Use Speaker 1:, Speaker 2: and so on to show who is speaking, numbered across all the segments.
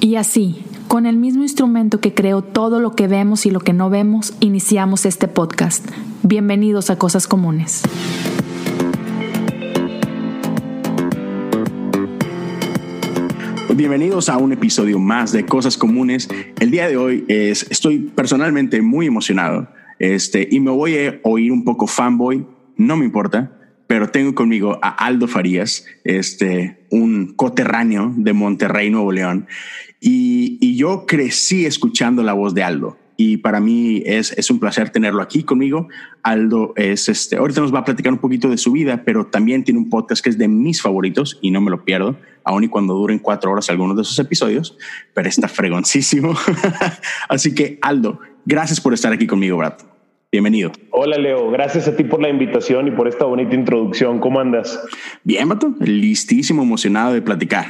Speaker 1: Y así, con el mismo instrumento que creó todo lo que vemos y lo que no vemos, iniciamos este podcast. Bienvenidos a Cosas Comunes.
Speaker 2: Bienvenidos a un episodio más de Cosas Comunes. El día de hoy es, estoy personalmente muy emocionado este, y me voy a oír un poco fanboy, no me importa, pero tengo conmigo a Aldo Farías, este, un coterráneo de Monterrey, Nuevo León, y, y yo crecí escuchando la voz de Aldo. Y para mí es, es un placer tenerlo aquí conmigo. Aldo es este, ahorita nos va a platicar un poquito de su vida, pero también tiene un podcast que es de mis favoritos y no me lo pierdo, aun y cuando duren cuatro horas algunos de esos episodios, pero está fregoncísimo. Así que Aldo, gracias por estar aquí conmigo, Brad. Bienvenido.
Speaker 3: Hola Leo, gracias a ti por la invitación y por esta bonita introducción. ¿Cómo andas?
Speaker 2: Bien, Bato, listísimo, emocionado de platicar.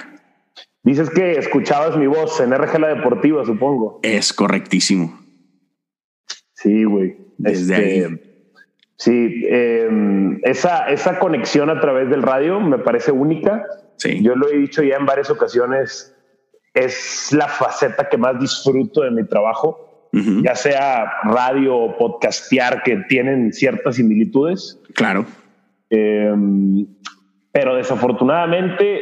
Speaker 3: Dices que escuchabas mi voz en RG La Deportiva, supongo.
Speaker 2: Es correctísimo.
Speaker 3: Sí, güey.
Speaker 2: Desde
Speaker 3: Este,
Speaker 2: ahí.
Speaker 3: Sí, eh, esa, esa conexión a través del radio me parece única.
Speaker 2: Sí.
Speaker 3: Yo lo he dicho ya en varias ocasiones, es la faceta que más disfruto de mi trabajo, Ya sea radio o podcastear, que tienen ciertas similitudes.
Speaker 2: Claro.
Speaker 3: Eh, pero desafortunadamente,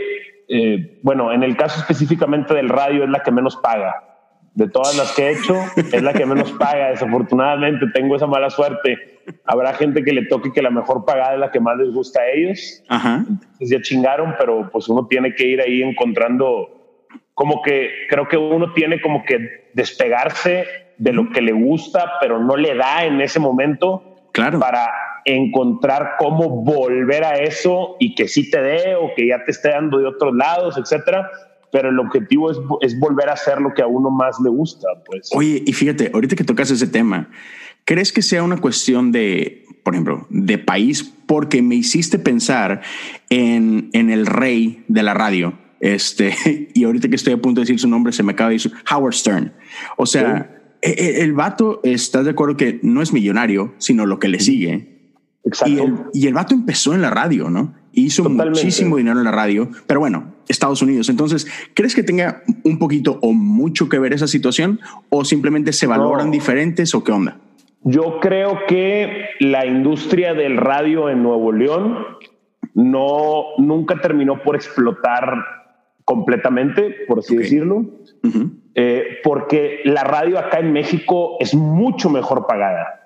Speaker 3: eh, bueno, en el caso específicamente del radio es la que menos paga. De todas las que he hecho, es la que menos paga. Desafortunadamente tengo esa mala suerte. Habrá gente que le toque que la mejor pagada es la que más les gusta a ellos.
Speaker 2: Ajá.
Speaker 3: Entonces ya chingaron, pero pues uno tiene que ir ahí encontrando como que creo que uno tiene como que despegarse de lo que le gusta, pero no le da en ese momento
Speaker 2: Claro.
Speaker 3: para encontrar cómo volver a eso y que sí te dé o que ya te esté dando de otros lados, etcétera. Pero el objetivo es, es volver a hacer lo que a uno más le gusta, pues.
Speaker 2: Oye, y fíjate, ahorita que tocas ese tema, ¿crees que sea una cuestión de, por ejemplo, de país? Porque me hiciste pensar en, en el rey de la radio. Este, y ahorita que estoy a punto de decir su nombre, se me acaba de decir Howard Stern. O sea, el, vato, ¿estás de acuerdo que no es millonario, sino lo que le sigue?
Speaker 3: Exacto.
Speaker 2: Y el, y el vato empezó en la radio, ¿no? Hizo
Speaker 3: Totalmente.
Speaker 2: muchísimo dinero en la radio, pero bueno, Estados Unidos. Entonces, ¿crees que tenga un poquito o mucho que ver esa situación o simplemente se valoran
Speaker 3: No.
Speaker 2: diferentes o qué onda?
Speaker 3: Yo creo que la industria del radio en Nuevo León no nunca terminó por explotar completamente, por así
Speaker 2: Ok.
Speaker 3: decirlo,
Speaker 2: Ujú.
Speaker 3: Eh, porque la radio acá en México es mucho mejor pagada.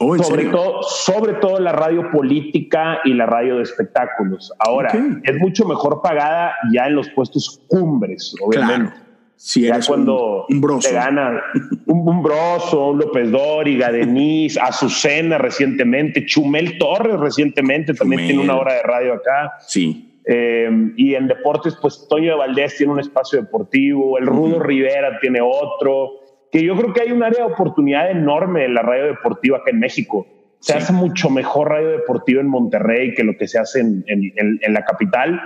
Speaker 2: Oh, ¿en
Speaker 3: sobre
Speaker 2: serio?
Speaker 3: todo, sobre todo la radio política y la radio de espectáculos. Ahora,
Speaker 2: Ok.
Speaker 3: es mucho mejor pagada ya en los puestos cumbres, obviamente.
Speaker 2: Claro. Si
Speaker 3: Ya cuando
Speaker 2: un, un broso.
Speaker 3: te gana un, un broso, un López Dóriga, Denise, Azucena recientemente, Chumel Torres recientemente también
Speaker 2: Chumel.
Speaker 3: tiene una hora de radio acá.
Speaker 2: Sí.
Speaker 3: Eh, y en deportes, pues Toño de Valdés tiene un espacio deportivo, el Rudo Rivera tiene otro, que yo creo que hay un área de oportunidad enorme en la radio deportiva acá en México. Se
Speaker 2: Sí.
Speaker 3: hace mucho mejor radio deportiva en Monterrey que lo que se hace en, en- en- en la capital,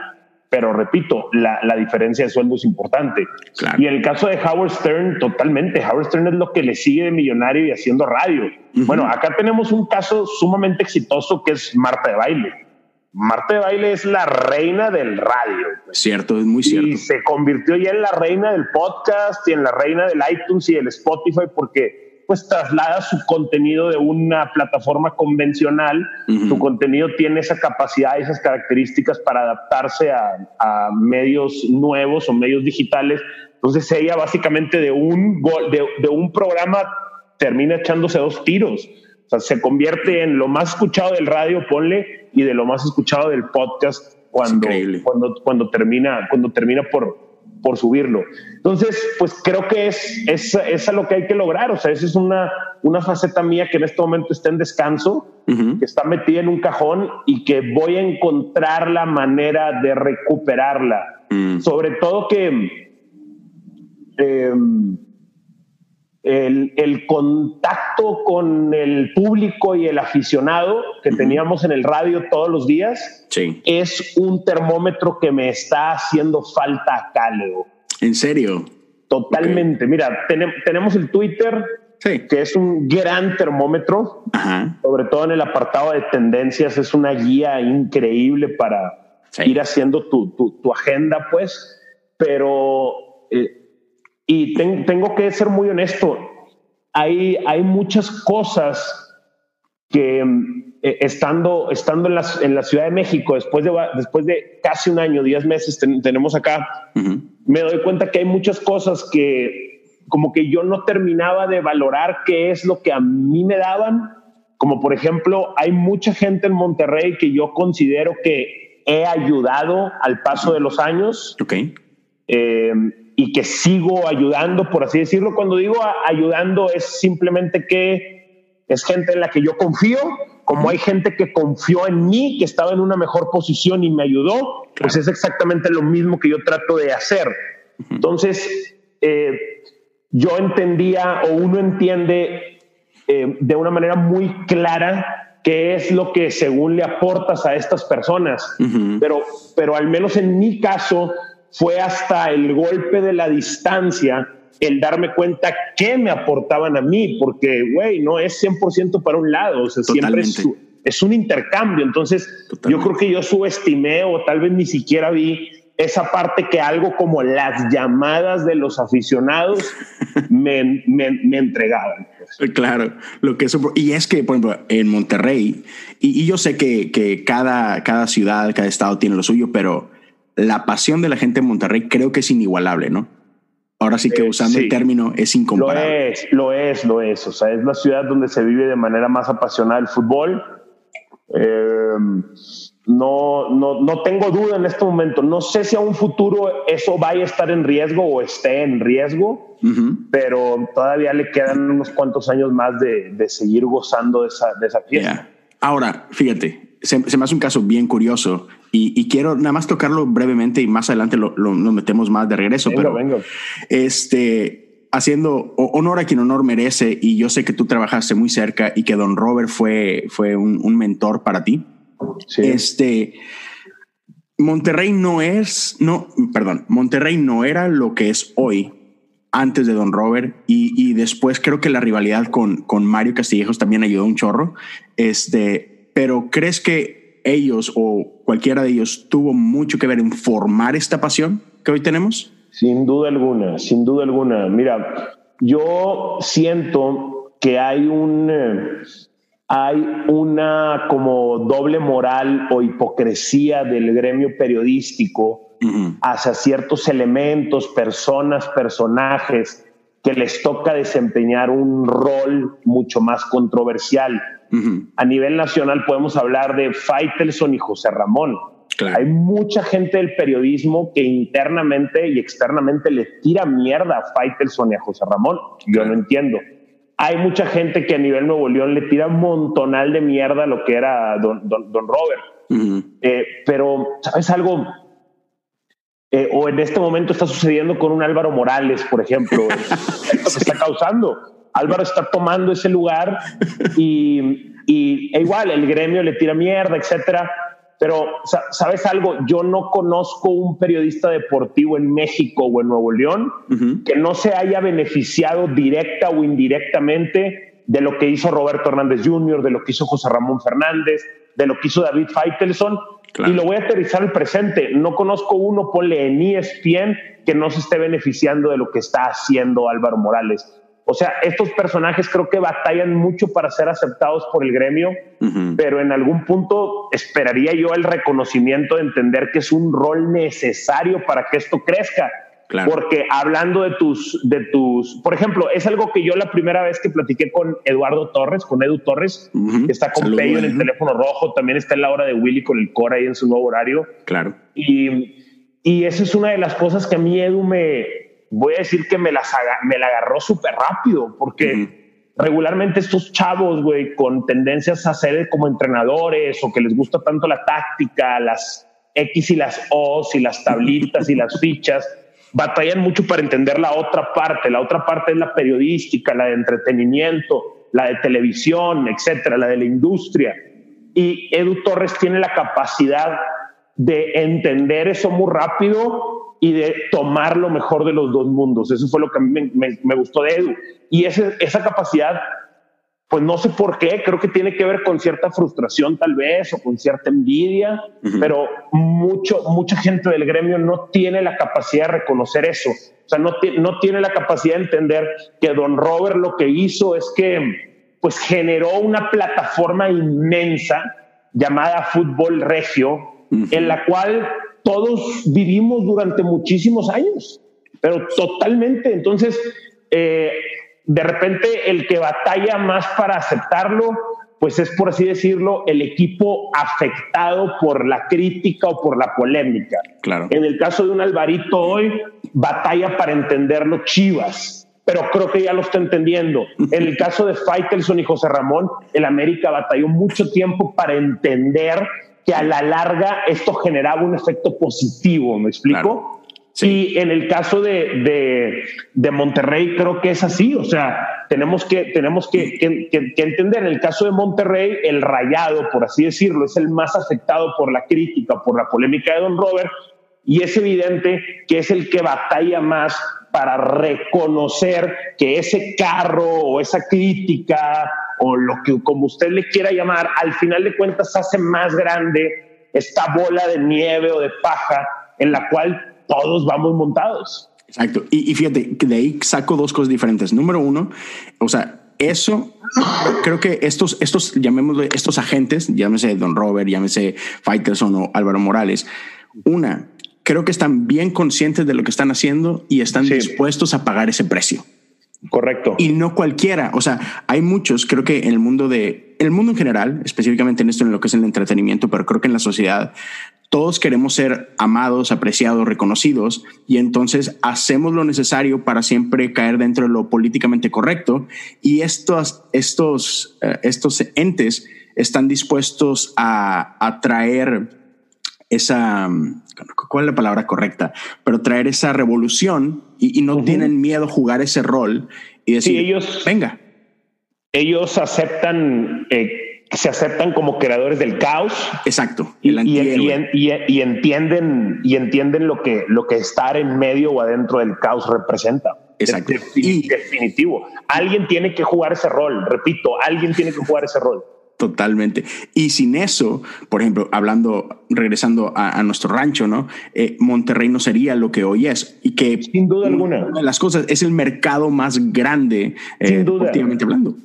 Speaker 3: pero repito, la, la diferencia de sueldo es importante.
Speaker 2: Claro.
Speaker 3: Y en el caso de Howard Stern, totalmente. Howard Stern es lo que le sigue de millonario y haciendo radio.
Speaker 2: Ujú.
Speaker 3: Bueno, acá tenemos un caso sumamente exitoso que es Marta de Baile. Marta de Baile es la reina del radio. pues.
Speaker 2: Cierto, es muy cierto.
Speaker 3: Y se convirtió ya en la reina del podcast y en la reina del iTunes y del Spotify porque pues traslada su contenido de una plataforma convencional.
Speaker 2: Ujú.
Speaker 3: Su contenido tiene esa capacidad y esas características para adaptarse a, a medios nuevos o medios digitales. Entonces ella básicamente de un, de, de un programa termina echándose dos tiros. Sea, se convierte en lo más escuchado del radio, ponle, y de lo más escuchado del podcast cuando, cuando, cuando termina, cuando termina por, por subirlo. Entonces, pues creo que es, es, es a lo que hay que lograr. O sea, esa es una, una faceta mía que en este momento está en descanso,
Speaker 2: Ujú.
Speaker 3: que está metida en un cajón y que voy a encontrar la manera de recuperarla.
Speaker 2: Mm.
Speaker 3: Sobre todo que eh, el, el contacto con el público y el aficionado que teníamos en el radio todos los días
Speaker 2: Sí.
Speaker 3: es un termómetro que me está haciendo falta acá, Leo.
Speaker 2: ¿En serio?
Speaker 3: Totalmente. Mira, tenem- tenemos el Twitter,
Speaker 2: Sí.
Speaker 3: que es un gran termómetro,
Speaker 2: Ajá.
Speaker 3: sobre todo en el apartado de tendencias, es una guía increíble para
Speaker 2: Sí.
Speaker 3: ir haciendo tu, tu- tu agenda, pues, pero eh, y tengo que ser muy honesto, hay, hay muchas cosas que eh, estando, estando en, la, en la Ciudad de México, después de, después de casi un año, 10 meses tenemos acá, me doy cuenta que hay muchas cosas que como que yo no terminaba de valorar qué es lo que a mí me daban. Como por ejemplo, hay mucha gente en Monterrey que yo considero que he ayudado al paso de los años.
Speaker 2: Ok.
Speaker 3: Eh, y que sigo ayudando, por así decirlo. Cuando digo ayudando es simplemente que es gente en la que yo confío, como hay gente que confió en mí, que estaba en una mejor posición y me ayudó, pues es exactamente lo mismo que yo trato de hacer. Entonces, eh, yo entendía o uno entiende eh, de una manera muy clara qué es lo que según le aportas a estas personas, pero, pero al menos en mi caso, fue hasta el golpe de la distancia el darme cuenta qué me aportaban a mí, porque, güey, no es 100% para un lado, o sea, siempre es, un intercambio. Entonces, yo creo que yo subestimé o tal vez ni siquiera vi esa parte que algo como las llamadas de los aficionados me, me, entregaban.
Speaker 2: Pues. Claro, lo que eso, y es que, por ejemplo, en Monterrey, y, y yo sé que, que, cada, cada ciudad, cada estado tiene lo suyo, pero la pasión de la gente en Monterrey creo que es inigualable, ¿no? Ahora sí que eh, usando el término es incomparable.
Speaker 3: Lo es, lo es, lo es. O sea, es la ciudad donde se vive de manera más apasionada el fútbol. Eh, no, no, no tengo duda en este momento. No sé si a un futuro eso vaya a estar en riesgo o esté en riesgo, pero todavía le quedan unos cuantos años más de, de seguir gozando de esa, de esa fiesta.
Speaker 2: Ahora, fíjate, se, se, me hace un caso bien curioso y, quiero nada más tocarlo brevemente y más adelante lo, nos metemos más de regreso. pero este haciendo honor a quien honor merece y yo sé que tú trabajaste muy cerca y que Don Robert fue, fue un, mentor para ti. Este Monterrey no es, no, perdón, Monterrey no era lo que es hoy antes de Don Robert y, y después creo que la rivalidad con, con Mario Castillejos también ayudó un chorro. Este, pero crees que ellos o cualquiera de ellos tuvo mucho que ver en formar esta pasión que hoy tenemos?
Speaker 3: Sin duda alguna, sin duda alguna. Mira, yo siento que hay un eh, hay una como doble moral o hipocresía del gremio periodístico hacia ciertos elementos, personas, personajes que les toca desempeñar un rol mucho más controversial. A nivel nacional podemos hablar de Faitelson y José Ramón. Hay mucha gente del periodismo que internamente y externamente le tira mierda a Faitelson y a José Ramón. Yo no entiendo. Hay mucha gente que a nivel Nuevo León le tira un montonal de mierda a lo que era don, Robert. Eh, pero, ¿sabes algo? Eh, o en este momento está sucediendo con un Álvaro Morales, por ejemplo. Esto que está causando. Álvaro está tomando ese lugar y, y e igual el gremio le tira mierda, etcétera. Pero, ¿sabes algo? Yo no conozco un periodista deportivo en México o en Nuevo León que no se haya beneficiado directa o indirectamente de lo que hizo Roberto Hernández Jr., de lo que hizo José Ramón Fernández, de lo que hizo David Feitelson. Y lo voy a aterrizar al presente. No conozco uno, ponle en ESPN, que no se esté beneficiando de lo que está haciendo Álvaro Morales. O sea, estos personajes creo que batallan mucho para ser aceptados por el gremio, pero en algún punto esperaría yo el reconocimiento de entender que es un rol necesario para que esto crezca. Porque hablando de tus, de tus, por ejemplo, es algo que yo la primera vez que platiqué con Eduardo Torres, con Edu Torres, que está con Peyo en el teléfono rojo, también está en la hora de Willy con el core ahí en su nuevo horario.
Speaker 2: Claro.
Speaker 3: Y, y esa es una de las cosas que a mí Edu me, voy a decir que me, las me la agarró súper rápido, porque regularmente estos chavos, güey, con tendencias a ser como entrenadores o que les gusta tanto la táctica, las X y las O y las tablitas y las fichas, batallan mucho para entender la otra parte. La otra parte es la periodística, la de entretenimiento, la de televisión, etcétera, la de la industria. Y Edu Torres tiene la capacidad de entender eso muy rápido y de tomar lo mejor de los dos mundos. Eso fue lo que a mí me, gustó de Edu. Y ese, esa capacidad, pues no sé por qué, creo que tiene que ver con cierta frustración tal vez o con cierta envidia, pero mucho, mucha gente del gremio no tiene la capacidad de reconocer eso. O sea, no, no tiene la capacidad de entender que Don Robert lo que hizo es que pues generó una plataforma inmensa llamada Fútbol Regio, en la cual todos vivimos durante muchísimos años, pero totalmente. Entonces, eh, de repente el que batalla más para aceptarlo, pues es por así decirlo, el equipo afectado por la crítica o por la polémica.
Speaker 2: Claro.
Speaker 3: En el caso de un Alvarito hoy, batalla para entenderlo Chivas, pero creo que ya lo está entendiendo. En el caso de Faitelson y José Ramón, el América batalló mucho tiempo para entender que a la larga esto generaba un efecto positivo, ¿me explico? Sí. Y en el caso de, de, de, Monterrey creo que es así, o sea, tenemos que, tenemos que, que, que, entender, en el caso de Monterrey, el rayado, por así decirlo, es el más afectado por la crítica, por la polémica de Don Robert, y es evidente que es el que batalla más para reconocer que ese carro o esa crítica o lo que como usted le quiera llamar, al final de cuentas hace más grande esta bola de nieve o de paja en la cual todos vamos montados.
Speaker 2: Exacto. Y, y fíjate que de ahí saco dos cosas diferentes. Número uno, o sea, eso creo que estos, estos, llamémosle estos agentes, llámese Don Robert, llámese Faitelson o Álvaro Morales, una, creo que están bien conscientes de lo que están haciendo y están sí. dispuestos a pagar ese precio.
Speaker 3: Correcto.
Speaker 2: Y no cualquiera. O sea, hay muchos, creo que en el mundo de, en el mundo en general, específicamente en esto, en lo que es el entretenimiento, pero creo que en la sociedad, todos queremos ser amados, apreciados, reconocidos y entonces hacemos lo necesario para siempre caer dentro de lo políticamente correcto y estos, estos, uh, estos entes están dispuestos a, a traer esa, ¿cuál es la palabra correcta? Pero traer esa revolución y, y no uh -huh. tienen miedo a jugar ese rol y decir,
Speaker 3: sí, ellos,
Speaker 2: venga.
Speaker 3: Ellos aceptan eh, se aceptan como creadores del caos.
Speaker 2: Exacto.
Speaker 3: Y, y, y, y, entienden, y entienden lo que, lo que estar en medio o adentro del caos representa.
Speaker 2: Exacto.
Speaker 3: Es definitivo. Alguien tiene que jugar ese rol. Repito, alguien tiene que jugar ese rol.
Speaker 2: Totalmente. Y sin eso, por ejemplo, hablando, regresando a, a nuestro rancho, ¿no? Eh, Monterrey no sería lo que hoy es. Y que
Speaker 3: sin duda alguna
Speaker 2: una de las cosas es el mercado más grande,
Speaker 3: sin eh, duda.
Speaker 2: hablando.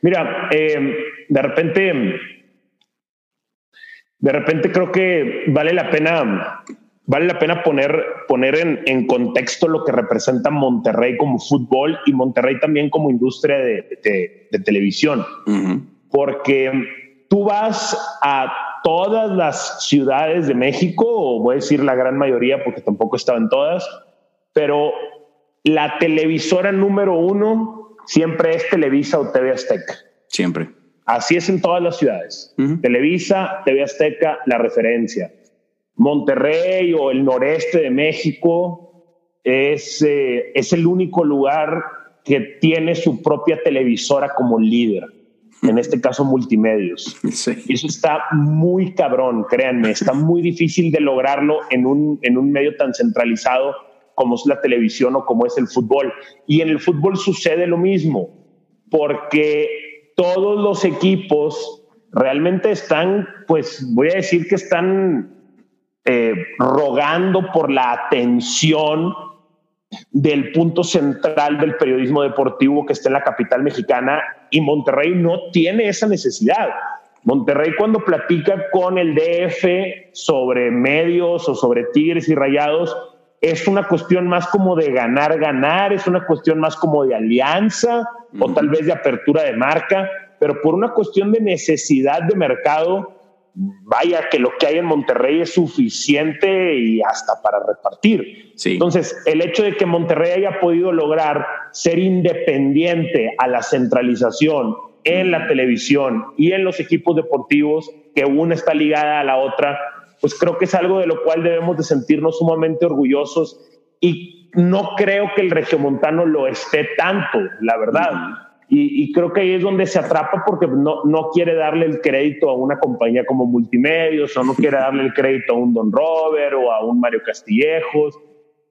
Speaker 3: Mira, eh, de repente, de repente creo que vale la pena, vale la pena poner, poner en, en, contexto lo que representa Monterrey como fútbol y Monterrey también como industria de, de, de televisión. Uh -huh. Porque tú vas a todas las ciudades de México, o voy a decir la gran mayoría porque tampoco estaba en todas, pero la televisora número uno siempre es Televisa o TV Azteca.
Speaker 2: Siempre.
Speaker 3: Así es en todas las ciudades. Uh -huh. Televisa, TV Azteca, la referencia. Monterrey o el noreste de México es, eh, es el único lugar que tiene su propia televisora como líder. En este caso, multimedios.
Speaker 2: Sí.
Speaker 3: Y eso está muy cabrón, créanme. Está muy difícil de lograrlo en un, en un medio tan centralizado como es la televisión o como es el fútbol. Y en el fútbol sucede lo mismo, porque todos los equipos realmente están, pues voy a decir que están eh, rogando por la atención del punto central del periodismo deportivo que está en la capital mexicana y Monterrey no tiene esa necesidad. Monterrey cuando platica con el DF sobre medios o sobre Tigres y Rayados, es una cuestión más como de ganar, ganar, es una cuestión más como de alianza uh -huh. o tal vez de apertura de marca, pero por una cuestión de necesidad de mercado, vaya que lo que hay en Monterrey es suficiente y hasta para repartir.
Speaker 2: Sí.
Speaker 3: Entonces, el hecho de que Monterrey haya podido lograr ser independiente a la centralización en la televisión y en los equipos deportivos, que una está ligada a la otra, pues creo que es algo de lo cual debemos de sentirnos sumamente orgullosos y no creo que el regiomontano lo esté tanto, la verdad. Uh -huh. Y, y, creo que ahí es donde se atrapa porque no, no quiere darle el crédito a una compañía como Multimedios o no quiere darle el crédito a un Don Robert o a un Mario Castillejos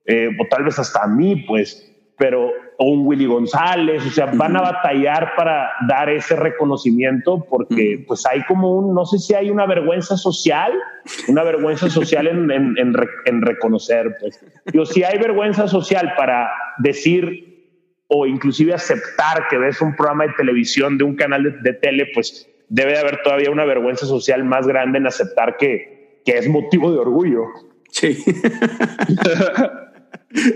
Speaker 3: eh, o tal vez hasta a mí, pues. pero o un Willy González, o sea, van a batallar para dar ese reconocimiento porque pues hay como un, no sé si hay una vergüenza social, una vergüenza social en, en, reconocer, pues. Yo si hay vergüenza social para decir o inclusive aceptar que ves un programa de televisión de un canal de, de tele, pues debe de haber todavía una vergüenza social más grande en aceptar que, que es motivo de orgullo.
Speaker 2: Sí.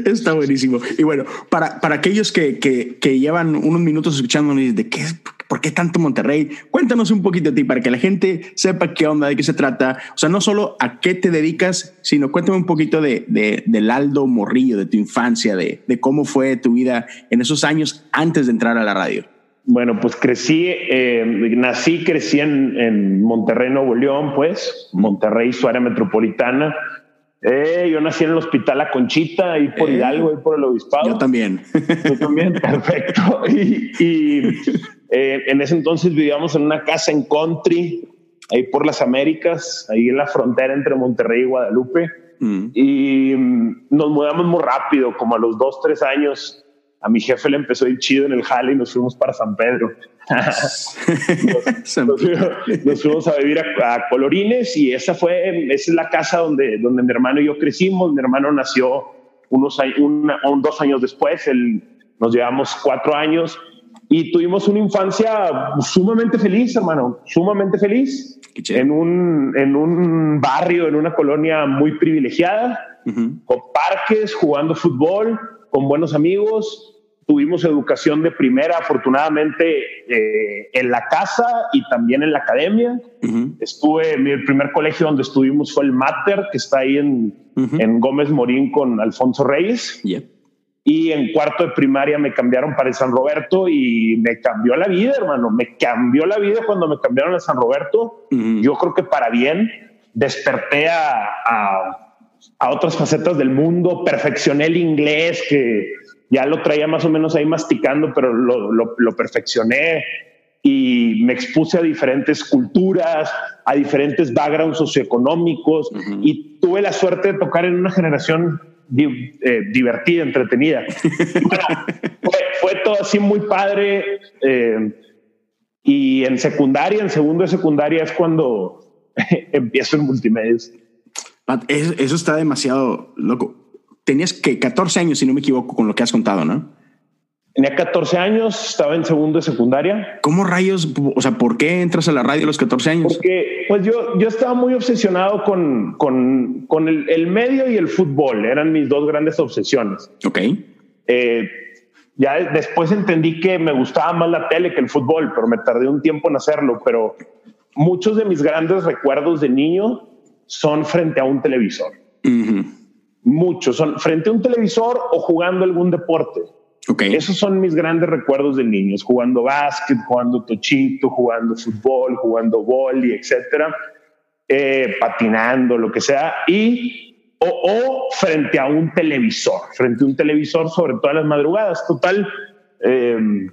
Speaker 2: Está buenísimo. Y bueno, para, para aquellos que, que, llevan unos minutos escuchándonos de qué, por qué tanto Monterrey, cuéntanos un poquito de ti para que la gente sepa qué onda, de qué se trata. O sea, no solo a qué te dedicas, sino cuéntame un poquito de, de del Aldo Morrillo, de tu infancia, de, de, cómo fue tu vida en esos años antes de entrar a la radio.
Speaker 3: Bueno, pues crecí, eh, nací, crecí en, en, Monterrey, Nuevo León, pues, Monterrey, su área metropolitana. Eh, yo nací en el hospital La Conchita, ahí por eh, Hidalgo, ahí por el Obispado.
Speaker 2: Yo también.
Speaker 3: Yo también, perfecto. Y, eh, en ese entonces vivíamos en una casa en country, ahí por las Américas, ahí en la frontera entre Monterrey y Guadalupe. Mm. Y mm, nos mudamos muy rápido, como a los dos, tres años a mi jefe le empezó a ir chido en el jale y nos fuimos para San Pedro. nos, fuimos a vivir a, Colorines y esa fue, esa es la casa donde, donde mi hermano y yo crecimos. Mi hermano nació unos un, dos años después, nos llevamos cuatro años y tuvimos una infancia sumamente feliz, hermano, sumamente feliz. En un, en un barrio, en una colonia muy privilegiada, con parques, jugando fútbol, con buenos amigos, tuvimos educación de primera, afortunadamente, eh, en la casa y también en la academia. Estuve, mi primer colegio donde estuvimos fue el Mater, que está ahí en, en Gómez Morín con Alfonso Reyes. Y en cuarto de primaria me cambiaron para el San Roberto y me cambió la vida, hermano. Me cambió la vida cuando me cambiaron a San Roberto. Yo creo que para bien desperté a, a, a otras facetas del mundo, perfeccioné el inglés que ya lo traía más o menos ahí masticando, pero lo, lo, perfeccioné y me expuse a diferentes culturas, a diferentes backgrounds socioeconómicos y tuve la suerte de tocar en una generación eh, divertida, entretenida. fue, todo así muy padre. Eh, y en secundaria, en segundo de secundaria es cuando empiezo en multimedia.
Speaker 2: Eso está demasiado loco tenías que 14 años, si no me equivoco, con lo que has contado, ¿no?
Speaker 3: Tenía 14 años, estaba en segundo de secundaria.
Speaker 2: ¿Cómo rayos? O sea, ¿por qué entras a la radio a los 14 años?
Speaker 3: Porque pues yo, yo estaba muy obsesionado con, con, con el, el, medio y el fútbol. Eran mis dos grandes obsesiones.
Speaker 2: Ok.
Speaker 3: Eh, ya después entendí que me gustaba más la tele que el fútbol, pero me tardé un tiempo en hacerlo. Pero muchos de mis grandes recuerdos de niño son frente a un televisor. Muchos son frente a un televisor o jugando algún deporte.
Speaker 2: Okay.
Speaker 3: Esos son mis grandes recuerdos de niños, jugando básquet, jugando tochito, jugando fútbol, jugando boli, etcétera, eh, patinando, lo que sea, y o, frente a un televisor, frente a un televisor sobre todas las madrugadas. Total, eh,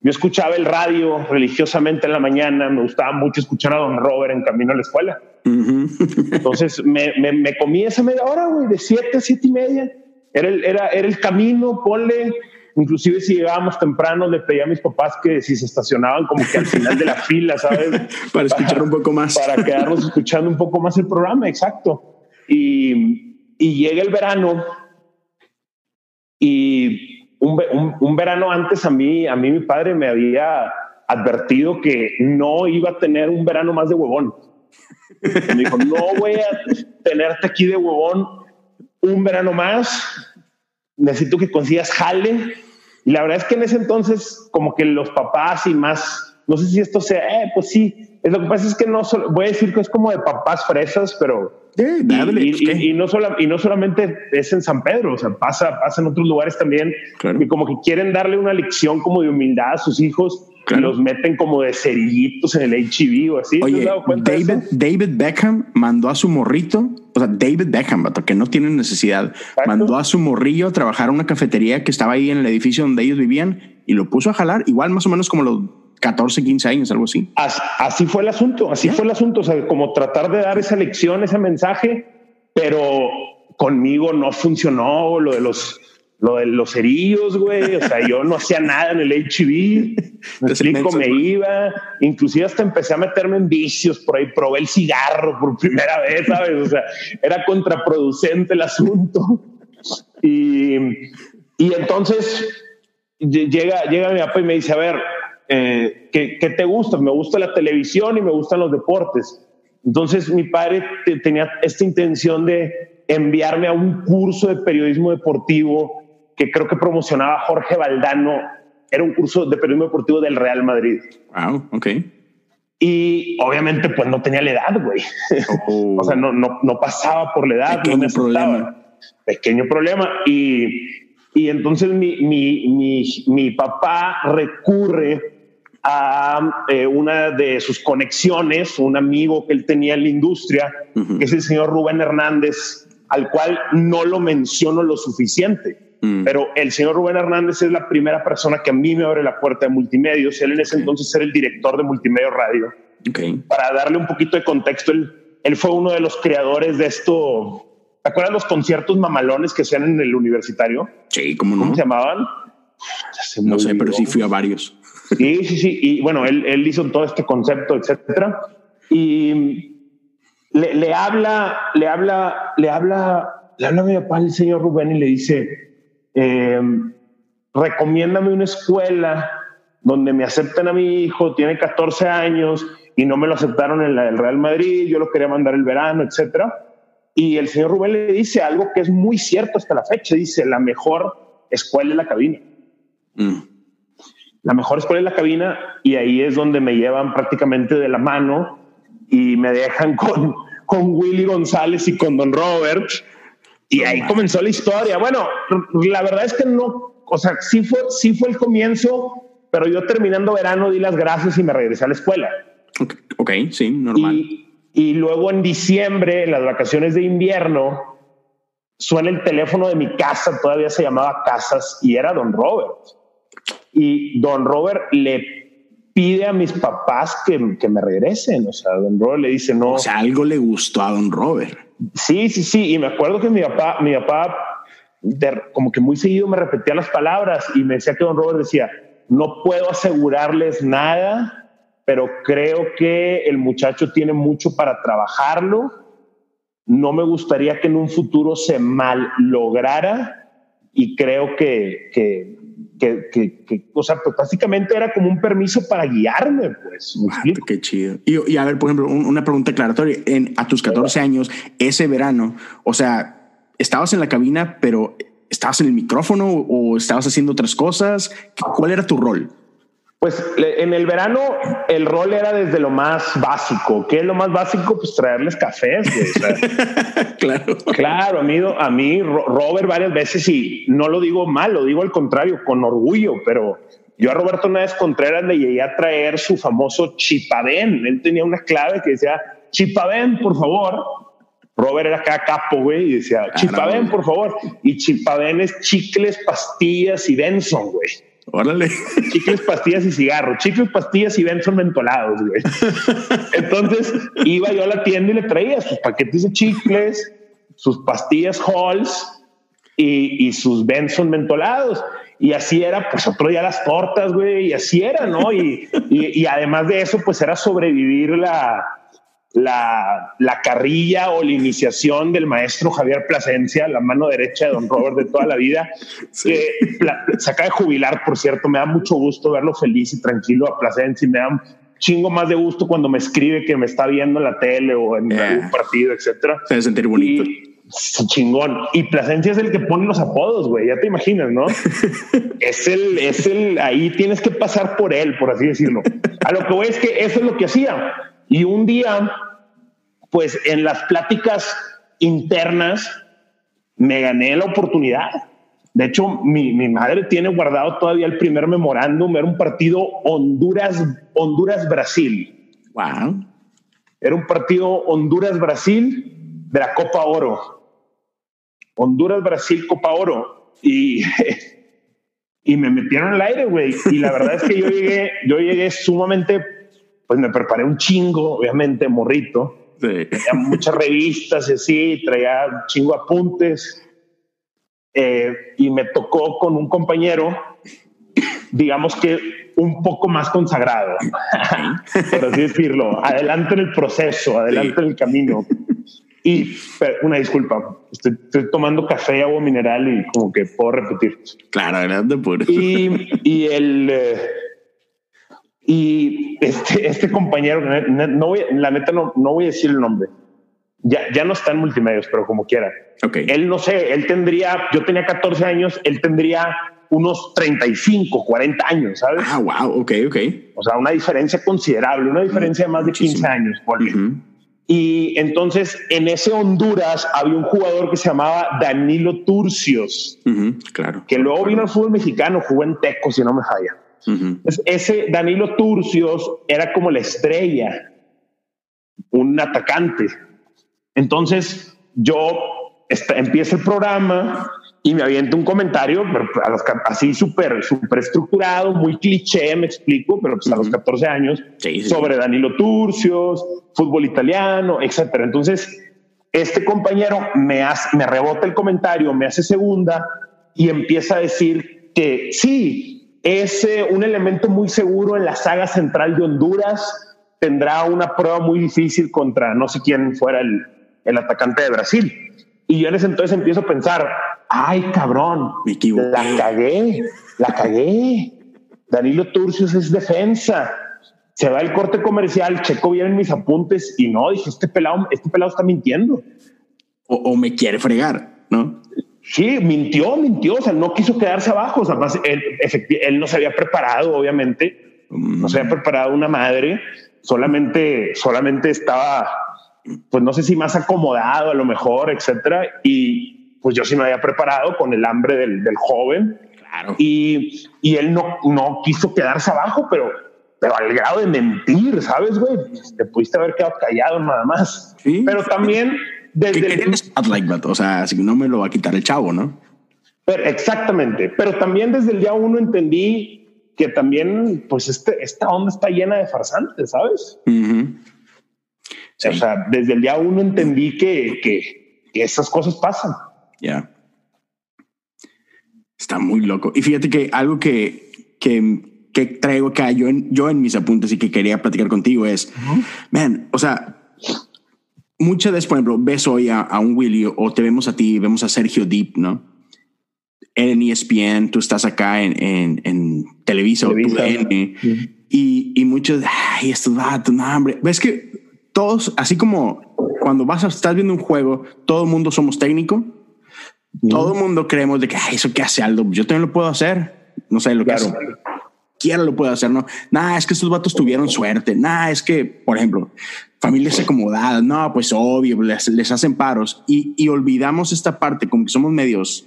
Speaker 3: yo escuchaba el radio religiosamente en la mañana, me gustaba mucho escuchar a Don Robert en camino a la escuela. Entonces me, me, comí esa media hora, güey, de siete a siete y media. Era el, era, era el camino, ponle. Inclusive si llegábamos temprano, le pedía a mis papás que si se estacionaban como que al final de la fila, ¿sabes?
Speaker 2: para escuchar un poco más.
Speaker 3: Para quedarnos escuchando un poco más el programa, exacto. Y, y llega el verano y un, verano antes a mí, a mí mi padre me había advertido que no iba a tener un verano más de huevón. Me dijo, no voy a tenerte aquí de huevón un verano más. Necesito que consigas jale. Y la verdad es que en ese entonces, como que los papás y más, no sé si esto sea, eh, pues sí. Lo que pasa es que no voy a decir que es como de papás fresas, pero y, no y no solamente es en San Pedro, o sea, pasa, pasa en otros lugares también, que como que quieren darle una lección como de humildad a sus hijos y los meten como de cerillitos en el HIV o así.
Speaker 2: Oye, David, David Beckham mandó a su morrito, o sea, David Beckham, que no tiene necesidad, mandó a su morrillo a trabajar en una cafetería que estaba ahí en el edificio donde ellos vivían y lo puso a jalar, igual más o menos como los 14, 15 años, algo así.
Speaker 3: Así, fue el asunto, así fue el asunto, o sea, como tratar de dar esa lección, ese mensaje, pero conmigo no funcionó lo de los lo de los cerillos, güey. O sea, yo no hacía nada en el HIV. Me explico, me iba. Inclusive hasta empecé a meterme en vicios por ahí. Probé el cigarro por primera vez, ¿sabes? O sea, era contraproducente el asunto. Y, y entonces llega, llega mi papá y me dice, a ver, eh, ¿qué, ¿qué, te gusta? Me gusta la televisión y me gustan los deportes. Entonces mi padre tenía esta intención de enviarme a un curso de periodismo deportivo que creo que promocionaba Jorge Valdano. Era un curso de periodismo deportivo del Real Madrid.
Speaker 2: Wow, ok.
Speaker 3: Y obviamente pues no tenía la edad, güey. Oh. o sea, no, no, no, pasaba por la edad.
Speaker 2: Pequeño problema.
Speaker 3: Pequeño problema. Y, y entonces mi, mi, mi, mi papá recurre a eh, una de sus conexiones, un amigo que él tenía en la industria, que es el señor Rubén Hernández, al cual no lo menciono lo suficiente. Mm. Pero el señor Rubén Hernández es la primera persona que a mí me abre la puerta de multimedios. Él en ese entonces era el director de Multimedia Radio. Para darle un poquito de contexto, él, él fue uno de los creadores de esto. ¿Te acuerdas los conciertos mamalones que hacían en el universitario?
Speaker 2: Sí, ¿cómo no?
Speaker 3: ¿Cómo se llamaban?
Speaker 2: no sé, pero sí fui a varios.
Speaker 3: Sí, sí, sí. Y bueno, él, él hizo todo este concepto, etcétera. Y le, le, habla, le habla, le habla, le habla a mi papá el señor Rubén y le dice, eh, recomiéndame una escuela donde me acepten a mi hijo, tiene 14 años y no me lo aceptaron en la del Real Madrid, yo lo quería mandar el verano, etcétera. Y el señor Rubén le dice algo que es muy cierto hasta la fecha, dice, la mejor escuela es la cabina. Mm la mejor escuela es la cabina y ahí es donde me llevan prácticamente de la mano y me dejan con, con Willy González y con Don Robert. Y ahí comenzó la historia. Bueno, la verdad es que no, o sea, sí fue, sí fue el comienzo, pero yo terminando verano di las gracias y me regresé a la escuela.
Speaker 2: Ok, sí, normal.
Speaker 3: Y, y luego en diciembre, en las vacaciones de invierno, suena el teléfono de mi casa, todavía se llamaba Casas, y era Don Robert y don Robert le pide a mis papás que, que, me regresen. O sea, don Robert le dice no.
Speaker 2: O sea, algo le gustó a don Robert.
Speaker 3: Sí, sí, sí. Y me acuerdo que mi papá, mi papá, como que muy seguido me repetía las palabras y me decía que don Robert decía, no puedo asegurarles nada, pero creo que el muchacho tiene mucho para trabajarlo. No me gustaría que en un futuro se mal lograra y creo que, que que, que, o sea, pues básicamente era como un permiso para guiarme, pues.
Speaker 2: qué chido. Y, y, a ver, por ejemplo, una pregunta aclaratoria. En, a tus 14 años, ese verano, o sea, estabas en la cabina, pero estabas en el micrófono o estabas haciendo otras cosas. ¿Cuál era tu rol?
Speaker 3: Pues en el verano el rol era desde lo más básico. ¿Qué es lo más básico? Pues traerles cafés.
Speaker 2: claro.
Speaker 3: Claro, a mí, a mí Robert varias veces y no lo digo mal, lo digo al contrario, con orgullo, pero yo a Roberto Náez Contreras le llegué a traer su famoso chipavén. Él tenía una clave que decía chipavén, por favor. Robert era acá capo, güey, y decía chipavén, por favor. Y chipavén es chicles, pastillas y Benson, güey.
Speaker 2: Órale.
Speaker 3: Chicles, pastillas y cigarros. Chicles, pastillas y son mentolados, güey. Entonces iba yo a la tienda y le traía sus paquetes de chicles, sus pastillas Halls y, y sus Benson mentolados. Y así era, pues otro día las tortas, güey, y así era, ¿no? y, y además de eso, pues era sobrevivir la, la, la, carrilla o la iniciación del maestro Javier Plasencia, la mano derecha de don Robert de toda la vida, que se acaba de jubilar, por cierto, me da mucho gusto verlo feliz y tranquilo a Plasencia y me da un chingo más de gusto cuando me escribe que me está viendo en la tele o en algún partido, etcétera.
Speaker 2: Se debe sentir bonito.
Speaker 3: Y, chingón. Y Plasencia es el que pone los apodos, güey. Ya te imaginas, ¿no? es el, es el, ahí tienes que pasar por él, por así decirlo. A lo que voy es que eso es lo que hacía y un día, pues en las pláticas internas, me gané la oportunidad. De hecho, mi, mi, madre tiene guardado todavía el primer memorándum. Era un partido Honduras-Brasil.
Speaker 2: wow.
Speaker 3: Era un partido Honduras-Brasil de la Copa Oro. Honduras-Brasil, Copa Oro. Y, y me metieron al aire, güey. Y la verdad es que yo llegué, yo llegué sumamente pues me preparé un chingo, obviamente, morrito. Sí. Tenía muchas revistas y así, traía un chingo apuntes. eh, y me tocó con un compañero, digamos que un poco más consagrado, por así decirlo, adelante en el proceso, adelante en el camino. Y una disculpa, estoy, tomando café, agua mineral y como que puedo repetir.
Speaker 2: Claro, adelante por
Speaker 3: Y, y el eh, y este, este compañero, no voy, la neta no, no voy a decir el nombre. Ya, ya no está en multimedios, pero como quiera.
Speaker 2: Okay.
Speaker 3: Él no sé, él tendría, yo tenía 14 años, él tendría unos 35, 40 años, ¿sabes?
Speaker 2: Ah, wow, ok, ok.
Speaker 3: O sea, una diferencia considerable, una diferencia de más de 15 años. Por Y entonces en ese Honduras había un jugador que se llamaba Danilo Turcios,
Speaker 2: claro.
Speaker 3: Que luego vino al fútbol mexicano, jugó en Teco, si no me falla. Ese Danilo Turcios era como la estrella, un atacante. Entonces yo empiezo el programa y me aviento un comentario a los, así súper súper estructurado, muy cliché, me explico, pero pues a los 14 años, sobre Danilo Turcios, fútbol italiano, etcétera. Entonces, este compañero me, hace, me rebota el comentario, me hace segunda y empieza a decir que sí, es eh, un elemento muy seguro en la saga central de Honduras, tendrá una prueba muy difícil contra no sé quién fuera el, el atacante de Brasil. Y yo en ese entonces empiezo a pensar, ay cabrón,
Speaker 2: me equivoqué.
Speaker 3: La cagué, la cagué. Danilo Turcios es defensa. Se va el corte comercial, checo bien en mis apuntes y no, dije, este pelado, este pelado está mintiendo.
Speaker 2: O, me quiere fregar, ¿no?
Speaker 3: Sí, mintió, mintió, o sea, no quiso quedarse abajo, o sea, él, él no se había preparado, obviamente, no se había preparado una madre, solamente, solamente estaba pues no sé si más acomodado a lo mejor, etcétera. Y pues yo sí me había preparado con el hambre del, del joven.
Speaker 2: Claro.
Speaker 3: Y, y, él no, no quiso quedarse abajo, pero, pero al grado de mentir, ¿sabes, güey? Te pudiste haber quedado callado nada más.
Speaker 2: Sí.
Speaker 3: Pero también
Speaker 2: desde like that? O sea, si no me lo va a quitar el chavo, ¿no?
Speaker 3: Pero, exactamente. Pero también desde el día uno entendí que también, pues, este, esta onda está llena de farsantes, ¿sabes? O sea, desde el día uno entendí que, que, esas cosas pasan.
Speaker 2: Ya. Está muy loco. Y fíjate que algo que, que, que traigo acá yo en, yo en mis apuntes y que quería platicar contigo es, man, o sea, muchas veces, por ejemplo, ves hoy a, un Willy o te vemos a ti, vemos a Sergio Deep, ¿no? En ESPN, tú estás acá en, en, en Televisa, o y, y muchos, ay, estos vatos, no, hombre. Ves que todos, así como cuando vas a estar viendo un juego, todo el mundo somos técnico. Todo el mundo creemos de que eso que hace Aldo, yo también lo puedo hacer. No sé lo que hace. Quiera lo puedo hacer, no. Nada, es que estos vatos tuvieron suerte. Nada, es que, por ejemplo, familias acomodadas. No, pues obvio, les, les hacen paros y, y olvidamos esta parte, como que somos medios,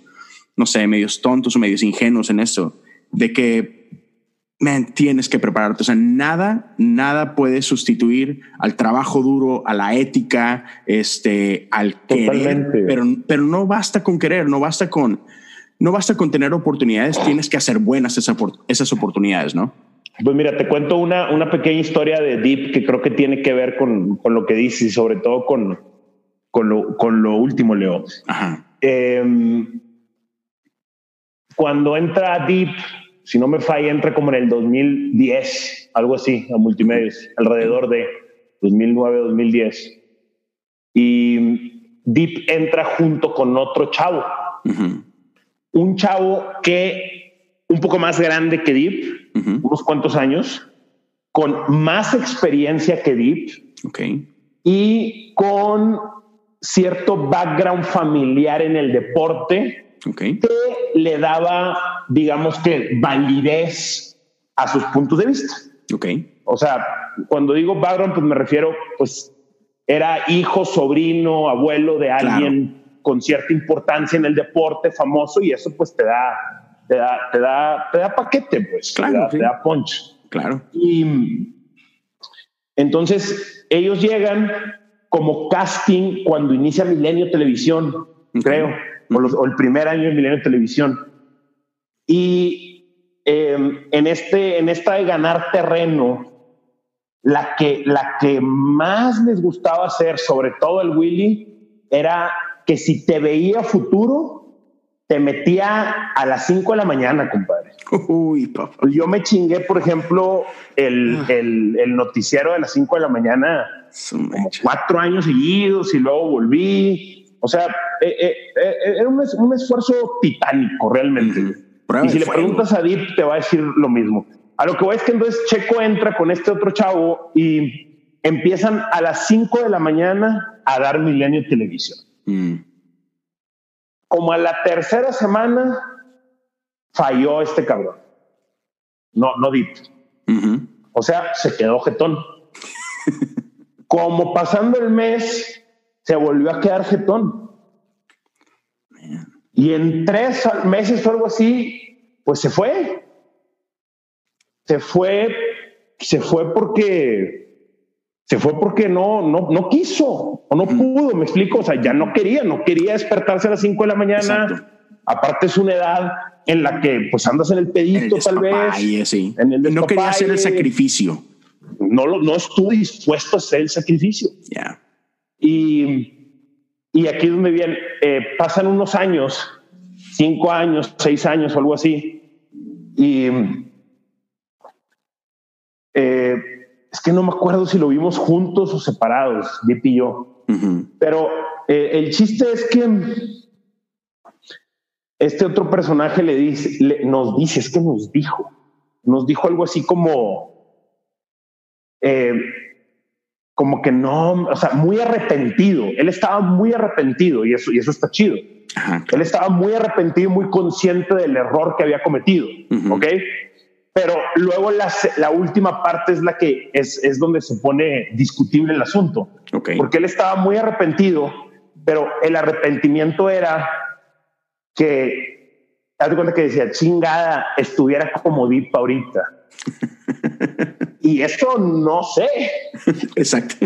Speaker 2: no sé, medios tontos o medios ingenuos en eso, de que man, tienes que prepararte. O sea, nada, nada puede sustituir al trabajo duro, a la ética, este, al querer. Pero, pero no basta con querer, no basta con, no basta con tener oportunidades, tienes que hacer buenas esas, esas oportunidades, ¿no?
Speaker 3: Pues mira, te cuento una, una pequeña historia de Deep que creo que tiene que ver con, con lo que dices y sobre todo con, con, lo, con lo último, Leo.
Speaker 2: Ajá.
Speaker 3: Em, cuando entra Deep si no me falla, entra como en el 2010, algo así, a multimedios, alrededor de 2009, 2010. Y Deep entra junto con otro chavo, un chavo que un poco más grande que Deep, unos cuantos años, con más experiencia que Deep
Speaker 2: okay.
Speaker 3: y con cierto background familiar en el deporte
Speaker 2: que
Speaker 3: le daba, digamos que, validez a sus puntos de vista.
Speaker 2: Okay.
Speaker 3: O sea, cuando digo background, pues me refiero, pues era hijo, sobrino, abuelo de alguien con cierta importancia en el deporte famoso y eso pues te da, te da, te da, te da paquete, pues,
Speaker 2: claro,
Speaker 3: te, da, punch.
Speaker 2: Claro.
Speaker 3: Y entonces ellos llegan como casting cuando inicia Milenio Televisión, creo o, el primer año de Milenio Televisión. Y em, en, este, en esta de ganar terreno, la que, la que más les gustaba hacer, sobre todo el Willy, era que si te veía futuro, te metía a las 5 de la mañana, compadre.
Speaker 2: Uy, papá.
Speaker 3: Yo me chingué, por ejemplo, el, el, el noticiero de las 5 de la mañana como cuatro años seguidos y luego volví. O sea, eh, eh, eh, era un, un, esfuerzo titánico realmente. Y si le preguntas a Deep, te va a decir lo mismo. A lo que voy es que entonces Checo entra con este otro chavo y empiezan a las 5 de la mañana a dar Milenio Televisión. Mm. Como a la tercera semana falló este cabrón. No, no Deep. O sea, se quedó jetón. Como pasando el mes, se volvió a quedar jetón. Y en tres meses o algo así, pues se fue. Se fue, se fue porque se fue porque no, no, no quiso o no pudo, me explico. O sea, ya no quería, no quería despertarse a las cinco de la mañana. Aparte es una edad en la que pues andas en el pedito tal vez.
Speaker 2: En el no quería hacer el sacrificio
Speaker 3: no, no estuve dispuesto a hacer el sacrificio. Y, y aquí es donde viene, eh, pasan unos años, cinco años, seis años o algo así, y eh, es que no me acuerdo si lo vimos juntos o separados, Dip y yo. Pero eh, el chiste es que este otro personaje le dice, nos dice, es que nos dijo, nos dijo algo así como, eh, como que no, o sea, muy arrepentido. Él estaba muy arrepentido y eso, y eso está chido. Él estaba muy arrepentido, muy consciente del error que había cometido. Ok. Pero luego la, la, última parte es la que es, es donde se pone discutible el asunto. Porque él estaba muy arrepentido, pero el arrepentimiento era que, haz cuenta que decía, chingada, estuviera como Deep ahorita. Y eso no sé.
Speaker 2: Exacto.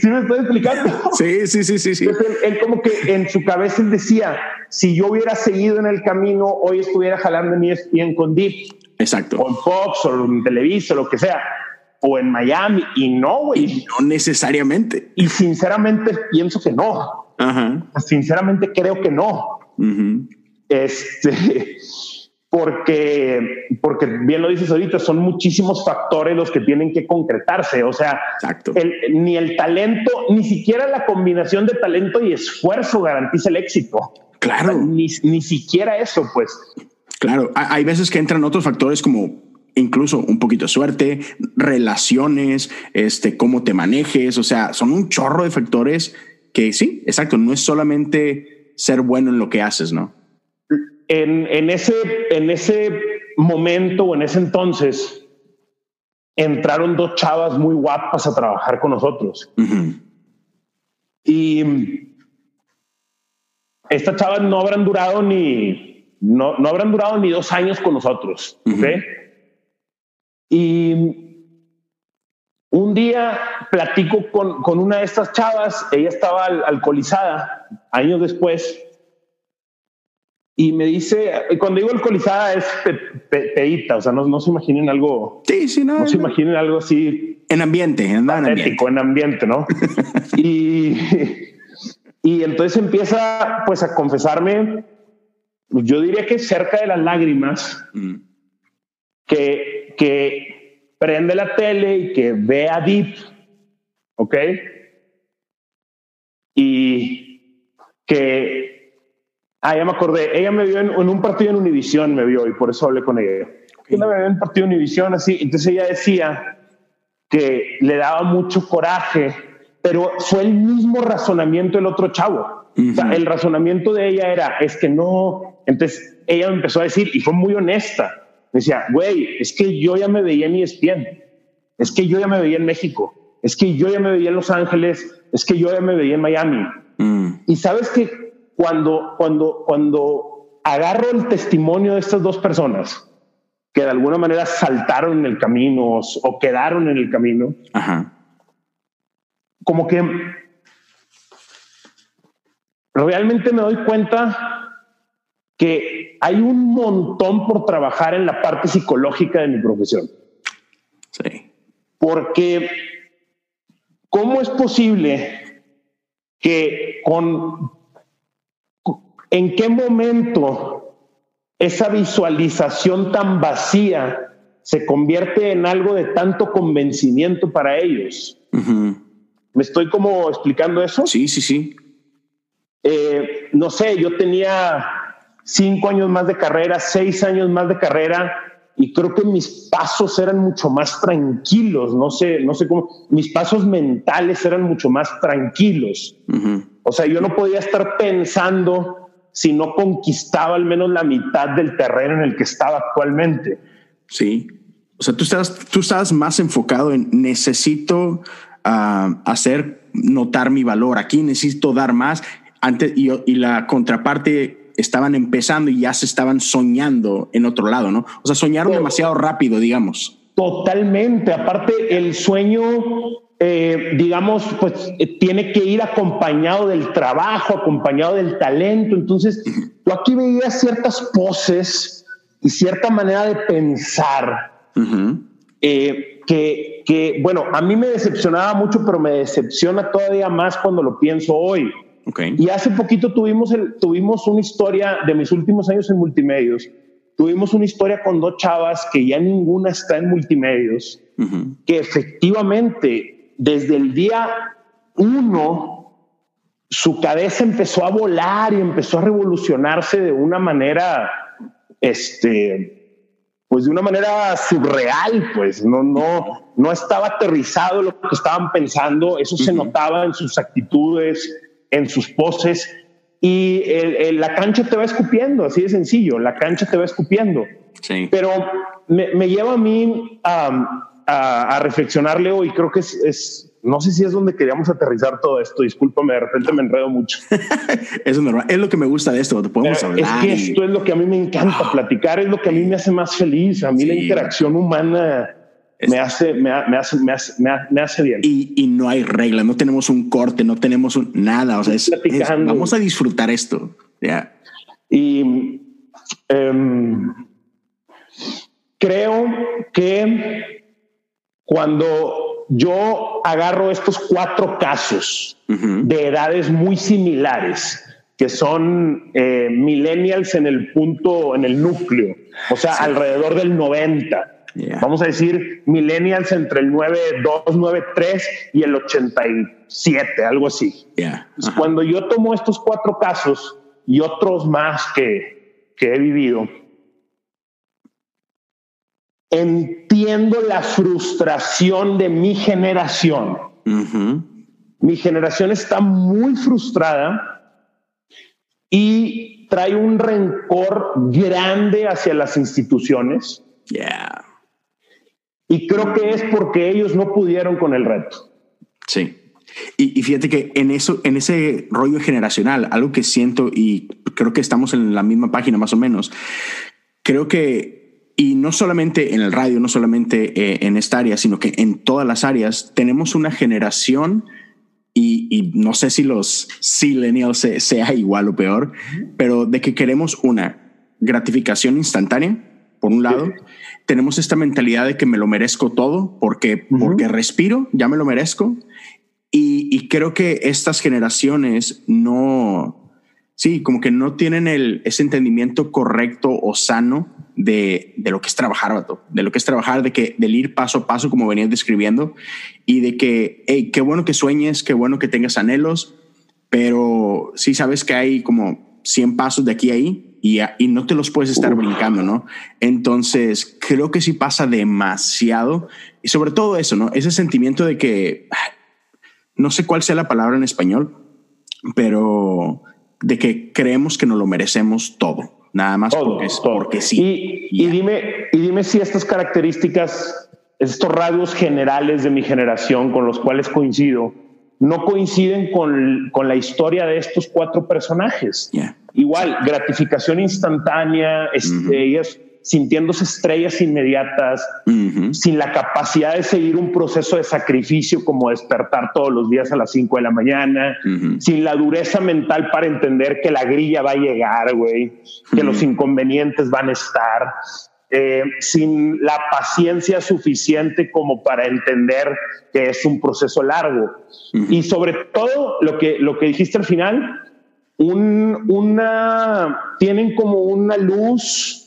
Speaker 3: ¿Sí me estoy explicando?
Speaker 2: Sí, sí, sí, sí. sí.
Speaker 3: él, como que en su cabeza él decía, si yo hubiera seguido en el camino, hoy estuviera jalando en ESPN con Deep.
Speaker 2: Exacto.
Speaker 3: O en Fox o en Televisa o lo que sea. O en Miami. Y no, güey.
Speaker 2: No necesariamente.
Speaker 3: Y sinceramente pienso que no. Ajá. Sinceramente creo que no. Este porque, porque bien lo dices ahorita, son muchísimos factores los que tienen que concretarse. O sea, ni el talento, ni siquiera la combinación de talento y esfuerzo garantiza el éxito.
Speaker 2: Claro.
Speaker 3: ni, ni siquiera eso, pues.
Speaker 2: Claro, hay veces que entran otros factores como incluso un poquito de suerte, relaciones, este, cómo te manejes, o sea, son un chorro de factores que sí, exacto, no es solamente ser bueno en lo que haces, ¿no?
Speaker 3: En, ese, en ese momento o en ese entonces entraron dos chavas muy guapas a trabajar con nosotros. Y estas chavas no habrán durado ni, no, no habrán durado ni dos años con nosotros. Y un día platico con, con, una de estas chavas, ella estaba alcoholizada años después y me dice, cuando digo alcoholizada es pedita, o sea, no, no, se imaginen algo.
Speaker 2: Sí, sí, no.
Speaker 3: No se imaginen algo así.
Speaker 2: En ambiente, en ambiente.
Speaker 3: en ambiente, ¿no? y, y entonces empieza pues a confesarme, yo diría que cerca de las lágrimas, mm. que, que prende la tele y que ve a Deep, ¿ok? Y que Ah, ya me acordé. Ella me vio en, un partido en Univisión, me vio y por eso hablé con ella. Ella me vio en un partido en Univisión así. Entonces ella decía que le daba mucho coraje, pero fue el mismo razonamiento del otro chavo. o sea, el razonamiento de ella era, es que no. Entonces ella me empezó a decir, y fue muy honesta. Me decía, güey, es que yo ya me veía en ESPN. Es que yo ya me veía en México. Es que yo ya me veía en Los Ángeles. Es que yo ya me veía en Miami. Mm. Y sabes que cuando, cuando, cuando agarro el testimonio de estas dos personas que de alguna manera saltaron en el camino o quedaron en el camino, como que realmente me doy cuenta que hay un montón por trabajar en la parte psicológica de mi profesión.
Speaker 2: Sí.
Speaker 3: Porque, ¿cómo es posible que con ¿En qué momento esa visualización tan vacía se convierte en algo de tanto convencimiento para ellos? ¿Me estoy como explicando eso?
Speaker 2: Sí, sí, sí.
Speaker 3: Eh, no sé, yo tenía cinco años más de carrera, seis años más de carrera y creo que mis pasos eran mucho más tranquilos, no sé, no sé cómo, mis pasos mentales eran mucho más tranquilos. O sea, yo no podía estar pensando si no conquistaba al menos la mitad del terreno en el que estaba actualmente.
Speaker 2: Sí. O sea, tú estás, tú estás más enfocado en necesito ah, hacer notar mi valor. Aquí necesito dar más. Antes, y, y la contraparte estaban empezando y ya se estaban soñando en otro lado, ¿no? O sea, soñaron demasiado rápido, digamos.
Speaker 3: Totalmente. Aparte, el sueño, eh, digamos, pues eh, tiene que ir acompañado del trabajo, acompañado del talento. Entonces, yo aquí veía ciertas poses y cierta manera de pensar eh, que, que, bueno, a mí me decepcionaba mucho, pero me decepciona todavía más cuando lo pienso hoy. Y hace poquito tuvimos, el, tuvimos una historia de mis últimos años en multimedios. Tuvimos una historia con dos chavas que ya ninguna está en multimedios, que efectivamente desde el día uno su cabeza empezó a volar y empezó a revolucionarse de una manera, este, pues de una manera surreal, pues no, no, no estaba aterrizado lo que estaban pensando, eso se notaba en sus actitudes, en sus poses y la cancha te va escupiendo, así de sencillo, la cancha te va escupiendo.
Speaker 2: Sí.
Speaker 3: Pero me, lleva a mí a, reflexionarle hoy, creo que es, no sé si es donde queríamos aterrizar todo esto, discúlpame, de repente me enredo mucho.
Speaker 2: es normal, es lo que me gusta de esto, podemos hablar.
Speaker 3: Es que esto es lo que a mí me encanta, platicar es lo que a mí me hace más feliz, a mí la interacción humana me hace, me, hace, me, hace, me, hace, bien.
Speaker 2: Y, no hay regla, no tenemos un corte, no tenemos un, nada. O sea, es, vamos a disfrutar esto. Ya.
Speaker 3: Y em, creo que cuando yo agarro estos cuatro casos de edades muy similares, que son eh, millennials en el punto, en el núcleo, o sea, alrededor del 90 Vamos a decir millennials entre el 9293 y el 87, algo así. Cuando yo tomo estos cuatro casos y otros más que, que he vivido, entiendo la frustración de mi generación. Mi generación está muy frustrada y trae un rencor grande hacia las instituciones.
Speaker 2: Yeah.
Speaker 3: Y creo que es porque ellos no pudieron con el reto.
Speaker 2: Sí. Y, fíjate que en eso, en ese rollo generacional, algo que siento y creo que estamos en la misma página más o menos, creo que, y no solamente en el radio, no solamente eh, en esta área, sino que en todas las áreas, tenemos una generación y, no sé si los millennials sea igual o peor, pero de que queremos una gratificación instantánea por un lado, tenemos esta mentalidad de que me lo merezco todo porque, porque respiro, ya me lo merezco. Y, creo que estas generaciones no, sí, como que no tienen el, ese entendimiento correcto o sano de, de lo que es trabajar, de lo que es trabajar, de que del ir paso a paso, como venías describiendo, y de que, hey, qué bueno que sueñes, qué bueno que tengas anhelos, pero sí sabes que hay como 100 pasos de aquí a ahí y, no te los puedes estar brincando, ¿no? Entonces, creo que sí pasa demasiado y sobre todo eso, ¿no? Ese sentimiento de que, no sé cuál sea la palabra en español, pero de que creemos que nos lo merecemos todo, nada más porque, porque sí.
Speaker 3: Y, dime, y dime si estas características, estos rasgos generales de mi generación con los cuales coincido, no coinciden con, con la historia de estos cuatro personajes. Igual, gratificación instantánea, estrellas, sintiéndose estrellas inmediatas, sin la capacidad de seguir un proceso de sacrificio como despertar todos los días a las 5 de la mañana, sin la dureza mental para entender que la grilla va a llegar, güey, que los inconvenientes van a estar. Eh, sin la paciencia suficiente como para entender que es un proceso largo. Y sobre todo, lo que, lo que dijiste al final, un, una, tienen como una luz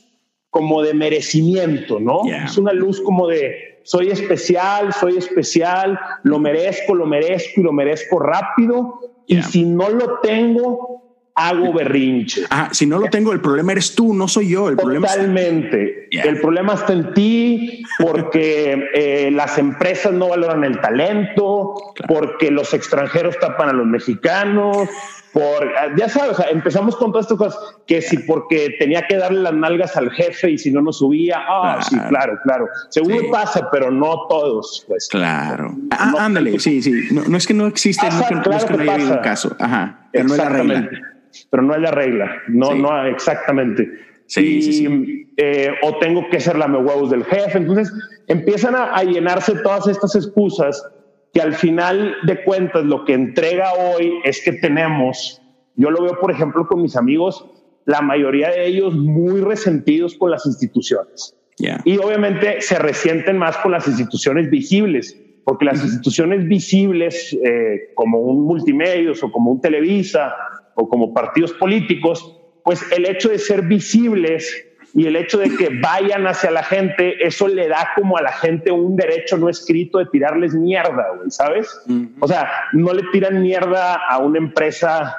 Speaker 3: como de merecimiento, ¿no? Es una luz como de soy especial, soy especial, lo merezco, lo merezco y lo merezco rápido. Y si no lo tengo, hago berrinche.
Speaker 2: Ah, si no lo tengo, el problema eres tú, no soy yo. El
Speaker 3: Totalmente. El problema está en ti porque eh, las empresas no valoran el talento, porque los extranjeros tapan a los mexicanos, por, ya sabes, empezamos con todas estas cosas, que si porque tenía que darle las nalgas al jefe y si no nos subía, ah, sí, claro, claro. Seguro pasa, pero no todos, pues.
Speaker 2: Claro. Ah, ándale, sí, sí. No, es que no existe, no, es que, no haya habido un caso. Ajá. Pero no es la regla
Speaker 3: pero no es la regla, no, no exactamente. Sí, sí, eh, o tengo que ser la me huevos del jefe. Entonces empiezan a, llenarse todas estas excusas que al final de cuentas lo que entrega hoy es que tenemos, yo lo veo por ejemplo con mis amigos, la mayoría de ellos muy resentidos con las instituciones. Y obviamente se resienten más con las instituciones visibles, porque las instituciones visibles eh, como un multimedios o como un Televisa o como partidos políticos, pues el hecho de ser visibles y el hecho de que vayan hacia la gente, eso le da como a la gente un derecho no escrito de tirarles mierda, güey, ¿sabes? O sea, no le tiran mierda a una empresa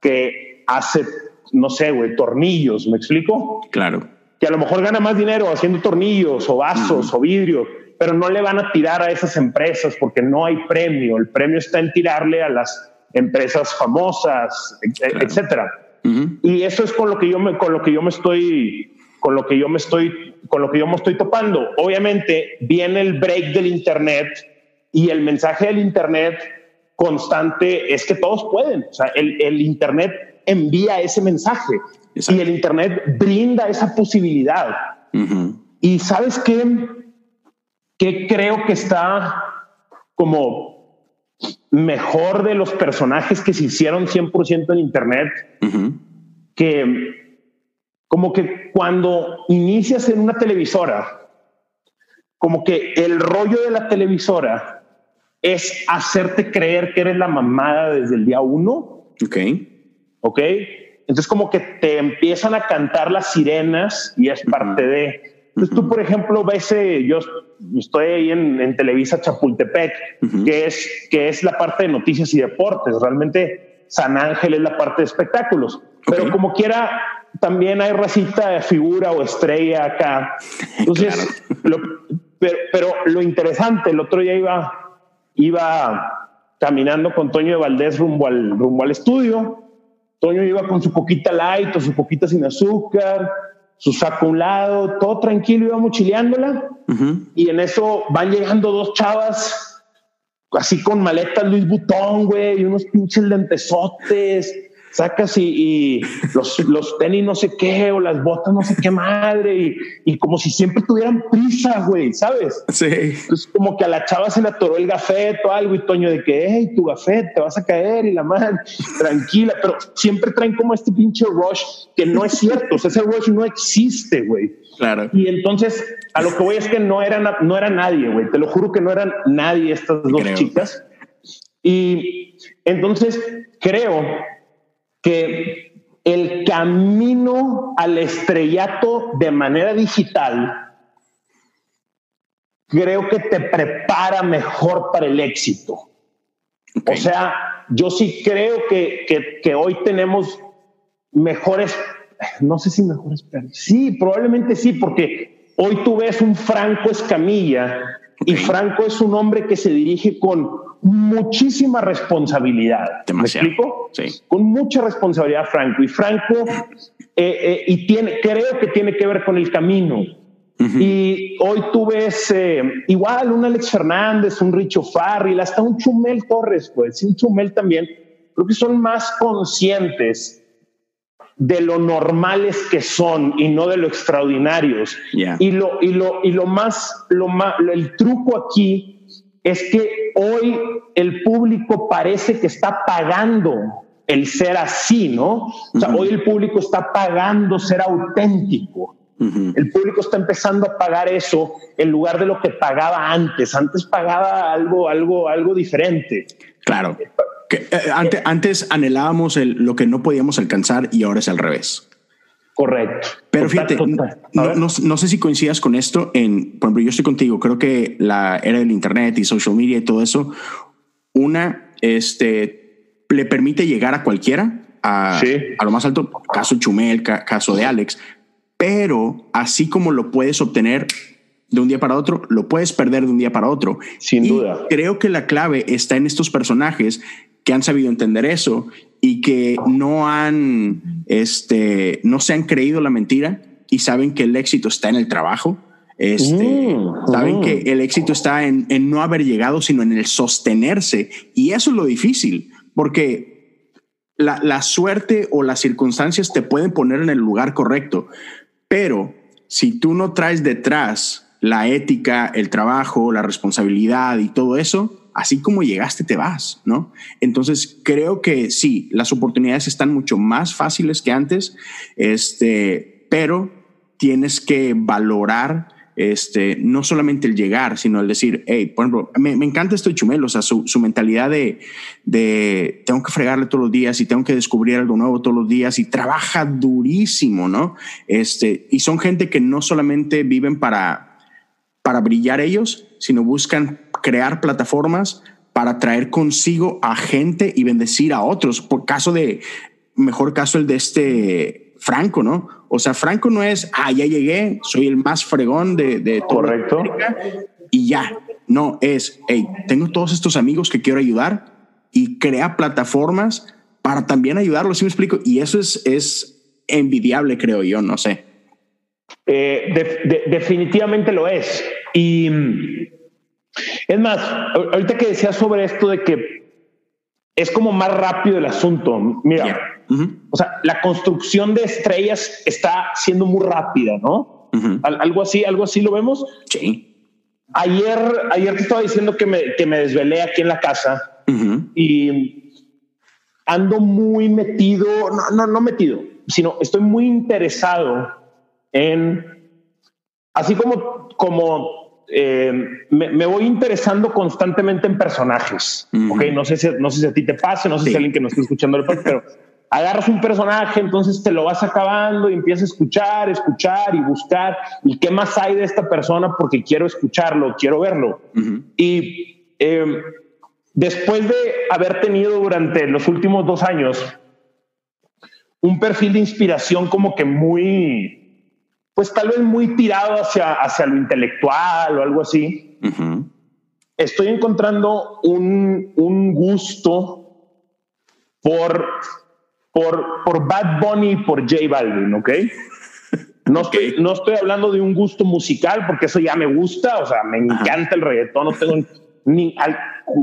Speaker 3: que hace, no sé, güey, tornillos, ¿me explico?
Speaker 2: Claro.
Speaker 3: Que a lo mejor gana más dinero haciendo tornillos o vasos o vidrio, pero no le van a tirar a esas empresas porque no hay premio. El premio está en tirarle a las empresas famosas, etcétera. Y eso es con lo que yo me, con lo que yo me estoy, con lo que yo me estoy, con lo que yo me estoy topando. Obviamente viene el break del internet y el mensaje del internet constante es que todos pueden. O sea, el, el internet envía ese mensaje y el internet brinda esa posibilidad. Y sabes qué, que creo que está como mejor de los personajes que se hicieron 100% en Internet, que como que cuando inicias en una televisora, como que el rollo de la televisora es hacerte creer que eres la mamada desde el día uno.
Speaker 2: Ok.
Speaker 3: Ok. Entonces como que te empiezan a cantar las sirenas y es parte de... Entonces tú, por ejemplo, ves, eh, yo estoy ahí en, Televisa Chapultepec, que, es, que es la parte de noticias y deportes. Realmente San Ángel es la parte de espectáculos. Pero como quiera, también hay racita de figura o estrella acá. Entonces, pero, lo interesante, el otro día iba, iba caminando con Toño de Valdés rumbo al, rumbo al estudio. Toño iba con su poquita light o su poquita sin azúcar su saco a un lado, todo tranquilo, iba mochileándola. Y en eso van llegando dos chavas, así con maletas Luis Butón, güey, y unos pinches lentesotes sacas y, los, los, tenis no sé qué o las botas no sé qué madre y, y como si siempre tuvieran prisa, güey, ¿sabes?
Speaker 2: Sí.
Speaker 3: Entonces como que a la chava se le atoró el gafete o algo y Toño de que, hey, tu gafete, te vas a caer y la madre, tranquila, pero siempre traen como este pinche rush que no es cierto, o sea, ese rush no existe, güey.
Speaker 2: Claro.
Speaker 3: Y entonces a lo que voy es que no eran, no era nadie, güey, te lo juro que no eran nadie estas dos chicas. Y entonces creo que el camino al estrellato de manera digital creo que te prepara mejor para el éxito. O sea, yo sí creo que, que, hoy tenemos mejores, no sé si mejores, sí, probablemente sí, porque hoy tú ves un Franco Escamilla y Franco es un hombre que se dirige con muchísima responsabilidad. ¿Me explico?
Speaker 2: Sí.
Speaker 3: Con mucha responsabilidad, Franco. Y Franco, eh, eh, y tiene, creo que tiene que ver con el camino. Y hoy tú ves eh, igual un Alex Fernández, un Richo Farril, hasta un Chumel Torres, pues, un Chumel también. Creo que son más conscientes de lo normales que son y no de lo extraordinarios. Y, lo, y, lo, y lo más, lo más, el truco aquí es que hoy el público parece que está pagando el ser así, ¿no? O sea, hoy el público está pagando ser auténtico. El público está empezando a pagar eso en lugar de lo que pagaba antes. Antes pagaba algo, algo, algo diferente.
Speaker 2: Claro Que, eh, antes, antes, anhelábamos el, lo que no podíamos alcanzar y ahora es al revés.
Speaker 3: Correcto.
Speaker 2: Pero fíjate, No, no, no, sé si coincidas con esto. En, por ejemplo, yo estoy contigo. Creo que la era del Internet y social media y todo eso, una, este, le permite llegar a cualquiera, a, a lo más alto, caso Chumel, caso de Alex, pero así como lo puedes obtener de un día para otro, lo puedes perder de un día para otro.
Speaker 3: Sin duda.
Speaker 2: Creo que la clave está en estos personajes que han sabido entender eso y que no han, este, no se han creído la mentira y saben que el éxito está en el trabajo. Este, mm, saben que mm. el éxito está en, en, no haber llegado, sino en el sostenerse. Y eso es lo difícil, porque la, la suerte o las circunstancias te pueden poner en el lugar correcto, pero si tú no traes detrás la ética, el trabajo, la responsabilidad y todo eso, así como llegaste te vas, ¿no? Entonces creo que sí, las oportunidades están mucho más fáciles que antes, este, pero tienes que valorar este, no solamente el llegar, sino el decir, hey, por ejemplo, me, encanta esto de Chumel, o sea, su, mentalidad de, de, tengo que fregarle todos los días y tengo que descubrir algo nuevo todos los días y trabaja durísimo, ¿no? Este, y son gente que no solamente viven para, para brillar ellos, sino buscan crear plataformas para traer consigo a gente y bendecir a otros. Por caso de, mejor caso el de este Franco, ¿no? O sea, Franco no es, ah, ya llegué, soy el más fregón de, de
Speaker 3: Correcto.
Speaker 2: y ya. No, es, hey, tengo todos estos amigos que quiero ayudar y crea plataformas para también ayudarlos, ¿sí me explico? Y eso es, es envidiable, creo yo, no sé.
Speaker 3: Eh, definitivamente lo es. Y es más, ahorita que decía sobre esto de que es como más rápido el asunto. Mira, o sea, la construcción de estrellas está siendo muy rápida, ¿no? Algo así, algo así lo vemos.
Speaker 2: Sí.
Speaker 3: Ayer, ayer te estaba diciendo que me, que me desvelé aquí en la casa y ando muy metido, no, no, no metido, sino estoy muy interesado en, así como, como eh, me, voy interesando constantemente en personajes. Ok, no sé si, no sé si a ti te pasa, no sé si alguien que nos está escuchando pero agarras un personaje, entonces te lo vas acabando y empiezas a escuchar, escuchar y buscar. ¿Y qué más hay de esta persona? Porque quiero escucharlo, quiero verlo. Y em, después de haber tenido durante los últimos dos años un perfil de inspiración como que muy pues tal vez muy tirado hacia, hacia lo intelectual o algo así, estoy encontrando un, un, gusto por, por, por Bad Bunny y por J Balvin, ¿ok? No, Estoy, no estoy hablando de un gusto musical porque eso ya me gusta, o sea, me encanta el reggaetón, no tengo ni al,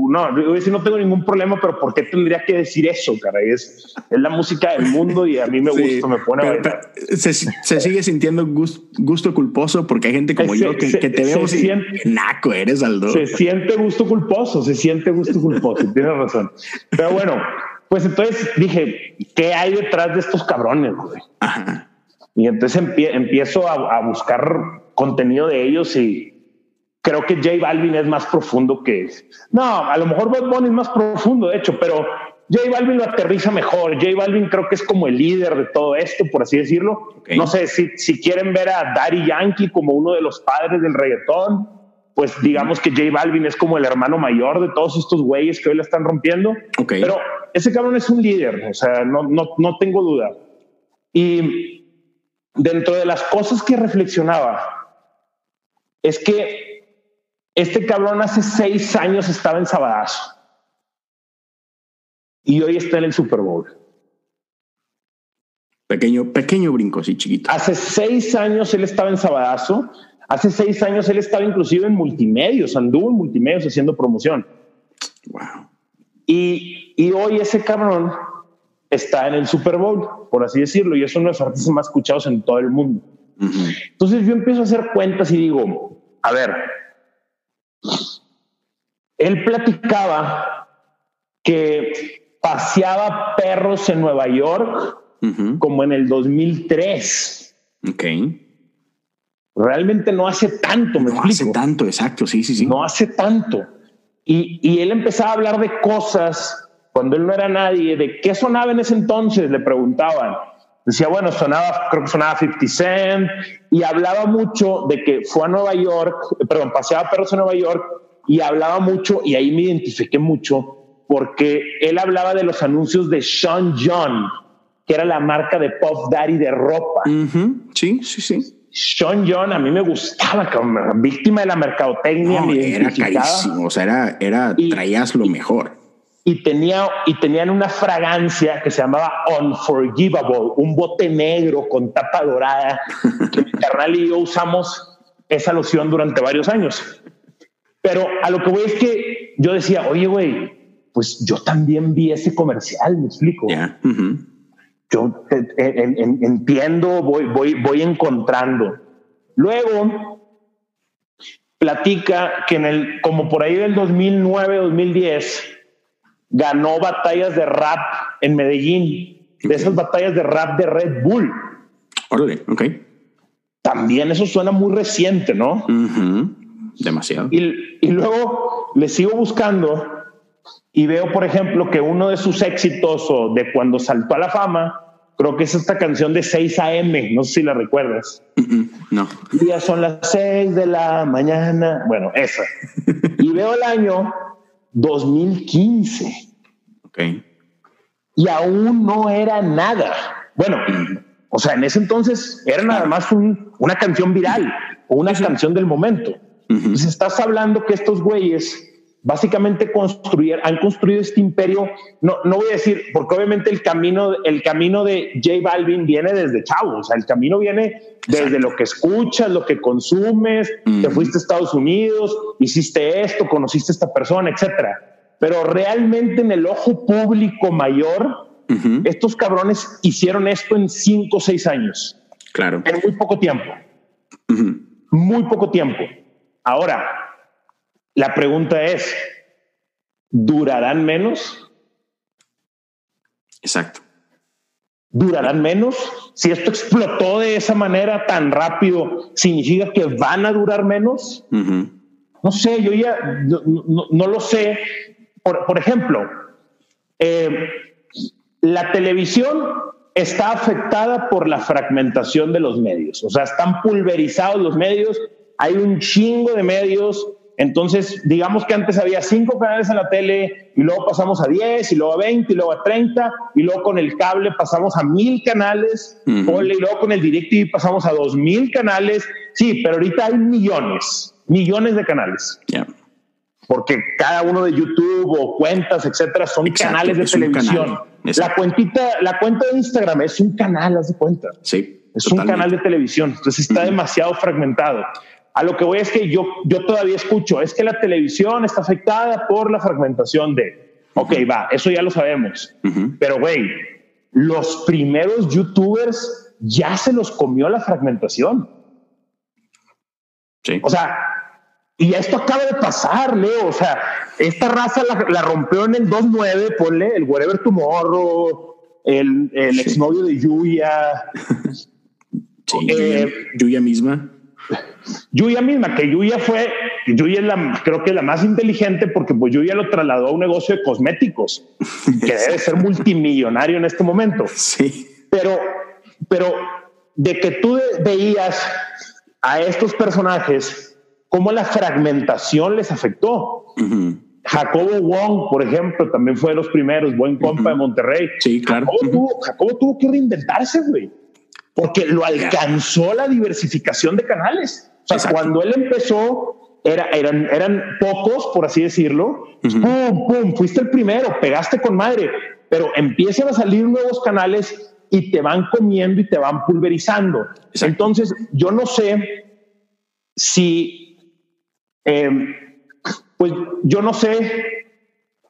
Speaker 3: no, no tengo ningún problema, pero ¿por qué tendría que decir eso, caray? Es, es la música del mundo y a mí me gusta, me pone
Speaker 2: se, se, sigue sintiendo gusto, culposo porque hay gente como yo que, te vemos y naco eres, Aldo.
Speaker 3: Se siente gusto culposo, se siente gusto culposo, tienes razón. Pero bueno, pues entonces dije, ¿qué hay detrás de estos cabrones, güey? Y entonces empiezo a, a buscar contenido de ellos y creo que J Balvin es más profundo que... No, a lo mejor Bad Bunny es más profundo, de hecho, pero J Balvin lo aterriza mejor. J Balvin creo que es como el líder de todo esto, por así decirlo. No sé, si, si quieren ver a Daddy Yankee como uno de los padres del reggaetón, pues digamos que J Balvin es como el hermano mayor de todos estos güeyes que hoy la están rompiendo. Pero ese cabrón es un líder, o sea, no, no, no tengo duda. Y dentro de las cosas que reflexionaba, es que este cabrón hace seis años estaba en Sabadazo y hoy está en el Super Bowl.
Speaker 2: Pequeño, pequeño brinco, sí, chiquito.
Speaker 3: Hace seis años él estaba en Sabadazo. Hace seis años él estaba inclusive en multimedios, anduvo en multimedios haciendo promoción.
Speaker 2: Wow.
Speaker 3: Y, y hoy ese cabrón está en el Super Bowl, por así decirlo, y es uno de los artistas más escuchados en todo el mundo. Entonces yo empiezo a hacer cuentas y digo, a ver, él platicaba que paseaba perros en Nueva York como en el 2003.
Speaker 2: Ok.
Speaker 3: Realmente no hace tanto, me
Speaker 2: no hace tanto, exacto, sí, sí, sí.
Speaker 3: No hace tanto. Y, y él empezaba a hablar de cosas cuando él no era nadie, de qué sonaba en ese entonces, le preguntaban. Decía, bueno, sonaba, creo que sonaba 50 Cent y hablaba mucho de que fue a Nueva York, perdón, paseaba perros en Nueva York y hablaba mucho, y ahí me identifiqué mucho, porque él hablaba de los anuncios de Sean John, que era la marca de Puff Daddy de ropa.
Speaker 2: Sí, sí, sí.
Speaker 3: Sean John a mí me gustaba como víctima de la mercadotecnia.
Speaker 2: era carísimo, o sea, era, era traías lo mejor.
Speaker 3: Y, tenía, y tenían una fragancia que se llamaba Unforgivable, un bote negro con tapa dorada, que mi carnal y yo usamos esa loción durante varios años. Pero a lo que voy es que yo decía, oye, güey, pues yo también vi ese comercial, me explico. Yo entiendo, voy, voy, voy encontrando. Luego platica que en el, como por ahí del 2009, 2010, ganó batallas de rap en Medellín, de esas batallas de rap de Red Bull.
Speaker 2: Órale, ok.
Speaker 3: También eso suena muy reciente, ¿no?
Speaker 2: Demasiado.
Speaker 3: Y, y luego le sigo buscando y veo, por ejemplo, que uno de sus éxitos o de cuando saltó a la fama, creo que es esta canción de 6 a.m., no sé si la recuerdas.
Speaker 2: no.
Speaker 3: Ya son las 6 de la mañana. Bueno, esa. y veo el año 2015.
Speaker 2: Ok.
Speaker 3: Y aún no era nada. Bueno, o sea, en ese entonces era nada más una canción viral o una canción del momento. Entonces estás hablando que estos güeyes básicamente construir, han construido este imperio. No, no voy a decir, porque obviamente el camino, el camino de J Balvin viene desde chavo, o sea, el camino viene desde lo que escuchas, lo que consumes, te fuiste a Estados Unidos, hiciste esto, conociste a esta persona, etcétera. Pero realmente en el ojo público mayor, estos cabrones hicieron esto en cinco o seis años.
Speaker 2: Claro.
Speaker 3: En muy poco tiempo. Muy poco tiempo. Ahora, la pregunta es, ¿durarán menos?
Speaker 2: Exacto.
Speaker 3: ¿Durarán menos? Si esto explotó de esa manera tan rápido, ¿significa que van a durar menos? No sé, yo ya no, lo sé. Por, ejemplo, eh, la televisión está afectada por la fragmentación de los medios. O sea, están pulverizados los medios, hay un chingo de medios entonces, digamos que antes había cinco canales en la tele y luego pasamos a 10 y luego a 20 y luego a 30 y luego con el cable pasamos a mil canales y luego con el DirecTV pasamos a dos mil canales. Sí, pero ahorita hay millones, millones de canales. Porque cada uno de YouTube o cuentas, etcétera, son canales de televisión. La cuentita, la cuenta de Instagram es un canal, haz de cuenta.
Speaker 2: Sí.
Speaker 3: Es un canal de televisión. Entonces está demasiado fragmentado. A lo que voy es que yo, yo todavía escucho, es que la televisión está afectada por la fragmentación de, ok, va, eso ya lo sabemos, pero güey, los primeros youtubers ya se los comió la fragmentación.
Speaker 2: Sí.
Speaker 3: O sea, y esto acaba de pasar, Leo. O sea, esta raza la, rompió en el 2.9, ponle el Wherever Tomorrow, el, el exnovio de Yuya.
Speaker 2: Sí, eh, Yuya misma.
Speaker 3: Yuya misma, que Yuya fue, Yuya es la, creo que la más inteligente porque pues Yuya lo trasladó a un negocio de cosméticos, que debe ser multimillonario en este momento.
Speaker 2: Sí.
Speaker 3: Pero, pero de que tú veías a estos personajes, cómo la fragmentación les afectó. Jacobo Wong, por ejemplo, también fue de los primeros, buen compa de Monterrey.
Speaker 2: Sí, claro.
Speaker 3: Jacobo tuvo que reinventarse, güey porque lo alcanzó la diversificación de canales. O sea, cuando él empezó, era, eran, eran pocos, por así decirlo. Pum, pum, fuiste el primero, pegaste con madre, pero empiezan a salir nuevos canales y te van comiendo y te van pulverizando. Entonces, yo no sé si, em, pues yo no sé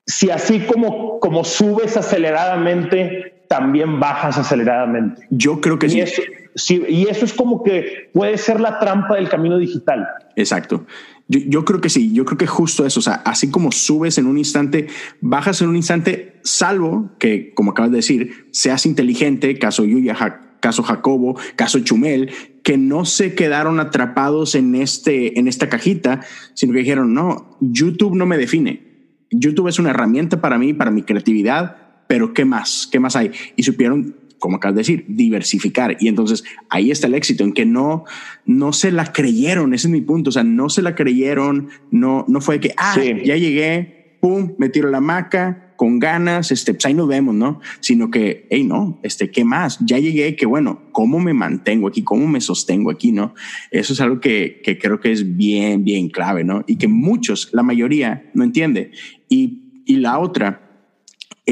Speaker 3: si así como, como subes aceleradamente también bajas aceleradamente.
Speaker 2: Yo creo que
Speaker 3: y
Speaker 2: sí.
Speaker 3: Eso, sí. Y eso es como que puede ser la trampa del camino digital.
Speaker 2: Exacto. Yo, creo que sí, yo creo que justo eso, o sea, así como subes en un instante, bajas en un instante, salvo que, como acabas de decir, seas inteligente, caso Yuya, caso Jacobo, caso Chumel, que no se quedaron atrapados en, este, en esta cajita, sino que dijeron, no, YouTube no me define. YouTube es una herramienta para mí, para mi creatividad, pero ¿qué más? ¿Qué más hay? Y supieron como acabas de decir, diversificar. Y entonces ahí está el éxito, en que no, no se la creyeron, ese es mi punto, o sea, no se la creyeron, no, no fue que, ah, ya llegué, pum, me tiro la maca, con ganas, este, pues ahí nos vemos, ¿no? Sino que, hey, no, este, ¿qué más? Ya llegué, que bueno, ¿cómo me mantengo aquí? ¿Cómo me sostengo aquí, no? Eso es algo que, que creo que es bien, bien clave, ¿no? Y que muchos, la mayoría, no entiende. Y, y la otra,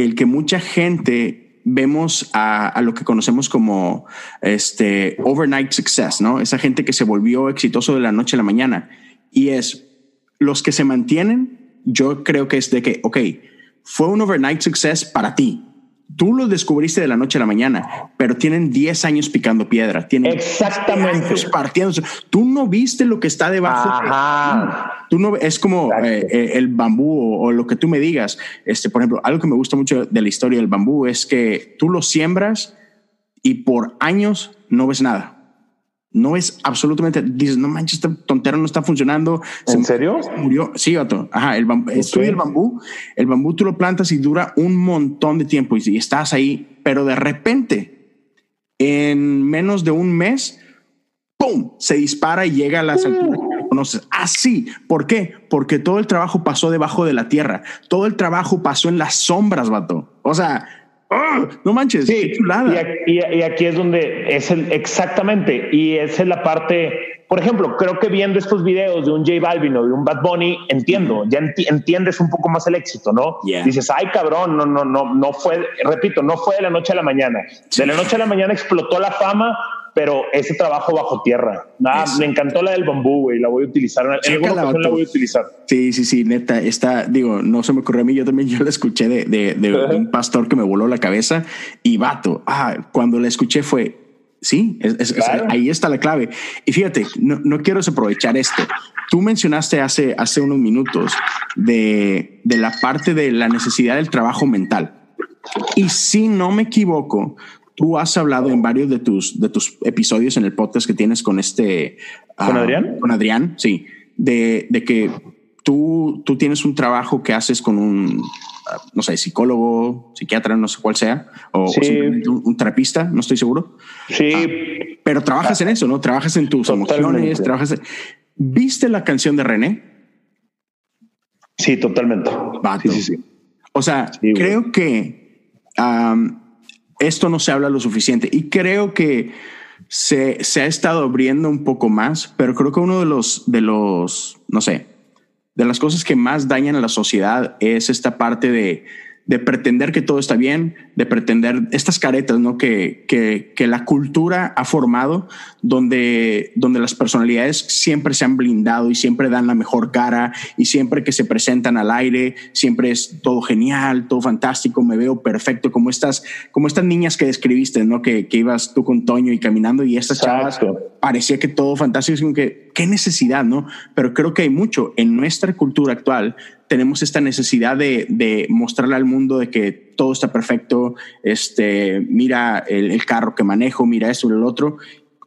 Speaker 2: el que mucha gente vemos a, lo que conocemos como este overnight success, ¿no? Esa gente que se volvió exitoso de la noche a la mañana. Y es los que se mantienen, yo creo que es de que, ok, fue un overnight success para ti, Tú lo descubriste de la noche a la mañana, pero tienen 10 años picando piedra. Tienen
Speaker 3: Exactamente.
Speaker 2: partiendo. Tú no viste lo que está debajo. Tú no es como eh, eh, el bambú o, lo que tú me digas. Este, por ejemplo, algo que me gusta mucho de la historia del bambú es que tú lo siembras y por años no ves nada. No es absolutamente, dices, no manches, esta tontera no está funcionando.
Speaker 3: ¿En serio?
Speaker 2: Murió. Sí, gato. Ajá, el bambú, el bambú. El bambú tú lo plantas y dura un montón de tiempo y, estás ahí, pero de repente, en menos de un mes, ¡pum! Se dispara y llega a las uh. alturas conoces. Así. ¿Por qué? Porque todo el trabajo pasó debajo de la tierra. Todo el trabajo pasó en las sombras, vato. O sea, ¡Ah! no manches,
Speaker 3: sí, Y, aquí, es donde es el, exactamente, y esa es la parte, por ejemplo, creo que viendo estos videos de un J Balvin o de un Bad Bunny, entiendo, ya entiendes un poco más el éxito, ¿no? Dices, ay cabrón, no, no, no, no fue, repito, no fue de la noche a la mañana. De la noche a la mañana explotó la fama, pero ese trabajo bajo tierra. Nada, me encantó la del bambú, güey. La voy a utilizar. En la, la voy a utilizar.
Speaker 2: Sí, sí, sí, neta. Está, digo, no se me ocurrió a mí. Yo también yo la escuché de, de, un pastor que me voló la cabeza y vato. Ah, cuando la escuché fue sí, ahí está la clave. Y fíjate, no, no, quiero desaprovechar esto. Tú mencionaste hace, hace unos minutos de, de la parte de la necesidad del trabajo mental. Y si no me equivoco, Tú has hablado en varios de tus, de tus episodios en el podcast que tienes con este...
Speaker 3: ¿Con ah, Adrián?
Speaker 2: Con Adrián, sí. De, de, que tú, tú tienes un trabajo que haces con un, ah, no sé, psicólogo, psiquiatra, no sé cuál sea, o, un, terapista, no estoy seguro.
Speaker 3: Sí. Ah,
Speaker 2: pero trabajas en eso, ¿no? Trabajas en tus emociones, trabajas... ¿Viste la canción de René?
Speaker 3: Sí, totalmente. Sí, sí, sí.
Speaker 2: O sea, creo que esto no se habla lo suficiente. Y creo que se, se, ha estado abriendo un poco más, pero creo que uno de los, de los, no sé, de las cosas que más dañan a la sociedad es esta parte de de pretender que todo está bien, de pretender estas caretas ¿no? que, que, que, la cultura ha formado, donde, donde las personalidades siempre se han blindado y siempre dan la mejor cara y siempre que se presentan al aire, siempre es todo genial, todo fantástico, me veo perfecto, como estas, como estas niñas que describiste, ¿no? que, que ibas tú con Toño y caminando y estas chavas parecía que todo fantástico, que qué necesidad, ¿no? Pero creo que hay mucho en nuestra cultura actual tenemos esta necesidad de, de, mostrarle al mundo de que todo está perfecto, este, mira el, carro que manejo, mira eso, el otro,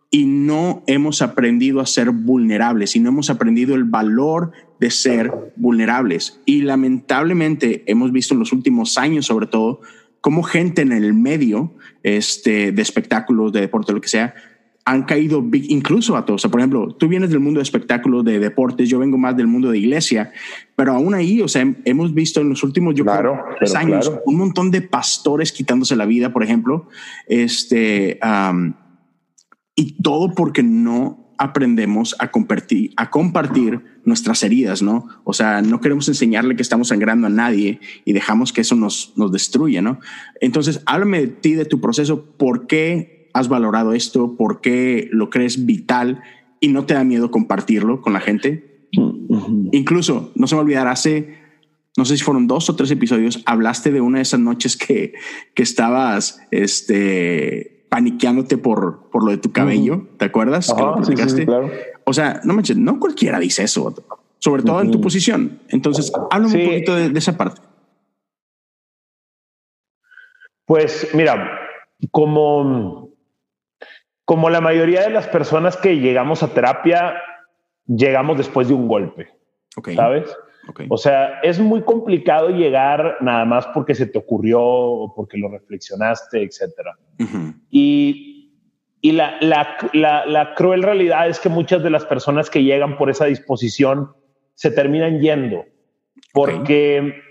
Speaker 2: y no hemos aprendido a ser vulnerables y no hemos aprendido el valor de ser vulnerables. Y lamentablemente hemos visto en los últimos años, sobre todo, cómo gente en el medio este, de espectáculos, de deporte, lo que sea, han caído incluso a todos. O sea, por ejemplo, tú vienes del mundo de espectáculos, de deportes, yo vengo más del mundo de iglesia, pero aún ahí, o sea, hemos visto en los últimos yo tres años un montón de pastores quitándose la vida, por ejemplo, este, y todo porque no aprendemos a compartir, a compartir nuestras heridas, ¿no? O sea, no queremos enseñarle que estamos sangrando a nadie y dejamos que eso nos, nos destruya, ¿no? Entonces, háblame de ti, de tu proceso, ¿por qué has valorado esto? ¿Por qué lo crees vital y no te da miedo compartirlo con la gente? Incluso, no se me olvidar, hace, no sé si fueron dos o tres episodios, hablaste de una de esas noches que, que estabas este, paniqueándote por, por lo de tu cabello. ¿Te acuerdas? O sea, no manches, no cualquiera dice eso, sobre todo en tu posición. Entonces, háblame un poquito de esa parte.
Speaker 3: Pues mira, como como la mayoría de las personas que llegamos a terapia, llegamos después de un golpe. ¿Sabes? O sea, es muy complicado llegar nada más porque se te ocurrió o porque lo reflexionaste, etcétera. Y, y la, la, la, cruel realidad es que muchas de las personas que llegan por esa disposición se terminan yendo porque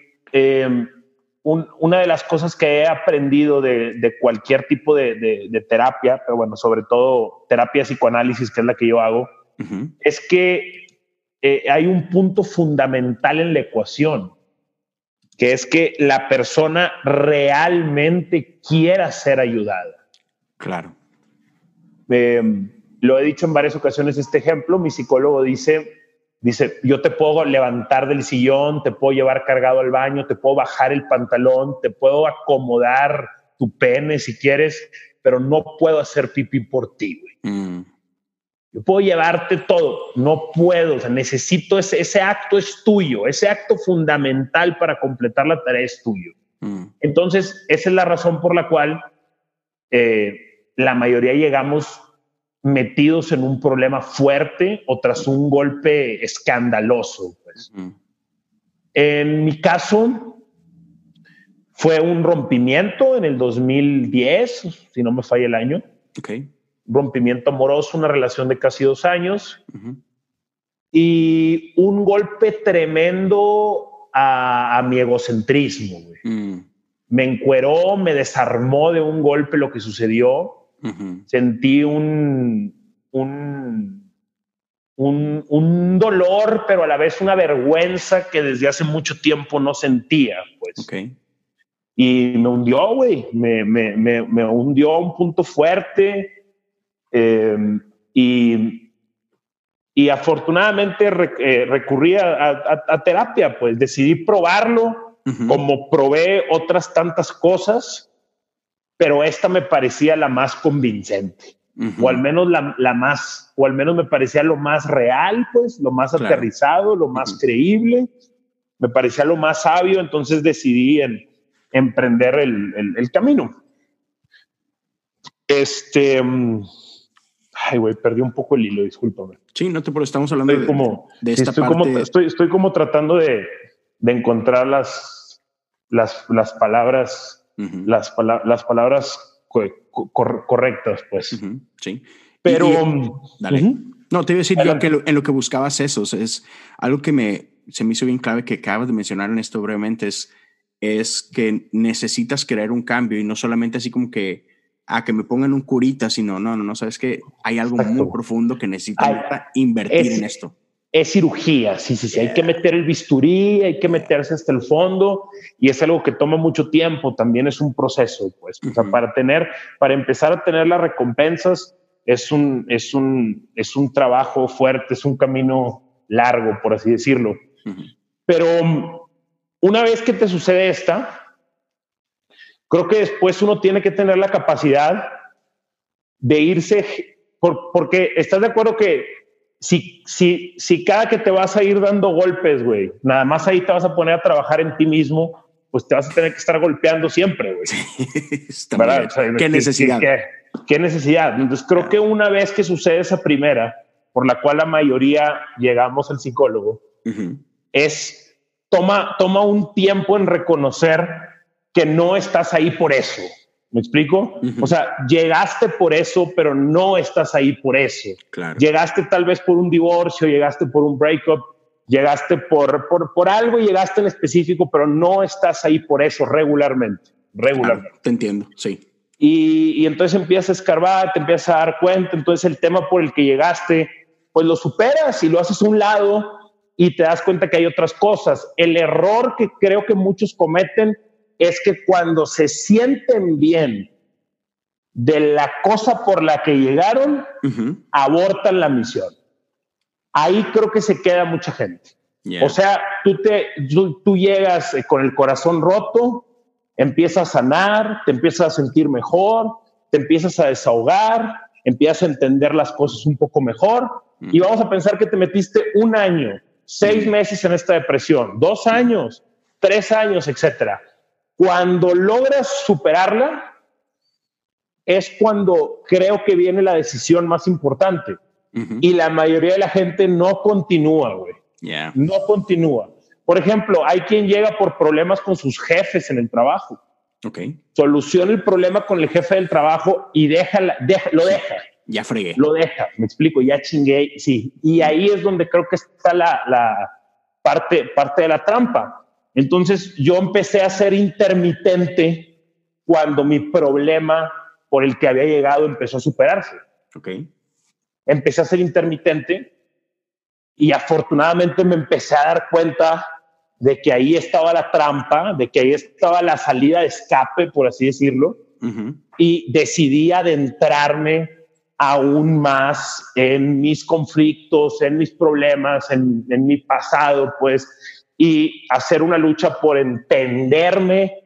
Speaker 3: una de las cosas que he aprendido de, cualquier tipo de, terapia, pero bueno, sobre todo terapia psicoanálisis, que es la que yo hago, es que eh, hay un punto fundamental en la ecuación, que es que la persona realmente quiera ser ayudada.
Speaker 2: Claro.
Speaker 3: Em, lo he dicho en varias ocasiones este ejemplo, mi psicólogo dice, dice, yo te puedo levantar del sillón, te puedo llevar cargado al baño, te puedo bajar el pantalón, te puedo acomodar tu pene si quieres, pero no puedo hacer pipí por ti, güey. Mm. Yo puedo llevarte todo, no puedo, o sea, necesito ese, ese acto es tuyo, ese acto fundamental para completar la tarea es tuyo. Mm. Entonces, esa es la razón por la cual eh, la mayoría llegamos metidos en un problema fuerte o tras un golpe escandaloso. Pues. En mi caso, fue un rompimiento en el 2010, si no me falla el año.
Speaker 2: Okay
Speaker 3: rompimiento amoroso, una relación de casi dos años y un golpe tremendo a, mi egocentrismo. Mm. Me encueró, me desarmó de un golpe lo que sucedió. Sentí un, un, un, dolor, pero a la vez una vergüenza que desde hace mucho tiempo no sentía. Pues. Y me hundió, güey. Me, me, me, me hundió a un punto fuerte Em, y, y, afortunadamente eh, recurrí a, terapia, pues decidí probarlo como probé otras tantas cosas, pero esta me parecía la más convincente. O al menos la, la, más, o al menos me parecía lo más real, pues, lo más aterrizado, lo más creíble, me parecía lo más sabio, entonces decidí en, emprender el, el, el camino. Este, mm, Ay, güey, perdí un poco el hilo, discúlpame.
Speaker 2: Sí, no te preocupes, estamos hablando de,
Speaker 3: como, de esta estoy Como, estoy, estoy como tratando de, de encontrar las, las, las palabras, las, las palabras correctas, pues.
Speaker 2: Sí.
Speaker 3: Pero...
Speaker 2: dale. No, te iba a decir yo que en lo que buscabas eso, es algo que me, se me hizo bien clave que acabas de mencionar en esto brevemente, es, es que necesitas crear un cambio y no solamente así como que a que me pongan un curita, sino, no, no, no, sabes que hay algo muy profundo que necesita invertir en esto.
Speaker 3: Es cirugía, sí, sí, sí, hay que meter el bisturí, hay que meterse hasta el fondo y es algo que toma mucho tiempo, también es un proceso, pues, o sea, para tener, para empezar a tener las recompensas es un, es un, es un trabajo fuerte, es un camino largo, por así decirlo. Pero una vez que te sucede esta, Creo que después uno tiene que tener la capacidad de irse, porque estás de acuerdo que si, si, si cada que te vas a ir dando golpes, güey, nada más ahí te vas a poner a trabajar en ti mismo, pues te vas a tener que estar golpeando siempre, güey.
Speaker 2: ¿Qué necesidad?
Speaker 3: ¿qué, necesidad? Entonces creo que una vez que sucede esa primera, por la cual la mayoría llegamos al psicólogo, es toma, toma un tiempo en reconocer que no estás ahí por eso. ¿Me explico? O sea, llegaste por eso, pero no estás ahí por eso. Llegaste tal vez por un divorcio, llegaste por un breakup, llegaste por, por, por algo y llegaste en específico, pero no estás ahí por eso regularmente. Regularmente.
Speaker 2: te entiendo, sí.
Speaker 3: Y, y, entonces empiezas a escarbar, te empiezas a dar cuenta, entonces el tema por el que llegaste, pues lo superas y lo haces a un lado y te das cuenta que hay otras cosas. El error que creo que muchos cometen es que cuando se sienten bien de la cosa por la que llegaron, abortan la misión. Ahí creo que se queda mucha gente. O sea, tú, te, tú, llegas eh, con el corazón roto, empiezas a sanar, te empiezas a sentir mejor, te empiezas a desahogar, empiezas a entender las cosas un poco mejor y vamos a pensar que te metiste un año, seis meses en esta depresión, dos años, tres años, etcétera. Cuando logras superarla, es cuando creo que viene la decisión más importante. Y la mayoría de la gente no continúa, güey. No continúa. Por ejemplo, hay quien llega por problemas con sus jefes en el trabajo.
Speaker 2: Ok.
Speaker 3: Soluciona el problema con el jefe del trabajo y deja, lo deja.
Speaker 2: Ya fregué.
Speaker 3: Lo deja, me explico, ya chingué, sí. Y ahí es donde creo que está la, la parte, parte de la trampa. Entonces yo empecé a ser intermitente cuando mi problema por el que había llegado empezó a superarse.
Speaker 2: Ok.
Speaker 3: Empecé a ser intermitente y afortunadamente me empecé a dar cuenta de que ahí estaba la trampa, de que ahí estaba la salida de escape, por así decirlo, y decidí adentrarme aún más en mis conflictos, en mis problemas, en, en mi pasado, pues, y hacer una lucha por entenderme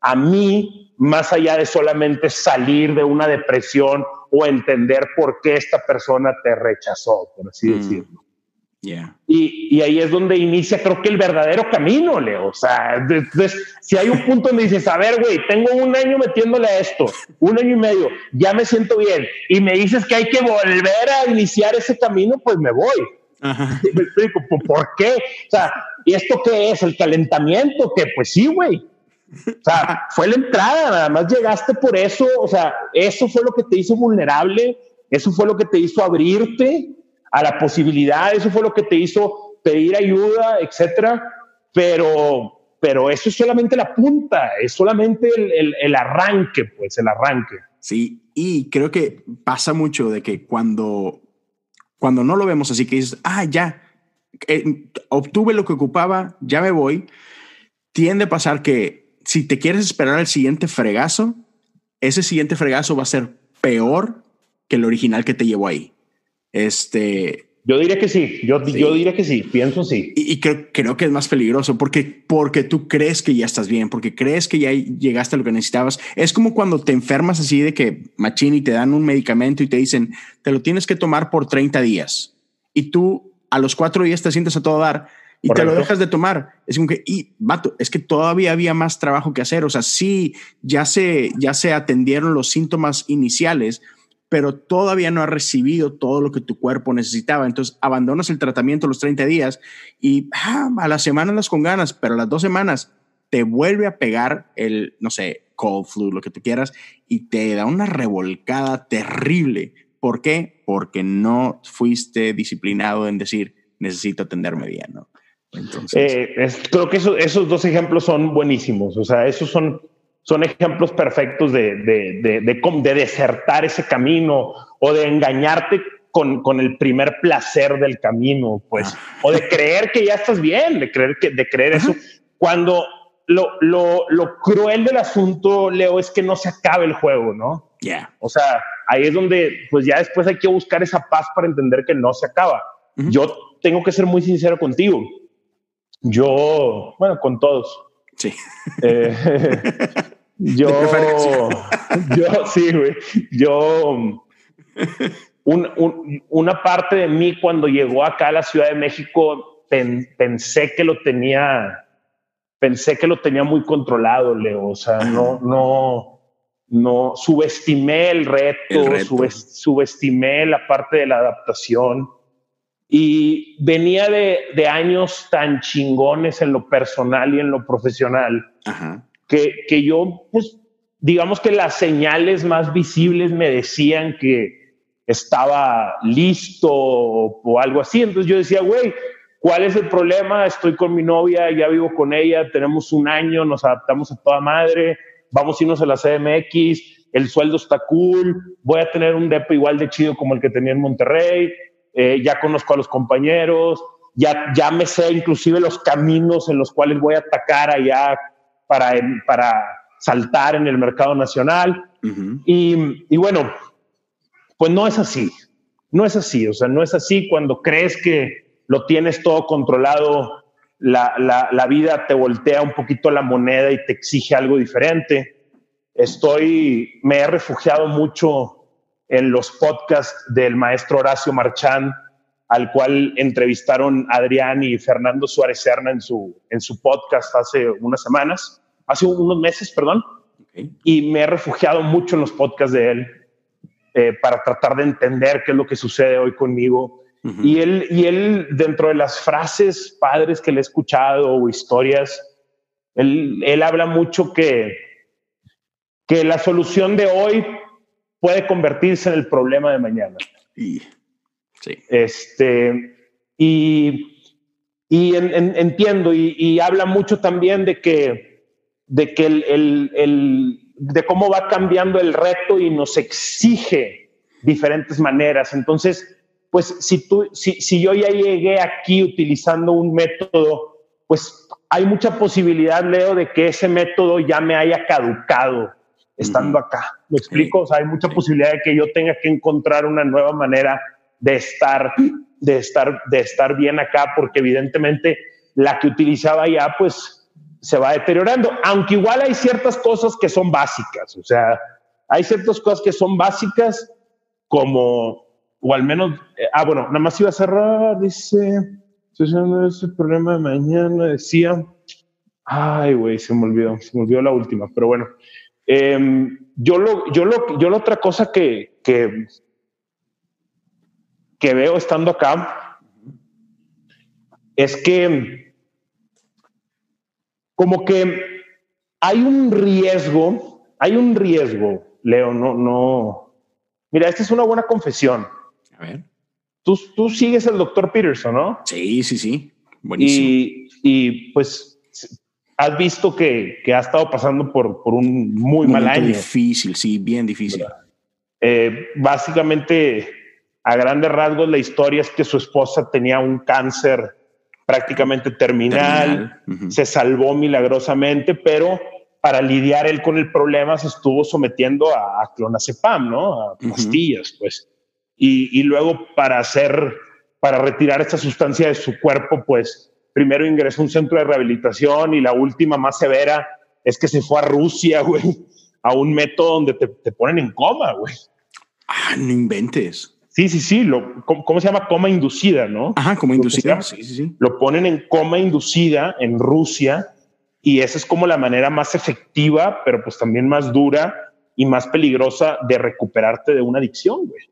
Speaker 3: a mí más allá de solamente salir de una depresión o entender por qué esta persona te rechazó, por así mm. decirlo. Y, ahí es donde inicia, creo que el verdadero camino, Leo. O sea, si hay un punto donde dices, a ver, güey, tengo un año metiéndole a esto, un año y medio, ya me siento bien, y me dices que hay que volver a iniciar ese camino, pues me voy. Me explico, ¿por qué? O sea, ¿y esto qué es? ¿El calentamiento? Que pues sí, güey. O sea, fue la entrada, nada más llegaste por eso. O sea, eso fue lo que te hizo vulnerable, eso fue lo que te hizo abrirte a la posibilidad, eso fue lo que te hizo pedir ayuda, etcétera. Pero, pero eso es solamente la punta, es solamente el, el, arranque, pues, el arranque.
Speaker 2: Sí, y creo que pasa mucho de que cuando, cuando no lo vemos así, que dices, ah, ya, eh, obtuve lo que ocupaba, ya me voy, tiende a pasar que si te quieres esperar al siguiente fregazo, ese siguiente fregazo va a ser peor que el original que te llevó ahí. Este.
Speaker 3: Yo diría que sí, yo, yo diría que sí, pienso sí.
Speaker 2: Y, creo, creo, que es más peligroso porque, porque tú crees que ya estás bien, porque crees que ya llegaste a lo que necesitabas. Es como cuando te enfermas así de que machín y te dan un medicamento y te dicen, te lo tienes que tomar por 30 días. Y tú a los cuatro días te sientes a todo dar y te lo dejas de tomar. Es como que, y vato, es que todavía había más trabajo que hacer. O sea, sí, ya se, ya se atendieron los síntomas iniciales, pero todavía no has recibido todo lo que tu cuerpo necesitaba. Entonces abandonas el tratamiento los 30 días y ah, a las semanas las con ganas, pero a las dos semanas te vuelve a pegar el, no sé, cold flu, lo que tú quieras, y te da una revolcada terrible. ¿Por qué? Porque no fuiste disciplinado en decir, necesito atenderme bien, ¿no?
Speaker 3: Entonces, eh, creo que esos dos ejemplos son buenísimos. O sea, esos son son ejemplos perfectos de, de, de, de, desertar ese camino o de engañarte con, con, el primer placer del camino, pues, ah. o de creer que ya estás bien, de creer, que, de creer eso. Cuando lo, lo, lo, cruel del asunto, Leo, es que no se acabe el juego, ¿no?
Speaker 2: Ya.
Speaker 3: O sea, ahí es donde, pues ya después hay que buscar esa paz para entender que no se acaba. Yo tengo que ser muy sincero contigo. Yo, bueno, con todos.
Speaker 2: Sí.
Speaker 3: Eh, Yo, yo sí, güey. Yo, una parte de mí cuando llegó acá a la Ciudad de México pensé que lo tenía, pensé que lo tenía muy controlado, Leo. O sea, no, no, no subestimé el reto, subestimé la parte de la adaptación y venía de, de, años tan chingones en lo personal y en lo profesional.
Speaker 2: Ajá
Speaker 3: que, yo, pues, digamos que las señales más visibles me decían que estaba listo o, algo así. Entonces yo decía, güey, ¿cuál es el problema? Estoy con mi novia, ya vivo con ella, tenemos un año, nos adaptamos a toda madre, vamos a irnos a la CMX, el sueldo está cool, voy a tener un depo igual de chido como el que tenía en Monterrey, eh, ya conozco a los compañeros, ya, ya me sé inclusive los caminos en los cuales voy a atacar allá para, para saltar en el mercado nacional. y, y, bueno, pues no es así. No es así. O sea, no es así cuando crees que lo tienes todo controlado. La, la, la vida te voltea un poquito la moneda y te exige algo diferente. Estoy, me he refugiado mucho en los podcasts del maestro Horacio Marchán, al cual entrevistaron Adrián y Fernando Suárez Serna en su, en su podcast hace unas semanas, hace unos meses, perdón, y me he refugiado mucho en los podcasts de él eh, para tratar de entender qué es lo que sucede hoy conmigo. Y, él, y él, dentro de las frases padres que le he escuchado o historias, él, él habla mucho que, que la solución de hoy puede convertirse en el problema de mañana.
Speaker 2: Y, sí.
Speaker 3: Este, y, y entiendo, y, habla mucho también de que, de que el, el, el, de cómo va cambiando el reto y nos exige diferentes maneras. Entonces, pues si, tú, si, si yo ya llegué aquí utilizando un método, pues hay mucha posibilidad, Leo, de que ese método ya me haya caducado estando acá. ¿Me explico? O sea, hay mucha posibilidad de que yo tenga que encontrar una nueva manera de estar, de estar, de estar bien acá, porque evidentemente la que utilizaba ya, pues se va deteriorando. Aunque igual hay ciertas cosas que son básicas. O sea, hay ciertas cosas que son básicas como o al menos, eh, ah, bueno, nada más iba a cerrar, dice, ese problema de mañana, decía, ay, güey, se me olvidó, se me olvidó la última, pero bueno, em, yo, lo, yo, lo, yo la otra cosa que, que, que veo estando acá es que como que hay un riesgo, hay un riesgo, Leo, no, no, mira, esta es una buena confesión.
Speaker 2: A ver.
Speaker 3: Tú, tú sigues al doctor Peterson, ¿no?
Speaker 2: Sí, sí, sí. Buenísimo.
Speaker 3: Y, y pues has visto que, que, ha estado pasando por, por un muy mal año.
Speaker 2: Difícil, sí, bien difícil.
Speaker 3: Eh, básicamente, a grandes rasgos, la historia es que su esposa tenía un cáncer prácticamente terminal, se salvó milagrosamente, pero para lidiar él con el problema se estuvo sometiendo a, a clonazepam, ¿no? A pastillas, pues y, luego para hacer, para retirar esta sustancia de su cuerpo, pues primero ingresó a un centro de rehabilitación y la última más severa es que se fue a Rusia, güey, a un método donde te, te ponen en coma, güey.
Speaker 2: Ah, no inventes.
Speaker 3: Sí, sí, sí. Lo, ¿cómo, se llama? Coma inducida, ¿no?
Speaker 2: Ajá, coma inducida. Sí, sí, sí.
Speaker 3: Lo ponen en coma inducida en Rusia y esa es como la manera más efectiva, pero pues también más dura y más peligrosa de recuperarte de una adicción, güey.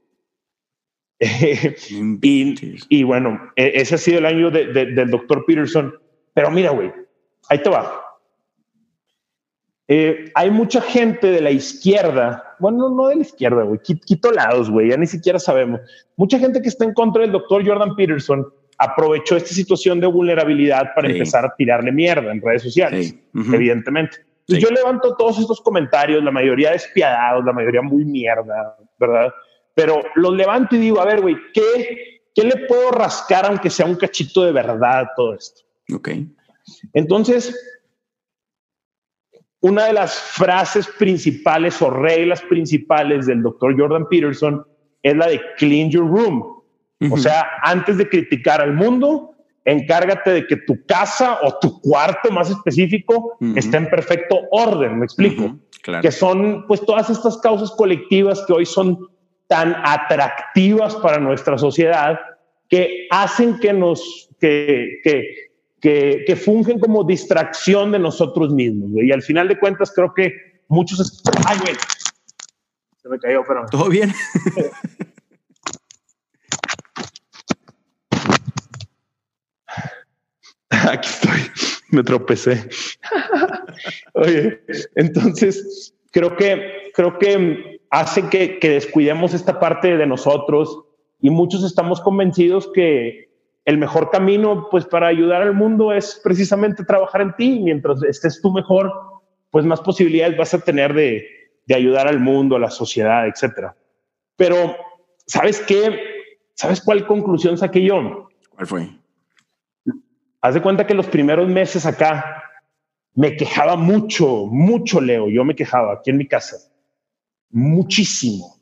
Speaker 3: y, bueno, e, ese ha sido el año del doctor Peterson. Pero mira, güey, ahí te va. Eh, hay mucha gente de la izquierda, bueno, no de la izquierda, güey, quito lados, güey, ya ni siquiera sabemos. Mucha gente que está en contra del doctor Jordan Peterson aprovechó esta situación de vulnerabilidad para empezar a tirarle mierda en redes sociales, evidentemente. Yo levanto todos estos comentarios, la mayoría despiadados, la mayoría muy mierda, ¿verdad? Pero los levanto y digo, a ver, güey, ¿qué, ¿qué le puedo rascar aunque sea un cachito de verdad a todo esto?
Speaker 2: Ok.
Speaker 3: Entonces, una de las frases principales o reglas principales del doctor Jordan Peterson es la de clean your room. O sea, antes de criticar al mundo, encárgate de que tu casa o tu cuarto más específico esté en perfecto orden, me explico. claro. Que son pues todas estas causas colectivas que hoy son tan atractivas para nuestra sociedad que hacen que nos, que, que, que, fungen como distracción de nosotros mismos. Y al final de cuentas creo que muchos... Ay, güey. Se me cayó, pero...
Speaker 2: ¿Todo bien?
Speaker 3: Aquí estoy, me tropecé. Oye, entonces creo que creo que hace que, descuidemos esta parte de nosotros y muchos estamos convencidos que el mejor camino pues para ayudar al mundo es precisamente trabajar en ti. Mientras estés tú mejor, pues más posibilidades vas a tener de, ayudar al mundo, a la sociedad, etcétera. Pero, ¿sabes qué? ¿Sabes cuál conclusión saqué yo?
Speaker 2: ¿Cuál fue?
Speaker 3: Haz de cuenta que los primeros meses acá me quejaba mucho, mucho, Leo. Yo me quejaba aquí en mi casa muchísimo.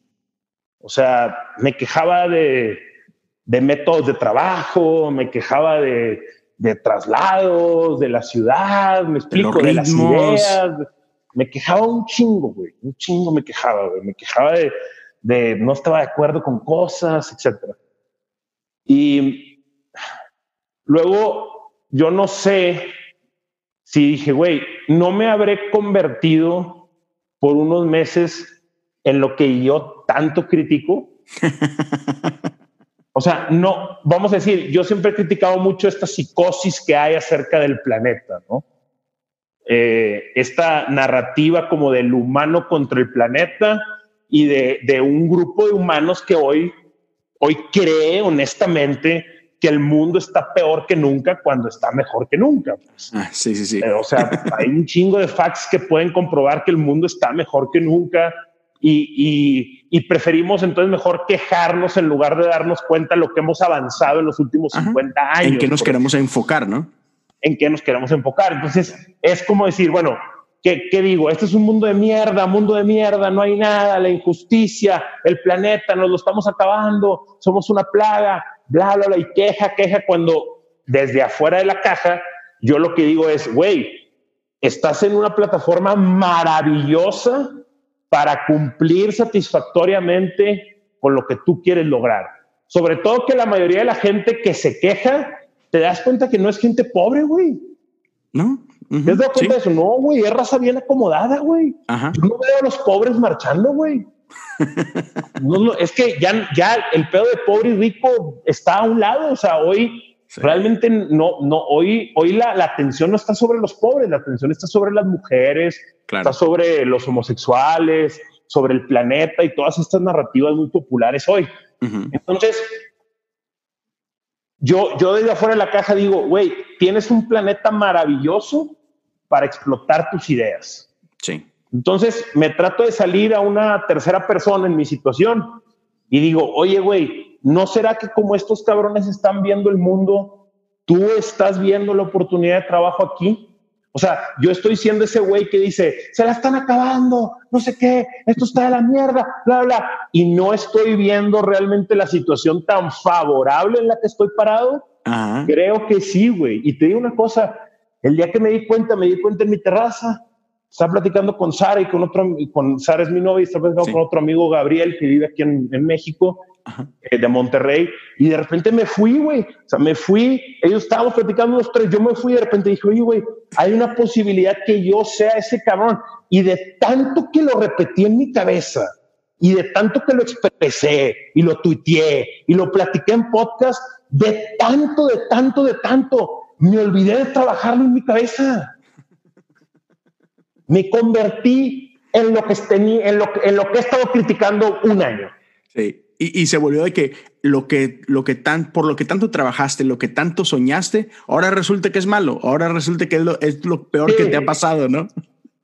Speaker 3: O sea, me quejaba de, métodos de trabajo, me quejaba de, traslados, de la ciudad, me explico, de, las ideas. Me quejaba un chingo, güey, un chingo me quejaba, güey. Me quejaba de, de no estaba de acuerdo con cosas, etcétera. Y luego yo no sé si dije, güey, no me habré convertido por unos meses en lo que yo tanto critico. o sea, no, vamos a decir, yo siempre he criticado mucho esta psicosis que hay acerca del planeta, ¿no? Eh, esta narrativa como del humano contra el planeta y de, de, un grupo de humanos que hoy, hoy cree honestamente que el mundo está peor que nunca cuando está mejor que nunca. Pues.
Speaker 2: Ah, sí, sí, sí.
Speaker 3: Eh, o sea, hay un chingo de facts que pueden comprobar que el mundo está mejor que nunca y, y, preferimos entonces mejor quejarnos en lugar de darnos cuenta de lo que hemos avanzado en los últimos 50 años.
Speaker 2: En qué nos queremos enfocar, ¿no?
Speaker 3: En qué nos queremos enfocar. Entonces, es como decir, bueno, ¿qué, ¿qué, digo? Este es un mundo de mierda, mundo de mierda, no hay nada, la injusticia, el planeta, nos lo estamos acabando, somos una plaga, bla, bla, bla, y queja, queja, cuando desde afuera de la caja, yo lo que digo es, güey, estás en una plataforma maravillosa para cumplir satisfactoriamente con lo que tú quieres lograr. Sobre todo que la mayoría de la gente que se queja, te das cuenta que no es gente pobre, güey.
Speaker 2: ¿No?
Speaker 3: ¿Te das cuenta de eso? No, güey, es raza bien acomodada, güey. Yo no veo a los pobres marchando, güey. no, es que ya, ya el pedo de pobre y rico está a un lado. O sea, hoy realmente no, no, hoy, hoy la, la, atención no está sobre los pobres, la atención está sobre las mujeres, está sobre los homosexuales, sobre el planeta y todas estas narrativas muy populares hoy. Entonces, yo, yo desde afuera de la caja digo, güey, tienes un planeta maravilloso para explotar tus ideas.
Speaker 2: Sí.
Speaker 3: Entonces me trato de salir a una tercera persona en mi situación y digo, oye, güey, ¿no será que como estos cabrones están viendo el mundo, tú estás viendo la oportunidad de trabajo aquí? O sea, yo estoy siendo ese güey que dice, se la están acabando, no sé qué, esto está de la mierda, bla, bla, y no estoy viendo realmente la situación tan favorable en la que estoy parado. Creo que sí, güey. Y te digo una cosa, el día que me di cuenta, me di cuenta en mi terraza, estaba platicando con Sara y con otro, con Sara es mi novia, y estaba platicando con otro amigo, Gabriel, que vive aquí en, en México, eh, de Monterrey, y de repente me fui, güey, o sea, me fui, ellos estábamos platicando los tres, yo me fui y de repente dije, oye, güey, hay una posibilidad que yo sea ese cabrón, y de tanto que lo repetí en mi cabeza, y de tanto que lo expresé, y lo tuiteé, y lo platiqué en podcast, de tanto, de tanto, de tanto, me olvidé de trabajarlo en mi cabeza me convertí en lo que, tenía, en lo, en lo que he estado criticando un año.
Speaker 2: Sí. Y, se volvió de que lo que, lo que tan, por lo que tanto trabajaste, lo que tanto soñaste, ahora resulta que es malo, ahora resulta que es lo, es lo peor que te ha pasado, ¿no?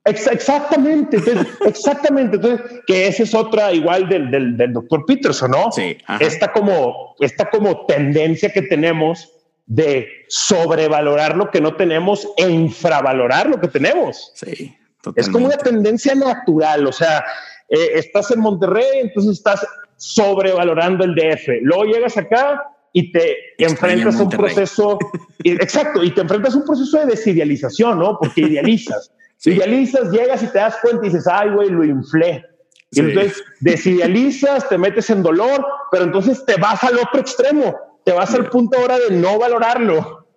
Speaker 3: exactamente, exactamente. Entonces, que esa es otra igual del, del, del doctor Peterson, ¿no?
Speaker 2: Sí.
Speaker 3: Esta como, esta como tendencia que tenemos de sobrevalorar lo que no tenemos e infravalorar lo que tenemos.
Speaker 2: Sí.
Speaker 3: Es como una tendencia natural, o sea, eh, estás en Monterrey, entonces estás sobrevalorando el DF. Luego llegas acá y te enfrentas a un proceso, exacto, y te enfrentas a un proceso de desidealización, ¿no? Porque idealizas. Idealizas, llegas y te das cuenta y dices, ay, güey, lo inflé. Y entonces desidealizas, te metes en dolor, pero entonces te vas al otro extremo, te vas al punto ahora de no valorarlo.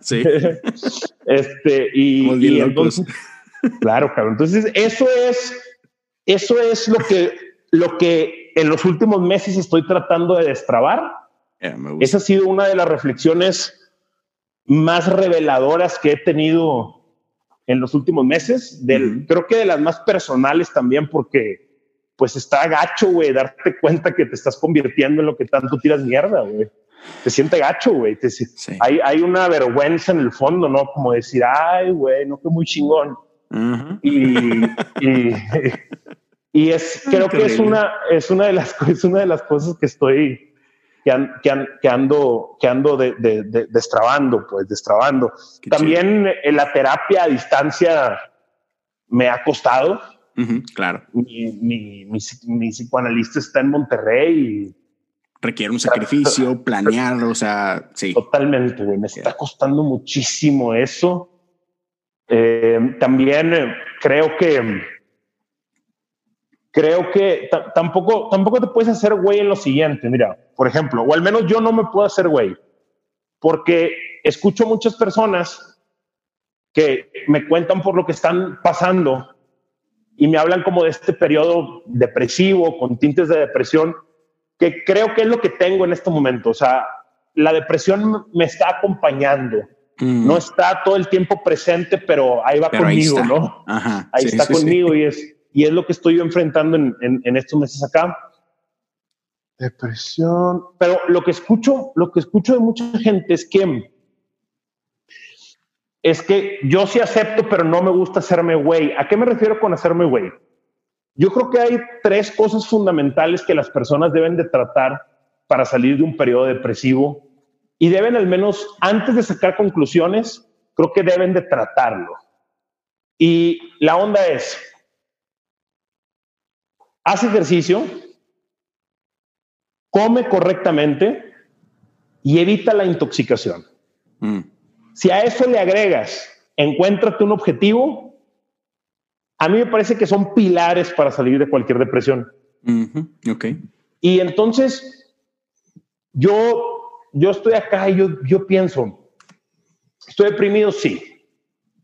Speaker 2: sí.
Speaker 3: este, y, entonces, Claro, claro. Entonces, eso es, eso es lo que, lo que en los últimos meses estoy tratando de destrabar. Esa ha sido una de las reflexiones más reveladoras que he tenido en los últimos meses. Del, Creo que de las más personales también, porque pues está gacho, güey, darte cuenta que te estás convirtiendo en lo que tanto tiras mierda, güey. Te siente gacho, güey. Hay, hay una vergüenza en el fondo, ¿no? Como decir, ay, güey, no fue muy chingón y, y, es, creo que es una, es, una de las, es una de las cosas que estoy, que, que, ando, que ando de, destrabando, pues destrabando. También en la terapia a distancia me ha costado.
Speaker 2: claro.
Speaker 3: Mi, mi, mi, psicoanalista está en Monterrey y
Speaker 2: requiere un sacrificio, planear, o sea, sí.
Speaker 3: Totalmente, güey. Me está costando muchísimo eso. Eh, también eh, creo que creo que tampoco, tampoco te puedes hacer güey en lo siguiente. Mira, por ejemplo, o al menos yo no me puedo hacer güey, porque escucho muchas personas que me cuentan por lo que están pasando y me hablan como de este periodo depresivo, con tintes de depresión, que creo que es lo que tengo en este momento. O sea, la depresión me está acompañando. Mm. No está todo el tiempo presente, pero ahí va conmigo, ¿no? ahí está conmigo y es y es lo que estoy yo enfrentando en, en, estos meses acá. Depresión. Pero lo que escucho, lo que escucho de mucha gente es que es que yo sí acepto, pero no me gusta hacerme güey. ¿A qué me refiero con hacerme güey? Yo creo que hay tres cosas fundamentales que las personas deben de tratar para salir de un periodo depresivo y deben al menos antes de sacar conclusiones, creo que deben de tratarlo. Y la onda es, haz ejercicio, come correctamente y evita la intoxicación. Mm. Si a eso le agregas, encuéntrate un objetivo, a mí me parece que son pilares para salir de cualquier depresión.
Speaker 2: Ok.
Speaker 3: Y entonces, yo, yo estoy acá y yo, yo pienso, estoy deprimido, sí.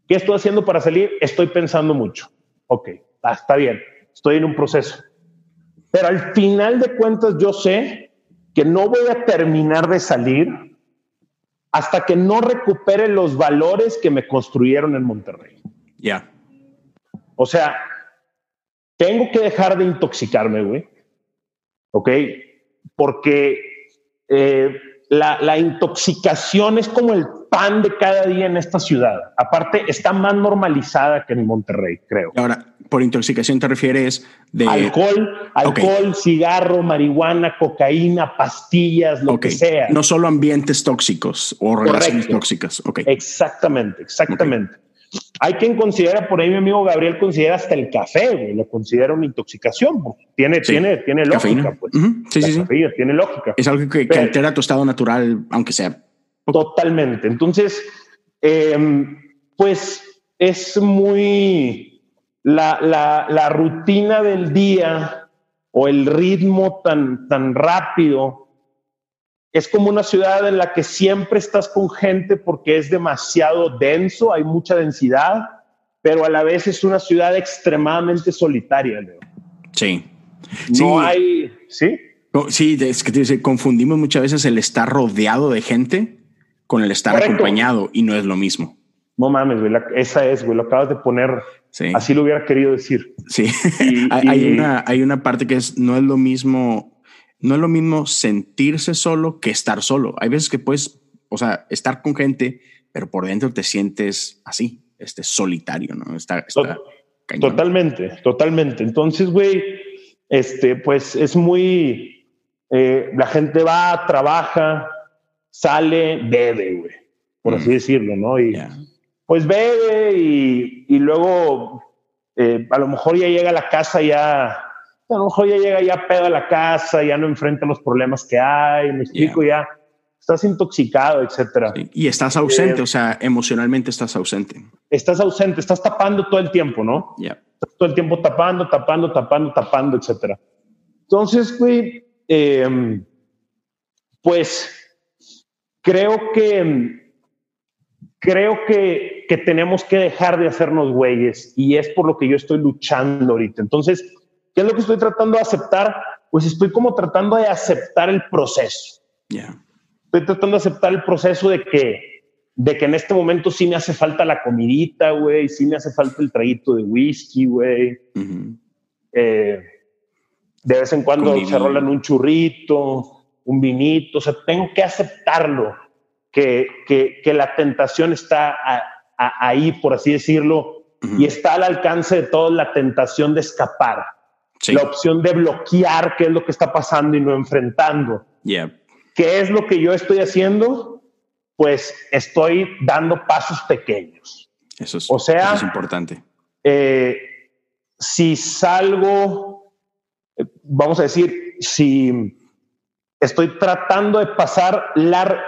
Speaker 3: ¿Qué estoy haciendo para salir? Estoy pensando mucho. Ok, está bien, estoy en un proceso. Pero al final de cuentas yo sé que no voy a terminar de salir hasta que no recupere los valores que me construyeron en Monterrey.
Speaker 2: Ya.
Speaker 3: O sea, tengo que dejar de intoxicarme, güey. ¿Ok? Porque eh, la, la, intoxicación es como el pan de cada día en esta ciudad. Aparte, está más normalizada que en Monterrey, creo.
Speaker 2: Ahora, por intoxicación te refieres de
Speaker 3: alcohol, alcohol, cigarro, marihuana, cocaína, pastillas, lo que sea.
Speaker 2: No solo ambientes tóxicos o relaciones tóxicas. Okay.
Speaker 3: Exactamente, exactamente. Hay quien considera, por ahí mi amigo Gabriel considera hasta el café, lo considera una intoxicación. Tiene, tiene, tiene lógica, pues. Sí, sí, sí. tiene lógica.
Speaker 2: Es algo que, que altera tu estado natural, aunque sea
Speaker 3: Totalmente. Entonces, em, pues es muy la, la, rutina del día o el ritmo tan, tan rápido. Es como una ciudad en la que siempre estás con gente porque es demasiado denso, hay mucha densidad, pero a la vez es una ciudad extremadamente solitaria. Leo.
Speaker 2: Sí.
Speaker 3: No hay, ¿sí?
Speaker 2: Sí, es que confundimos muchas veces el estar rodeado de gente con el estar acompañado y no es lo mismo.
Speaker 3: No mames, güey, esa es, güey, lo acabas de poner. Así lo hubiera querido decir.
Speaker 2: Sí, hay, una, hay una parte que es, no es lo mismo, no es lo mismo sentirse solo que estar solo. Hay veces que puedes, o sea, estar con gente, pero por dentro te sientes así, este solitario, ¿no? Está,
Speaker 3: totalmente, totalmente. Entonces, güey, este, pues es muy, eh, la gente va, trabaja, sale, bebe, güey, por así mm. decirlo, ¿no? Y pues bebe y, y luego eh, a lo mejor ya llega a la casa ya, a lo mejor ya llega ya pedo a la casa, ya no enfrenta los problemas que hay, me explico, ya estás intoxicado, etcétera.
Speaker 2: Y estás ausente, eh, o sea, emocionalmente estás ausente.
Speaker 3: Estás ausente, estás tapando todo el tiempo, ¿no?
Speaker 2: Ya.
Speaker 3: todo el tiempo tapando, tapando, tapando, tapando, etcétera. Entonces, güey, eh, pues creo que, creo que, que tenemos que dejar de hacernos güeyes y es por lo que yo estoy luchando ahorita. Entonces, ¿qué es lo que estoy tratando de aceptar? Pues estoy como tratando de aceptar el proceso.
Speaker 2: Yeah.
Speaker 3: Estoy tratando de aceptar el proceso de que, de que en este momento sí me hace falta la comidita, güey, sí me hace falta el traguito de whisky, güey. Eh, de vez en cuando se rolan un churrito un vinito, o sea, tengo que aceptarlo, que, que, la tentación está ahí, por así decirlo, y está al alcance de todos la tentación de escapar, la opción de bloquear qué es lo que está pasando y no enfrentando. ¿Qué es lo que yo estoy haciendo? Pues estoy dando pasos pequeños.
Speaker 2: Eso es, o sea, es importante.
Speaker 3: Eh, si salgo, vamos a decir, si estoy tratando de pasar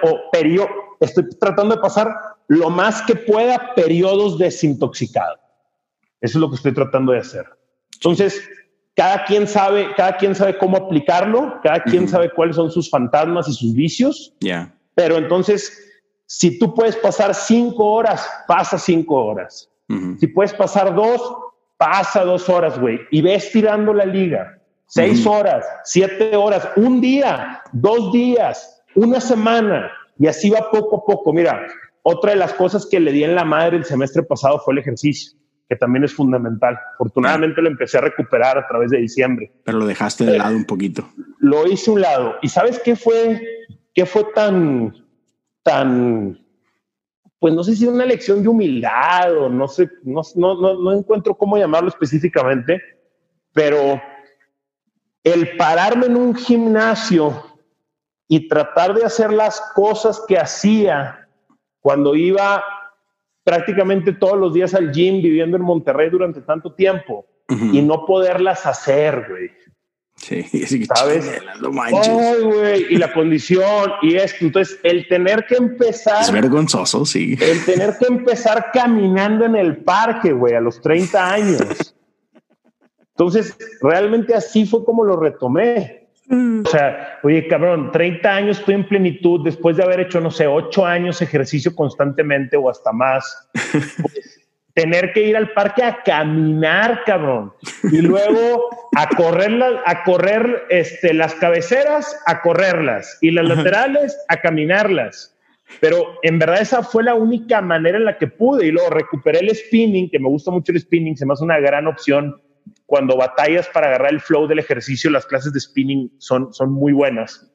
Speaker 3: o periodo, estoy tratando de pasar lo más que pueda periodos desintoxicados. Eso es lo que estoy tratando de hacer. Entonces, cada quien sabe, cada quien sabe cómo aplicarlo, cada quien sabe cuáles son sus fantasmas y sus vicios.
Speaker 2: Ya.
Speaker 3: Pero entonces, si tú puedes pasar cinco horas, pasa cinco horas. Si puedes pasar dos, pasa dos horas, güey. Y ves tirando la liga. seis horas, siete horas, un día, dos días, una semana, y así va poco a poco. Mira, otra de las cosas que le di en la madre el semestre pasado fue el ejercicio, que también es fundamental. Afortunadamente lo empecé a recuperar a través de diciembre.
Speaker 2: Pero lo dejaste de lado un poquito.
Speaker 3: Lo hice un lado. ¿Y sabes qué fue, qué fue tan, tan, pues no sé si una lección de humildad o no sé, no, no, no, no encuentro cómo llamarlo específicamente, pero el pararme en un gimnasio y tratar de hacer las cosas que hacía cuando iba prácticamente todos los días al gym viviendo en Monterrey durante tanto tiempo y no poderlas hacer, güey.
Speaker 2: Sí, sí ¿sabes?
Speaker 3: Ay, güey, y la condición y esto. Entonces, el tener que empezar.
Speaker 2: Es vergonzoso, sí.
Speaker 3: El tener que empezar caminando en el parque, güey, a los 30 años. Entonces, realmente así fue como lo retomé. Mm. O sea, oye, cabrón, 30 años estoy en plenitud después de haber hecho, no sé, 8 años ejercicio constantemente o hasta más. Pues, tener que ir al parque a caminar, cabrón. Y luego a correr, a correr este, las cabeceras, a correrlas. Y las laterales, a caminarlas. Pero en verdad esa fue la única manera en la que pude. Y luego recuperé el spinning, que me gusta mucho el spinning, se me hace una gran opción cuando batallas para agarrar el flow del ejercicio, las clases de spinning son, son muy buenas.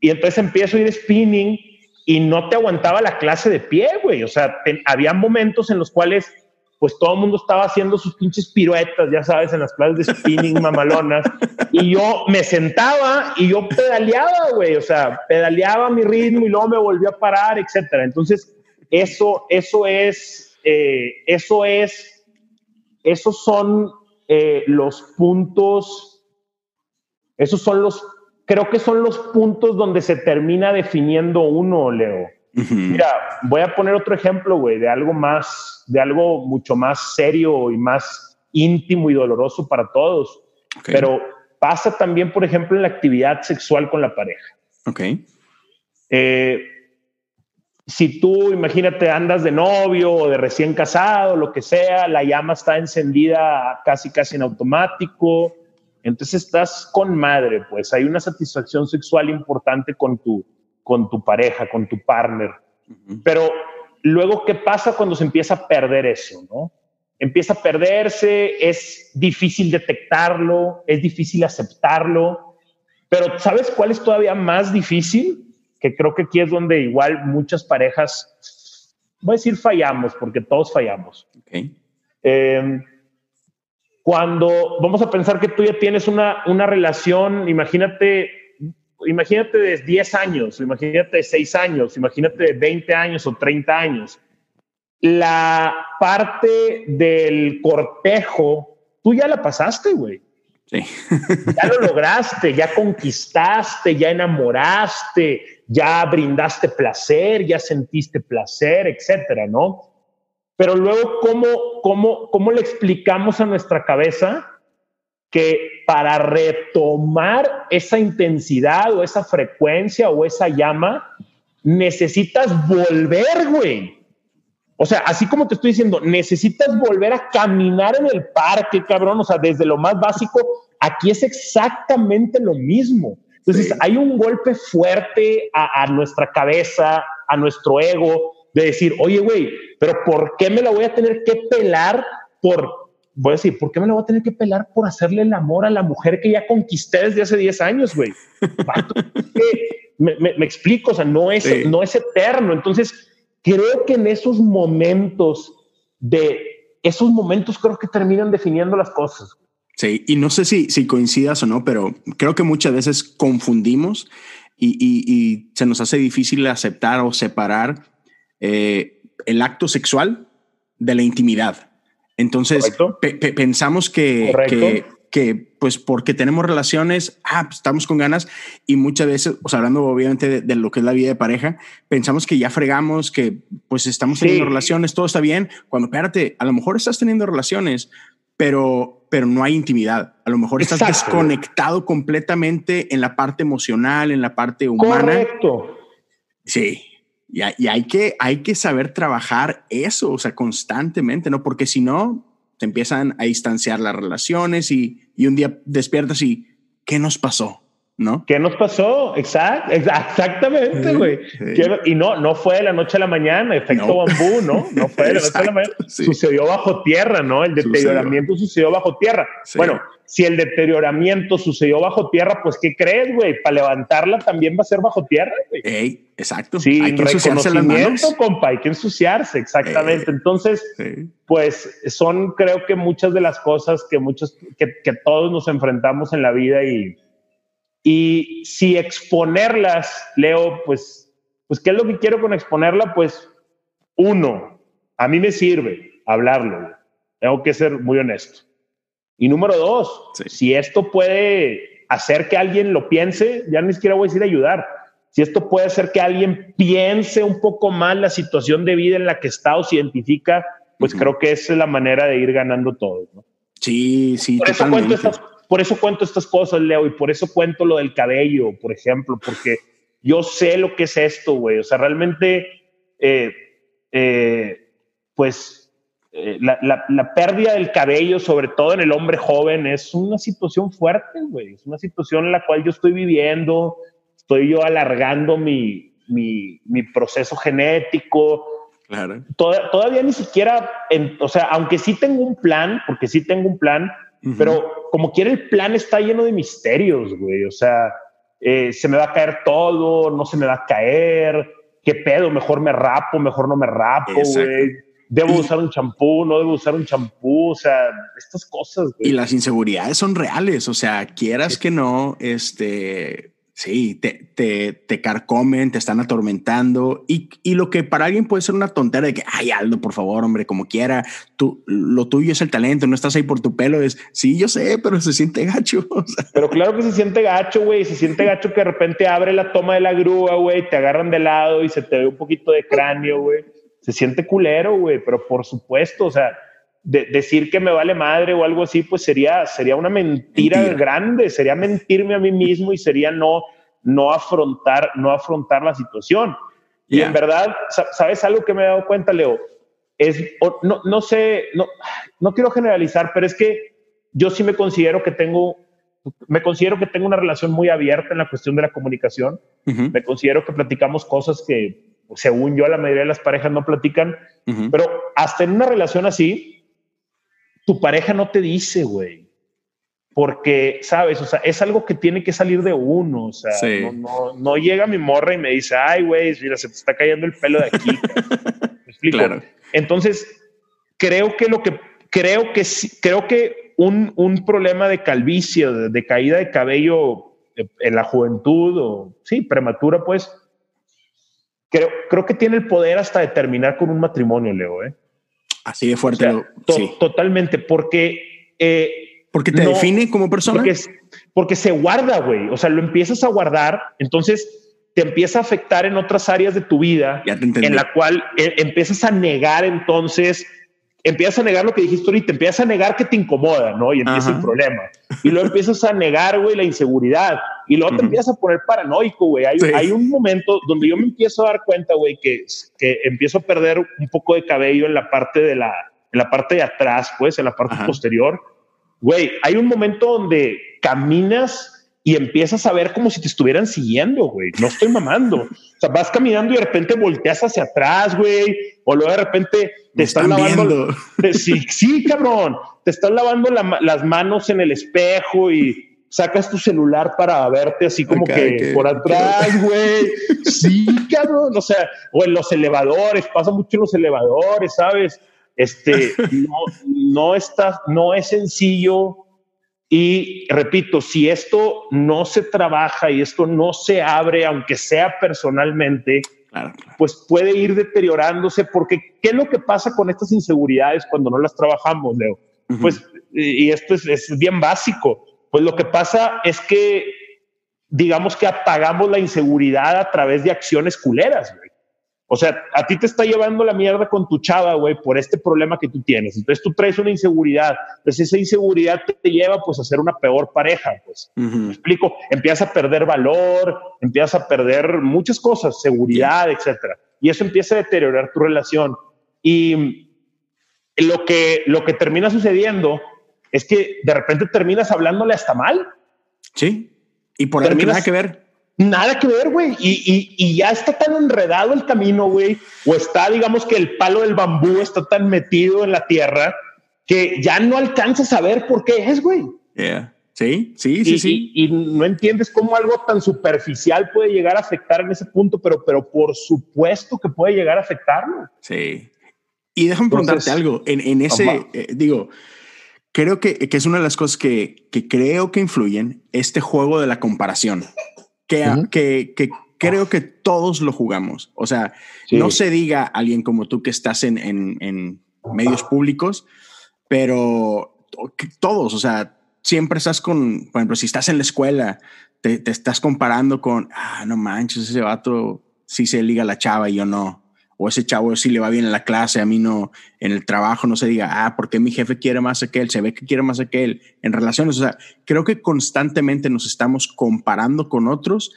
Speaker 3: Y entonces empiezo a ir spinning y no te aguantaba la clase de pie, güey. O sea, había momentos en los cuales pues todo el mundo estaba haciendo sus pinches piruetas, ya sabes, en las clases de spinning mamalonas. y yo me sentaba y yo pedaleaba, güey. O sea, pedaleaba mi ritmo y luego me volví a parar, etcétera. Entonces, eso, eso es, eh, eso es, esos son eh, los puntos, esos son los, creo que son los puntos donde se termina definiendo uno, Leo. Mira, voy a poner otro ejemplo, güey, de algo más, de algo mucho más serio y más íntimo y doloroso para todos. Pero pasa también, por ejemplo, en la actividad sexual con la pareja.
Speaker 2: Ok.
Speaker 3: Eh, si tú, imagínate, andas de novio o de recién casado, lo que sea, la llama está encendida casi, casi en automático, entonces estás con madre, pues hay una satisfacción sexual importante con tu, con tu pareja, con tu partner. Pero luego, ¿qué pasa cuando se empieza a perder eso? ¿no? Empieza a perderse, es difícil detectarlo, es difícil aceptarlo, pero ¿sabes cuál es todavía más difícil? Que creo que aquí es donde igual muchas parejas, voy a decir fallamos, porque todos fallamos. Em, cuando vamos a pensar que tú ya tienes una, una relación, imagínate, imagínate de 10 años, imagínate de 6 años, imagínate de 20 años o 30 años. La parte del cortejo, tú ya la pasaste, güey.
Speaker 2: Sí.
Speaker 3: ya lo lograste, ya conquistaste, ya enamoraste, ya brindaste placer, ya sentiste placer, etcétera, ¿no? Pero luego, ¿cómo, cómo, cómo le explicamos a nuestra cabeza que para retomar esa intensidad o esa frecuencia o esa llama, necesitas volver, güey? O sea, así como te estoy diciendo, necesitas volver a caminar en el parque, cabrón. O sea, desde lo más básico, aquí es exactamente lo mismo. Entonces, hay un golpe fuerte a, nuestra cabeza, a nuestro ego, de decir, oye, güey, pero ¿por qué me la voy a tener que pelar por, voy a decir, ¿por qué me la voy a tener que pelar por hacerle el amor a la mujer que ya conquisté desde hace 10 años, güey? me, me, explico, o sea, no es, no es eterno. Entonces, creo que en esos momentos de, esos momentos creo que terminan definiendo las cosas.
Speaker 2: Sí, y no sé si, si coincidas o no, pero creo que muchas veces confundimos y, se nos hace difícil aceptar o separar eh, el acto sexual de la intimidad. Entonces, pensamos que, que, pues porque tenemos relaciones, ah, pues, estamos con ganas y muchas veces, o sea, hablando obviamente de, lo que es la vida de pareja, pensamos que ya fregamos, que pues estamos teniendo relaciones, todo está bien, cuando espérate, a lo mejor estás teniendo relaciones, pero, pero no hay intimidad. A lo mejor estás desconectado completamente en la parte emocional, en la parte humana.
Speaker 3: Correcto.
Speaker 2: Sí. Y, y hay, que, hay que saber trabajar eso, o sea, constantemente, ¿no? Porque si no, se empiezan a distanciar las relaciones y, y un día despiertas y ¿qué nos pasó? ¿No?
Speaker 3: ¿Qué nos pasó? Exact, exactamente, güey. Y no, no fue de la noche a la mañana, efecto bambú, ¿no? No fue de la noche a la mañana. Sucedió bajo tierra, ¿no? El deterioramiento sucedió, bajo tierra. Bueno, si el deterioramiento sucedió bajo tierra, pues ¿qué crees, güey? Para levantarla también va a ser bajo tierra, güey.
Speaker 2: exacto.
Speaker 3: Sí, hay que ensuciarse las manos. compa, hay que ensuciarse, exactamente. Entonces, pues son creo que muchas de las cosas que muchos, que, que todos nos enfrentamos en la vida y y si exponerlas, Leo, pues, pues, ¿qué es lo que quiero con exponerla? Pues, uno, a mí me sirve hablarlo. Tengo que ser muy honesto. Y número dos, si esto puede hacer que alguien lo piense, ya ni siquiera voy a decir ayudar. Si esto puede hacer que alguien piense un poco más la situación de vida en la que está o se identifica, pues creo que esa es la manera de ir ganando todo. ¿no?
Speaker 2: Sí, sí,
Speaker 3: Por totalmente. Eso por eso cuento estas cosas, Leo, y por eso cuento lo del cabello, por ejemplo, porque yo sé lo que es esto, güey. O sea, realmente, eh, eh, pues, eh, la, pérdida del cabello, sobre todo en el hombre joven, es una situación fuerte, güey. Es una situación en la cual yo estoy viviendo, estoy yo alargando mi, mi, proceso genético.
Speaker 2: Claro.
Speaker 3: todavía ni siquiera, o sea, aunque sí tengo un plan, porque sí tengo un plan, pero como quiera el plan está lleno de misterios, güey. O sea, eh, se me va a caer todo, no se me va a caer. ¿Qué pedo? Mejor me rapo, mejor no me rapo, güey. Debo usar un champú, no debo usar un champú, o sea, estas cosas.
Speaker 2: Güey. Y las inseguridades son reales, o sea, quieras que no, este, Sí, te, te, te, carcomen, te están atormentando y, y, lo que para alguien puede ser una tontera de que, ay, Aldo, por favor, hombre, como quiera, tú, lo tuyo es el talento, no estás ahí por tu pelo, es, sí, yo sé, pero se siente gacho.
Speaker 3: Pero claro que se siente gacho, güey, se siente gacho que de repente abre la toma de la grúa, güey, te agarran de lado y se te ve un poquito de cráneo, güey. Se siente culero, güey, pero por supuesto, o sea, decir que me vale madre o algo así, pues sería, sería una mentira, grande, sería mentirme a mí mismo y sería no, no, afrontar, no afrontar la situación. Y en verdad, ¿sabes algo que me he dado cuenta, Leo? Es, no, no sé, no, no quiero generalizar, pero es que yo sí me considero que tengo, me considero que tengo una relación muy abierta en la cuestión de la comunicación. Me considero que platicamos cosas que, según yo, la mayoría de las parejas no platican, pero hasta en una relación así, tu pareja no te dice, güey. Porque, ¿sabes? O sea, es algo que tiene que salir de uno. O sea, no, no, llega mi morra y me dice, ay, güey, mira, se te está cayendo el pelo de aquí. ¿Me explico? Entonces, creo que lo que, creo que, creo que un, un problema de calvicie, de, de, caída de cabello eh, en la juventud o, sí, prematura, pues, creo, creo que tiene el poder hasta de terminar con un matrimonio, Leo, ¿eh?
Speaker 2: Así de fuerte.
Speaker 3: Totalmente, porque... Eh,
Speaker 2: porque te define como persona.
Speaker 3: Porque, porque se guarda, güey. O sea, lo empiezas a guardar, entonces te empieza a afectar en otras áreas de tu vida, en la cual eh, empiezas a negar entonces empiezas a negar lo que dijiste ahorita, empiezas a negar que te incomoda, ¿no? Y empieza el problema. Y luego empiezas a negar, güey, la inseguridad. Y luego te empiezas a poner paranoico, güey. Hay, hay, un momento donde yo me empiezo a dar cuenta, güey, que, que empiezo a perder un poco de cabello en la parte de la, en la parte de atrás, pues, en la parte posterior. Güey, hay un momento donde caminas y empiezas a ver como si te estuvieran siguiendo, güey. No estoy mamando. O sea, vas caminando y de repente volteas hacia atrás, güey. O luego de repente te están, lavando. sí, sí, cabrón. Te están lavando las manos en el espejo y sacas tu celular para verte así como que por atrás, güey. Sí, cabrón. O sea, o en los elevadores, pasa mucho en los elevadores, ¿sabes? Este, no, no está, no es sencillo y repito, si esto no se trabaja y esto no se abre, aunque sea personalmente, pues puede ir deteriorándose, porque ¿qué es lo que pasa con estas inseguridades cuando no las trabajamos, Leo? Pues, y esto es, es, bien básico, pues lo que pasa es que, digamos que apagamos la inseguridad a través de acciones culeras, güey. O sea, a ti te está llevando la mierda con tu chava, güey, por este problema que tú tienes. Entonces tú traes una inseguridad. Entonces esa inseguridad te lleva pues a ser una peor pareja, pues. Me explico, empiezas a perder valor, empiezas a perder muchas cosas, seguridad, etcétera. Y eso empieza a deteriorar tu relación. Y lo que, lo que termina sucediendo es que de repente terminas hablándole hasta mal.
Speaker 2: Sí. Y por ahí nada que ver.
Speaker 3: Nada que ver, güey. Y, y, y, ya está tan enredado el camino, güey. O está, digamos que el palo del bambú está tan metido en la tierra que ya no alcanzas a ver por qué es, güey.
Speaker 2: Yeah. Sí, sí, sí, sí.
Speaker 3: Y, no entiendes cómo algo tan superficial puede llegar a afectar en ese punto, pero, pero por supuesto que puede llegar a afectarlo.
Speaker 2: Sí. Y déjame preguntarte algo. En, en ese, eh, digo, creo que, que, es una de las cosas que, que, creo que influyen este juego de la comparación, que, que, que creo que todos lo jugamos. O sea, no se diga alguien como tú que estás en, en, en medios públicos, pero todos, o sea, siempre estás con, por ejemplo, si estás en la escuela, te, estás comparando con, ah, no manches, ese vato sí se liga la chava y yo no. O ese chavo sí le va bien en la clase, a mí no, en el trabajo no se diga, ah, porque mi jefe quiere más que él, se ve que quiere más que él, en relaciones. O sea, creo que constantemente nos estamos comparando con otros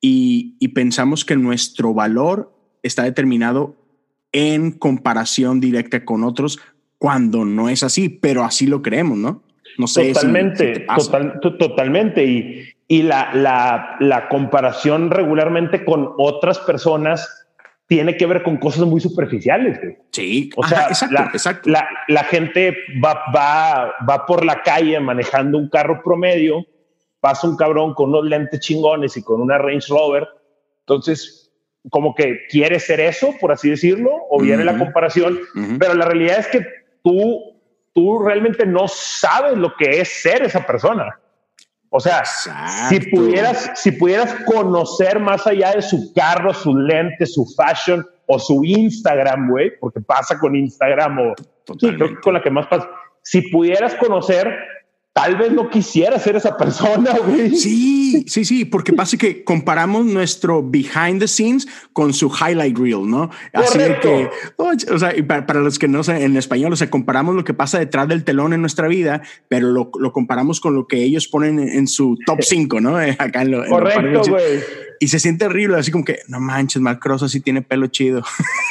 Speaker 2: y, y pensamos que nuestro valor está determinado en comparación directa con otros cuando no es así, pero así lo creemos, ¿no? No sé.
Speaker 3: Totalmente, totalmente. Y, y la, la, la, comparación regularmente con otras personas tiene que ver con cosas muy superficiales.
Speaker 2: Sí,
Speaker 3: o sea, exacto, la, La, gente va, va, va por la calle manejando un carro promedio, pasa un cabrón con unos lentes chingones y con una Range Rover. Entonces, como que quiere ser eso, por así decirlo, o viene la comparación, pero la realidad es que tú tú realmente no sabes lo que es ser esa persona. O sea, si pudieras, si pudieras conocer más allá de su carro, su lente, su fashion o su Instagram, güey, porque pasa con Instagram o sí, creo que con la que más pasa. Si pudieras conocer tal vez no quisiera ser esa persona, güey.
Speaker 2: Sí, sí, sí, porque pasa que comparamos nuestro behind the scenes con su highlight reel, ¿no? Así que, o sea, para, los que no saben en español, o sea, comparamos lo que pasa detrás del telón en nuestra vida, pero lo, lo comparamos con lo que ellos ponen en, su top 5, ¿no? Acá en lo,
Speaker 3: Correcto, güey
Speaker 2: y se siente horrible, así como que no manches, Mark Cross sí tiene pelo chido.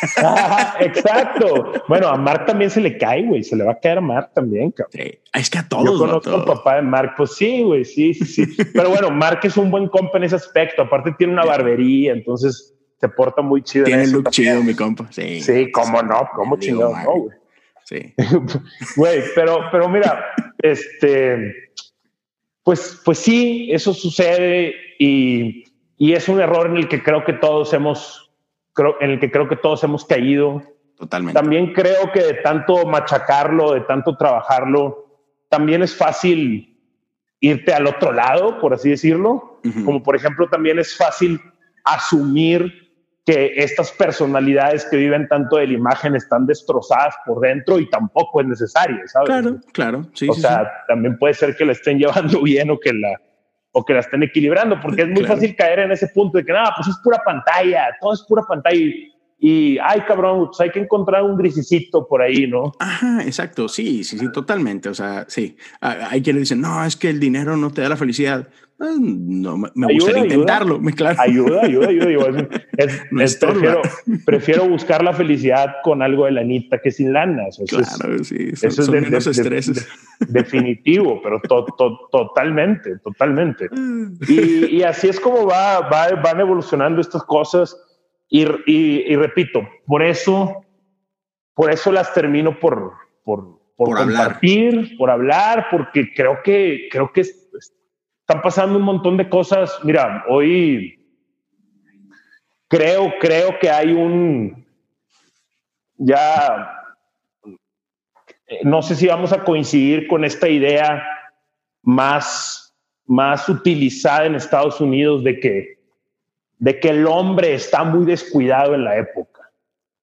Speaker 3: exacto. Bueno, a Mark también se le cae, güey. Se le va a caer a Mark también, cabrón.
Speaker 2: Sí. Es que a todos.
Speaker 3: Yo conozco al papá de Mark, pues sí, güey, sí, sí, sí. Pero bueno, Mark es un buen compa en ese aspecto. Aparte tiene una barbería, entonces se porta muy chido.
Speaker 2: Tiene look chido, mi compa. Sí.
Speaker 3: Sí, cómo no, cómo chingado, no, güey.
Speaker 2: Sí.
Speaker 3: Güey, pero, pero mira, este, pues, pues sí, eso sucede y y es un error en el que creo que todos hemos, creo, en el que creo que todos hemos caído.
Speaker 2: Totalmente.
Speaker 3: También creo que de tanto machacarlo, de tanto trabajarlo, también es fácil irte al otro lado, por así decirlo. Como por ejemplo, también es fácil asumir que estas personalidades que viven tanto de la imagen están destrozadas por dentro y tampoco es necesario, ¿sabes?
Speaker 2: Claro, claro. Sí,
Speaker 3: o sea, también puede ser que la estén llevando bien o que la, o que la estén equilibrando, porque es muy fácil caer en ese punto de que nada, pues es pura pantalla, todo es pura pantalla. Y, ay, cabrón, pues hay que encontrar un grisicito por ahí, ¿no?
Speaker 2: Ajá, exacto, sí, sí, sí, totalmente. O sea, sí, hay quienes dicen, no, es que el dinero no te da la felicidad. Pues, no, me gustaría intentarlo, me claro.
Speaker 3: Ayuda, ayuda, ayuda. Es, prefiero, prefiero, buscar la felicidad con algo de lanita que sin lana.
Speaker 2: claro, sí, eso es de, menos estreses.
Speaker 3: definitivo, pero totalmente, totalmente. Y, y, así es como va, va, van evolucionando estas cosas. Y, y, repito, por eso, por eso las termino por, por, por, compartir, hablar. por hablar, porque creo que, creo que están pasando un montón de cosas. Mira, hoy creo, creo que hay un ya no sé si vamos a coincidir con esta idea más, más utilizada en Estados Unidos de que, de que el hombre está muy descuidado en la época.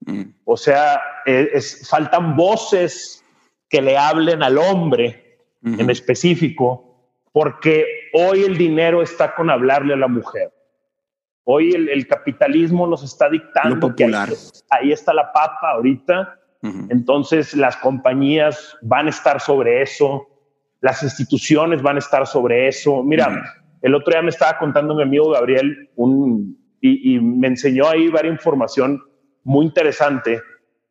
Speaker 3: Mm. O sea, e, es, faltan voces que le hablen al hombre en específico porque hoy el dinero está con hablarle a la mujer. Hoy el, capitalismo nos está dictando
Speaker 2: popular.
Speaker 3: que ahí, está la papa ahorita. Entonces las compañías van a estar sobre eso, las instituciones van a estar sobre eso. Mira, el otro día me estaba contando mi amigo Gabriel un, y, y me enseñó ahí varias información muy interesante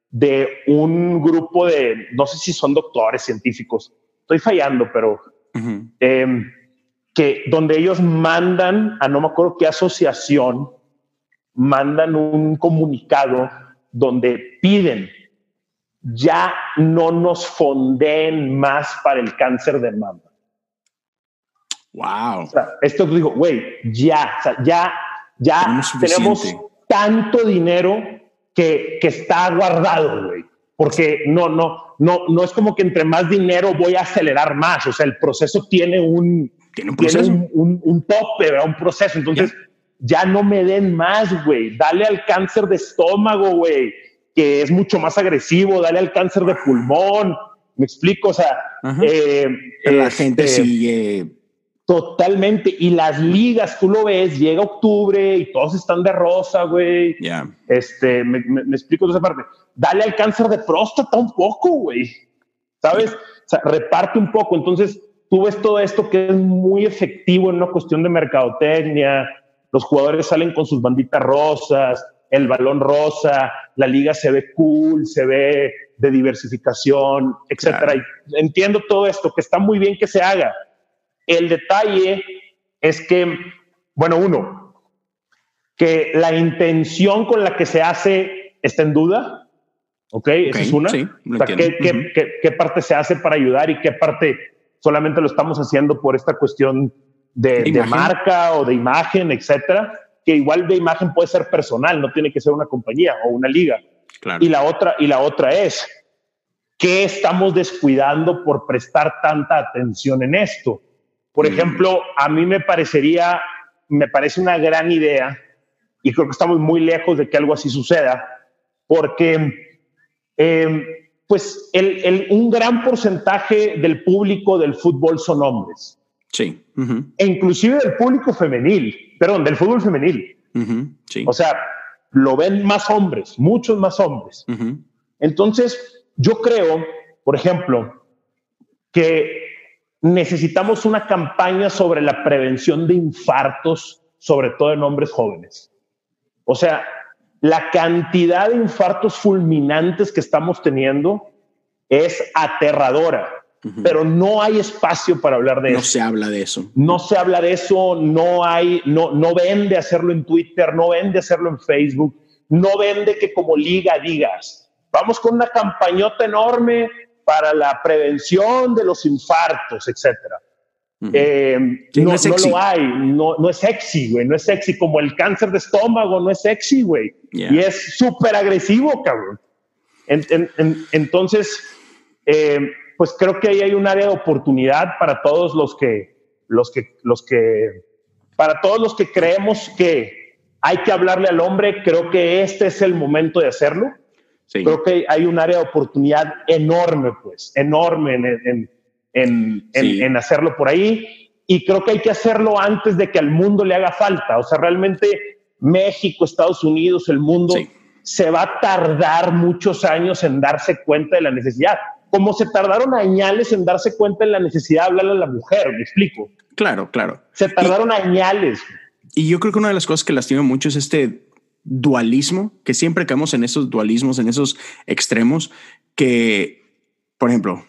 Speaker 3: de un grupo de, no sé si son doctores científicos, estoy fallando, pero que donde ellos mandan a no me acuerdo qué asociación, mandan un comunicado donde piden ya no nos fondeen más para el cáncer de mama.
Speaker 2: Wow.
Speaker 3: esto digo, güey, ya, ya, ya tenemos, tanto dinero que, que está guardado, güey. Porque no, no, no, no es como que entre más dinero voy a acelerar más. O sea, el proceso tiene un,
Speaker 2: tiene un, proceso?
Speaker 3: un, un, tope, un proceso. Entonces, ya no me den más, güey. Dale al cáncer de estómago, güey, que es mucho más agresivo. Dale al cáncer de pulmón. Me explico, o sea,
Speaker 2: eh, la gente este, sigue
Speaker 3: Totalmente. Y las ligas, tú lo ves, llega octubre y todos están de rosa, güey.
Speaker 2: Ya.
Speaker 3: Este, me, me, explico de esa parte. Dale al cáncer de próstata un poco, güey. ¿Sabes? O sea, reparte un poco. Entonces, tú ves todo esto que es muy efectivo en una cuestión de mercadotecnia. Los jugadores salen con sus banditas rosas, el balón rosa, la liga se ve cool, se ve de diversificación, etcétera. entiendo todo esto, que está muy bien que se haga el detalle es que, bueno, uno, que la intención con la que se hace está en duda. ¿Ok? Esa es una.
Speaker 2: Sí,
Speaker 3: ¿qué, parte se hace para ayudar y qué parte solamente lo estamos haciendo por esta cuestión de, marca o de imagen, etcétera? Que igual de imagen puede ser personal, no tiene que ser una compañía o una liga. Y la otra, y la otra es, ¿qué estamos descuidando por prestar tanta atención en esto? Por mm. ejemplo, a mí me parecería, me parece una gran idea, y creo que estamos muy lejos de que algo así suceda, porque em, pues el, un gran porcentaje del público del fútbol son hombres.
Speaker 2: Sí.
Speaker 3: E inclusive del público femenil, perdón, del fútbol femenil.
Speaker 2: sí.
Speaker 3: O sea, lo ven más hombres, muchos más hombres. Entonces, yo creo, por ejemplo, que necesitamos una campaña sobre la prevención de infartos, sobre todo en hombres jóvenes. O sea, la cantidad de infartos fulminantes que estamos teniendo es aterradora, pero no hay espacio para hablar de eso.
Speaker 2: No se habla de eso.
Speaker 3: No se habla de eso, no hay, no, no vende hacerlo en Twitter, no vende hacerlo en Facebook, no vende que como liga digas, vamos con una campañota enorme para la prevención de los infartos, etcétera. Eh, no, lo hay, no, es sexy, güey, no es sexy como el cáncer de estómago, no es sexy, güey, y es súper agresivo, cabrón. entonces, eh, pues creo que ahí hay un área de oportunidad para todos los que, los que, los que, para todos los que creemos que hay que hablarle al hombre, creo que este es el momento de hacerlo. Creo que hay un área de oportunidad enorme, pues, enorme en, en, en, hacerlo por ahí. Y creo que hay que hacerlo antes de que al mundo le haga falta. O sea, realmente México, Estados Unidos, el mundo se va a tardar muchos años en darse cuenta de la necesidad. Como se tardaron añales en darse cuenta de la necesidad de hablarle a la mujer, me explico.
Speaker 2: Claro, claro.
Speaker 3: Se tardaron añales.
Speaker 2: Y yo creo que una de las cosas que lastima mucho es este dualismo, que siempre caemos en esos dualismos, en esos extremos, que, por ejemplo,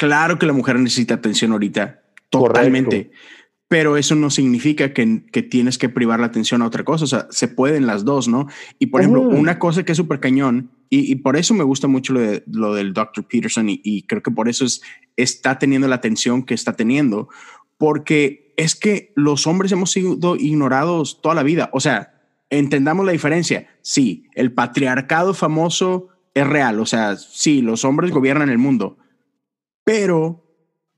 Speaker 2: claro que la mujer necesita atención ahorita, totalmente, pero eso no significa que, que, tienes que privar la atención a otra cosa, o sea, se pueden las dos, ¿no? Y, por ejemplo, una cosa que es súper cañón, y, por eso me gusta mucho lo, de, lo del Dr. Peterson, y, y creo que por eso es, está teniendo la atención que está teniendo, porque es que los hombres hemos sido ignorados toda la vida, o sea, entendamos la diferencia. Sí, el patriarcado famoso es real, o sea, sí, los hombres gobiernan el mundo, pero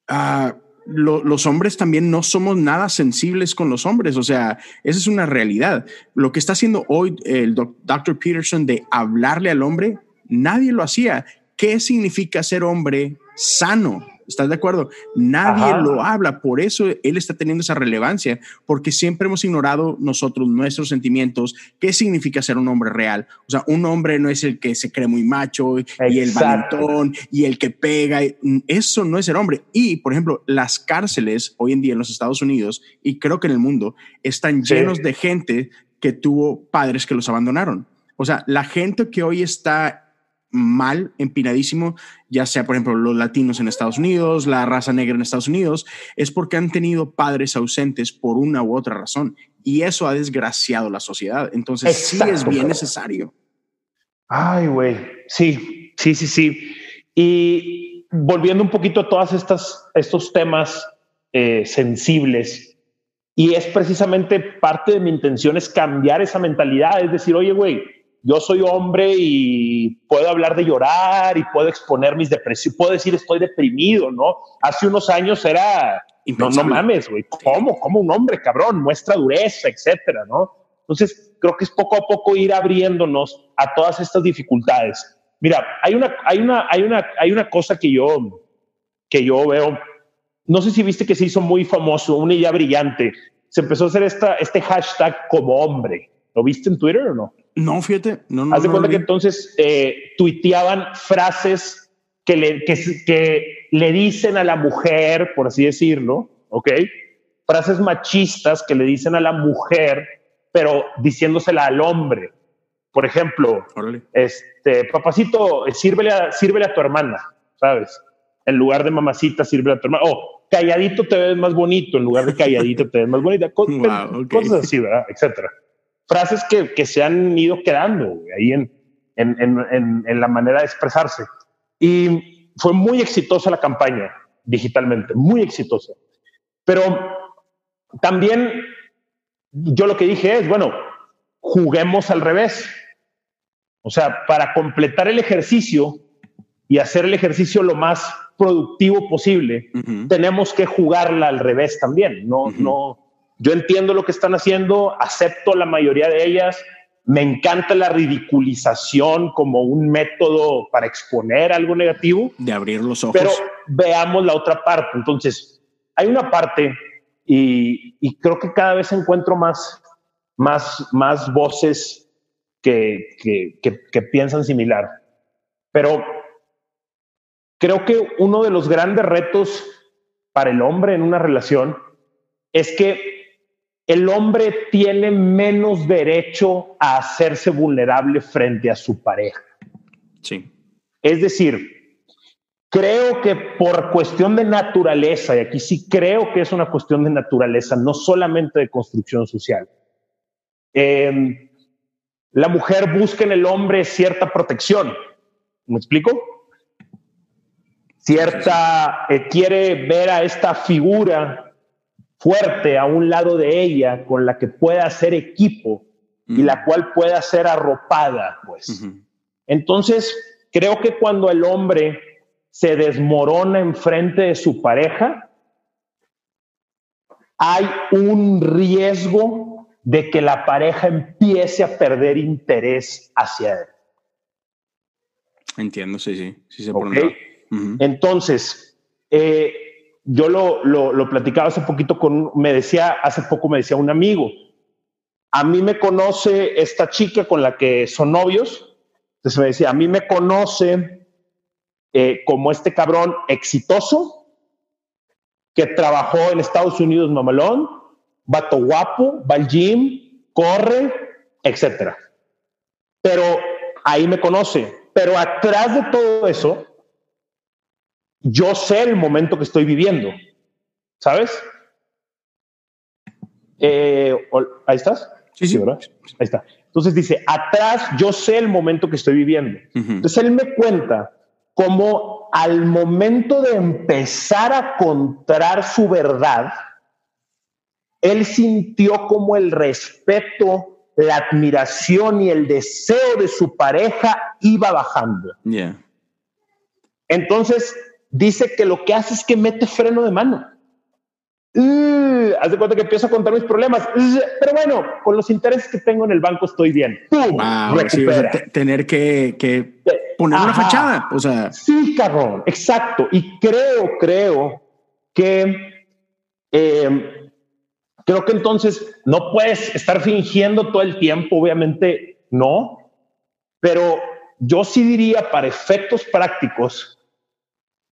Speaker 2: ah, los hombres también no somos nada sensibles con los hombres, o sea, esa es una realidad. Lo que está haciendo hoy el Dr. Peterson de hablarle al hombre, nadie lo hacía. ¿Qué significa ser hombre sano? ¿Estás de acuerdo? Nadie lo habla, por eso él está teniendo esa relevancia, porque siempre hemos ignorado nosotros nuestros sentimientos, qué significa ser un hombre real. O sea, un hombre no es el que se cree muy macho y el valentón y el que pega. Eso no es ser hombre. Y, por ejemplo, las cárceles hoy en día en los Estados Unidos y creo que en el mundo están llenos de gente que tuvo padres que los abandonaron. O sea, la gente que hoy está mal, empinadísimo, ya sea, por ejemplo, los latinos en Estados Unidos, la raza negra en Estados Unidos, es porque han tenido padres ausentes por una u otra razón. Y eso ha desgraciado la sociedad. Entonces, sí es bien necesario.
Speaker 3: Ay, güey. Sí, sí, sí, sí. Y volviendo un poquito a todas estas, estos temas eh, sensibles, y es precisamente parte de mi intención es cambiar esa mentalidad, es decir, oye, güey, yo soy hombre y puedo hablar de llorar y puedo exponer mis depresiones, puedo decir estoy deprimido, ¿no? Hace unos años era, no, no mames, güey, ¿cómo? ¿Cómo un hombre, cabrón? Muestra dureza, etcétera, ¿no? Entonces, creo que es poco a poco ir abriéndonos a todas estas dificultades. Mira, hay una, hay una, hay una, hay una cosa que yo, que yo veo, no sé si viste que se hizo muy famoso, una idea brillante. Se empezó a hacer esta, este hashtag como hombre. ¿Lo viste en Twitter o no?
Speaker 2: No, fíjate, no, no.
Speaker 3: Haz de cuenta que entonces eh, tuiteaban frases que le, que, que le dicen a la mujer, por así decirlo, ¿ok? Frases machistas que le dicen a la mujer, pero diciéndosela al hombre. Por ejemplo, este, papacito, sírvele a, sírvele a tu hermana, ¿sabes? En lugar de mamacita, sírvele a tu hermana. O calladito te ves más bonito, en lugar de calladito te ves más bonita. Cosas así, ¿verdad? Etcétera frases que, que se han ido quedando ahí en, en, en, en, la manera de expresarse. Y fue muy exitosa la campaña digitalmente, muy exitosa. Pero también yo lo que dije es, bueno, juguemos al revés. O sea, para completar el ejercicio y hacer el ejercicio lo más productivo posible, tenemos que jugarla al revés también. No, no, yo entiendo lo que están haciendo, acepto la mayoría de ellas, me encanta la ridiculización como un método para exponer algo negativo.
Speaker 2: De abrir los ojos.
Speaker 3: Pero veamos la otra parte. Entonces, hay una parte y, creo que cada vez encuentro más, más, más voces que, que, que piensan similar. Pero creo que uno de los grandes retos para el hombre en una relación es que el hombre tiene menos derecho a hacerse vulnerable frente a su pareja.
Speaker 2: Sí.
Speaker 3: Es decir, creo que por cuestión de naturaleza, y aquí sí creo que es una cuestión de naturaleza, no solamente de construcción social, em, la mujer busca en el hombre cierta protección. ¿Me explico? Cierta, eh, quiere ver a esta figura fuerte a un lado de ella con la que pueda hacer equipo y la cual pueda ser arropada, pues. Entonces, creo que cuando el hombre se desmorona enfrente de su pareja, hay un riesgo de que la pareja empiece a perder interés hacia él.
Speaker 2: Entiendo, sí, sí, sí se
Speaker 3: okay. Entonces, eh, yo lo, lo, platicaba hace poquito con, me decía, hace poco me decía un amigo, a mí me conoce esta chica con la que son novios, entonces me decía, a mí me conoce eh, como este cabrón exitoso que trabajó en Estados Unidos mamalón, vato guapo, va al gym, corre, etcétera. Pero ahí me conoce. Pero atrás de todo eso yo sé el momento que estoy viviendo, ¿sabes? Eh, ahí estás.
Speaker 2: Sí, sí, ¿verdad?
Speaker 3: Ahí está. Entonces dice, atrás yo sé el momento que estoy viviendo. Entonces él me cuenta cómo al momento de empezar a encontrar su verdad, él sintió como el respeto, la admiración y el deseo de su pareja iba bajando.
Speaker 2: Yeah.
Speaker 3: Entonces dice que lo que hace es que mete freno de mano. Uh, haz de cuenta que empiezo a contar mis problemas. Uh, pero bueno, con los intereses que tengo en el banco estoy bien.
Speaker 2: tener que, poner una fachada. O sea.
Speaker 3: Sí, cabrón, exacto. Y creo, creo que em, creo que entonces no puedes estar fingiendo todo el tiempo, obviamente no, pero yo sí diría para efectos prácticos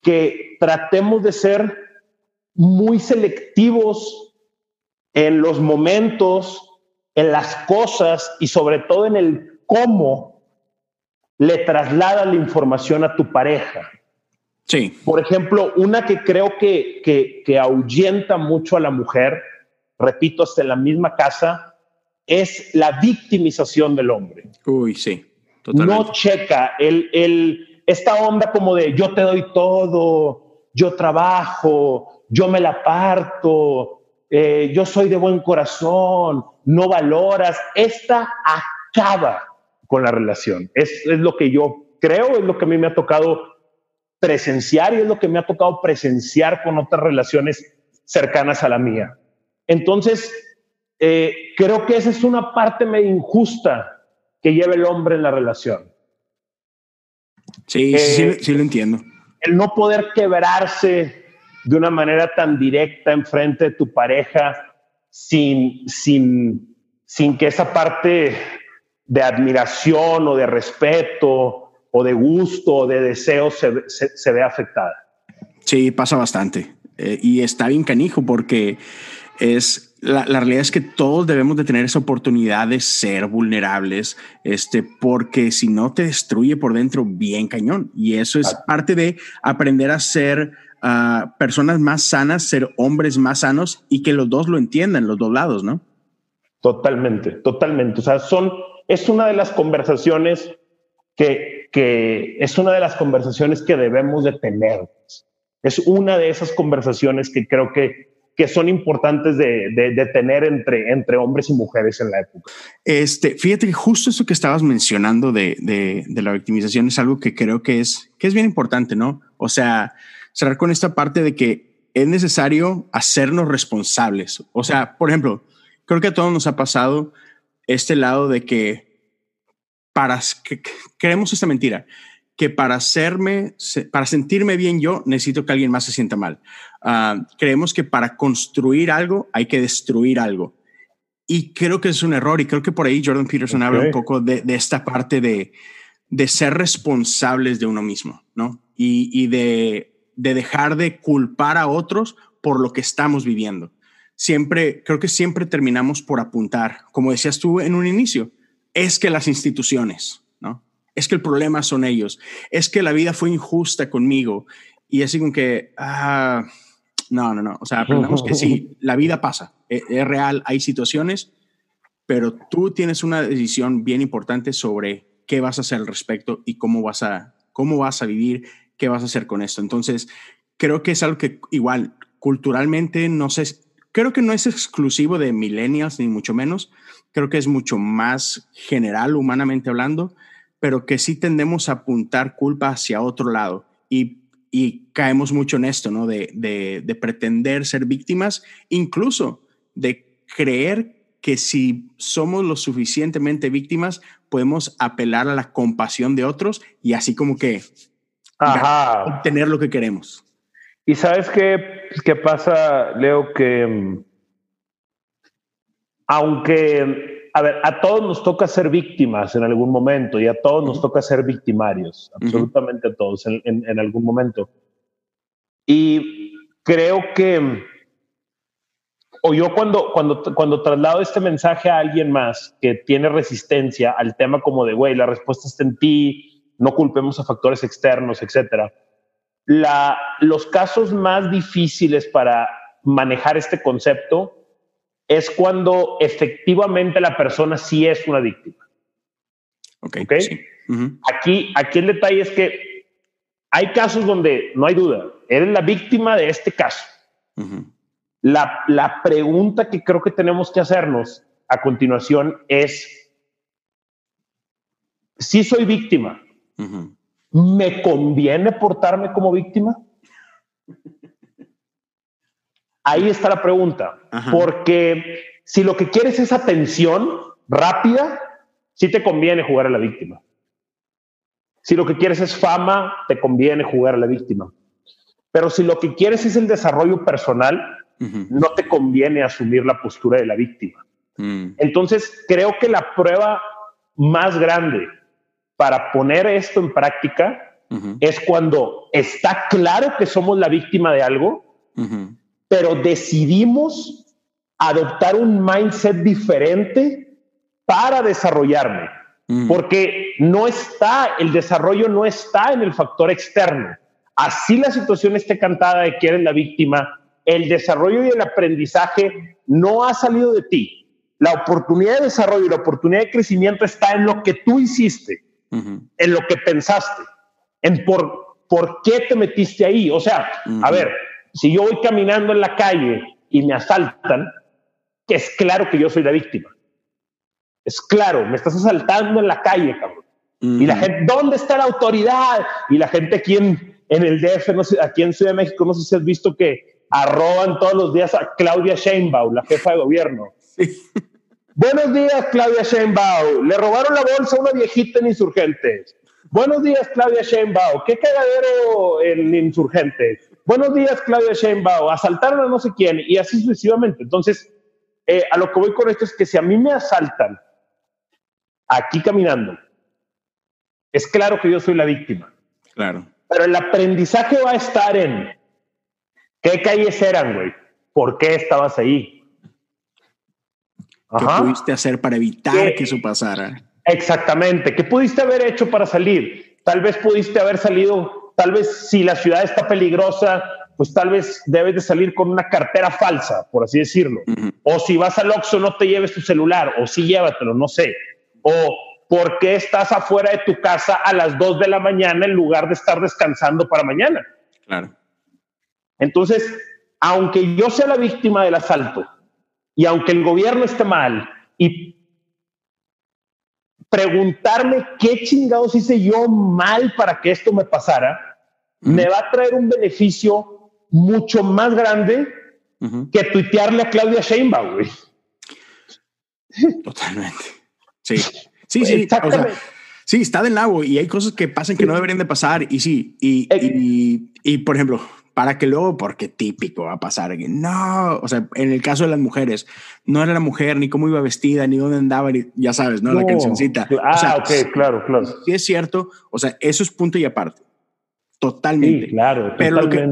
Speaker 3: que tratemos de ser muy selectivos en los momentos, en las cosas y sobre todo en el cómo le trasladas la información a tu pareja.
Speaker 2: Sí.
Speaker 3: Por ejemplo, una que creo que, que, que ahuyenta mucho a la mujer, repito, hasta en la misma casa, es la victimización del hombre.
Speaker 2: Uy, sí.
Speaker 3: Totalmente. No checa el, el, esta onda como de yo te doy todo, yo trabajo, yo me la parto, eh, yo soy de buen corazón, no valoras. Esta acaba con la relación. Es, es lo que yo creo, es lo que a mí me ha tocado presenciar y es lo que me ha tocado presenciar con otras relaciones cercanas a la mía. Entonces, eh, creo que esa es una parte medio injusta que lleva el hombre en la relación.
Speaker 2: Sí, sí, eh, sí, lo entiendo.
Speaker 3: El no poder quebrarse de una manera tan directa enfrente de tu pareja sin, sin, sin que esa parte de admiración o de respeto o de gusto o de deseo se, se, ve afectada.
Speaker 2: Sí, pasa bastante. Eh, y está bien canijo porque es la, la, realidad es que todos debemos de tener esa oportunidad de ser vulnerables, este, porque si no te destruye por dentro bien cañón. Y eso es parte de aprender a ser uh, personas más sanas, ser hombres más sanos y que los dos lo entiendan, los dos lados, ¿no?
Speaker 3: Totalmente, totalmente. O sea, son, es una de las conversaciones que que es una de las conversaciones que debemos de tener. Es una de esas conversaciones que creo que, que son importantes de, de, tener entre, entre hombres y mujeres en la época.
Speaker 2: Este, fíjate que justo eso que estabas mencionando de, de, la victimización es algo que creo que es, que es bien importante, ¿no? O sea, cerrar con esta parte de que es necesario hacernos responsables. O sea, por ejemplo, creo que a todos nos ha pasado este lado de que para que, creemos esta mentira que para hacerme, para sentirme bien yo, necesito que alguien más se sienta mal. Uh, creemos que para construir algo hay que destruir algo. Y creo que es un error y creo que por ahí Jordan Peterson okay. habla un poco de, de, esta parte de, de ser responsables de uno mismo, ¿no? Y, y de, de dejar de culpar a otros por lo que estamos viviendo. Siempre, creo que siempre terminamos por apuntar, como decías tú en un inicio, es que las instituciones. Es que el problema son ellos, es que la vida fue injusta conmigo. Y así como que, ah, no, no, no, o sea, aprendamos que sí, la vida pasa, es, es real, hay situaciones, pero tú tienes una decisión bien importante sobre qué vas a hacer al respecto y cómo vas a, cómo vas a vivir, qué vas a hacer con esto. Entonces, creo que es algo que igual culturalmente no sé, creo que no es exclusivo de millennials ni mucho menos, creo que es mucho más general, humanamente hablando, pero que sí tendemos a apuntar culpa hacia otro lado y, y caemos mucho en esto, ¿no? De, de, de, pretender ser víctimas, incluso de creer que si somos lo suficientemente víctimas, podemos apelar a la compasión de otros y así como que Ajá. obtener lo que queremos.
Speaker 3: Y sabes qué, qué pasa, Leo, que mm, aunque, a ver, a todos nos toca ser víctimas en algún momento y a todos nos toca ser victimarios, absolutamente a todos en, en, en, algún momento. Y creo que, o yo cuando, cuando, cuando traslado este mensaje a alguien más que tiene resistencia al tema como de, güey, la respuesta está en ti, no culpemos a factores externos, etcétera. La, los casos más difíciles para manejar este concepto es cuando efectivamente la persona sí es una víctima.
Speaker 2: Ok. ¿Okay? Sí.
Speaker 3: Uh -huh. aquí, aquí el detalle es que hay casos donde no hay duda, eres la víctima de este caso. Uh -huh. la, la pregunta que creo que tenemos que hacernos a continuación es, si soy víctima, uh -huh. ¿me conviene portarme como víctima? Ahí está la pregunta, Ajá. porque si lo que quieres es atención rápida, sí te conviene jugar a la víctima. Si lo que quieres es fama, te conviene jugar a la víctima. Pero si lo que quieres es el desarrollo personal, uh -huh. no te conviene asumir la postura de la víctima. Uh Entonces, creo que la prueba más grande para poner esto en práctica uh -huh. es cuando está claro que somos la víctima de algo, pero decidimos adoptar un mindset diferente para desarrollarme. porque no está, el desarrollo no está en el factor externo. Así la situación esté cantada de que eres la víctima, el desarrollo y el aprendizaje no ha salido de ti. La oportunidad de desarrollo y la oportunidad de crecimiento está en lo que tú hiciste, en lo que pensaste, en por, por qué te metiste ahí. O sea, a ver, si yo voy caminando en la calle y me asaltan, que es claro que yo soy la víctima. Es claro, me estás asaltando en la calle, cabrón. Y la gente, ¿dónde está la autoridad? Y la gente aquí en, en el DF, no sé, aquí en Ciudad de México, no sé si has visto que arroban todos los días a Claudia Sheinbaum, la jefa de gobierno. Buenos días, Claudia Sheinbaum. Le robaron la bolsa a una viejita en Insurgentes. Buenos días, Claudia Sheinbaum. Qué cagadero en Insurgentes. Buenos días, Claudia Sheinbaum. Asaltaron a no sé quién y así sucesivamente. Entonces, eh, a lo que voy con esto es que si a mí me asaltan aquí caminando, es claro que yo soy la víctima.
Speaker 2: Claro.
Speaker 3: Pero el aprendizaje va a estar en ¿Qué calles eran, güey? ¿Por qué estabas ahí?
Speaker 2: ¿Qué pudiste hacer para evitar que eso pasara?
Speaker 3: Exactamente. ¿Qué pudiste haber hecho para salir? Tal vez pudiste haber salido, tal vez si la ciudad está peligrosa, pues tal vez debes de salir con una cartera falsa, por así decirlo. O si vas al Oxxo no te lleves tu celular, o sí llévatelo, no sé. O ¿por qué estás afuera de tu casa a las 2 de la mañana en lugar de estar descansando para mañana?
Speaker 2: Claro.
Speaker 3: Entonces, aunque yo sea la víctima del asalto y aunque el gobierno esté mal y preguntarme qué chingados hice yo mal para que esto me pasara, me va a traer un beneficio mucho más grande que tuitearle a Claudia Sheinbaum, güey.
Speaker 2: Totalmente. Sí. Sí, sí. sí, está del lago y hay cosas que pasan que no deberían de pasar y sí. Y, y, y, por ejemplo, para que luego, porque típico va a pasar, no, o sea, en el caso de las mujeres, no era la mujer, ni cómo iba vestida, ni dónde andaba, ya sabes, ¿no? la cancioncita.
Speaker 3: Ah, ok, claro, claro.
Speaker 2: Sí es cierto, o sea, eso es punto y aparte. Totalmente.
Speaker 3: Sí, claro,
Speaker 2: Pero Lo, que,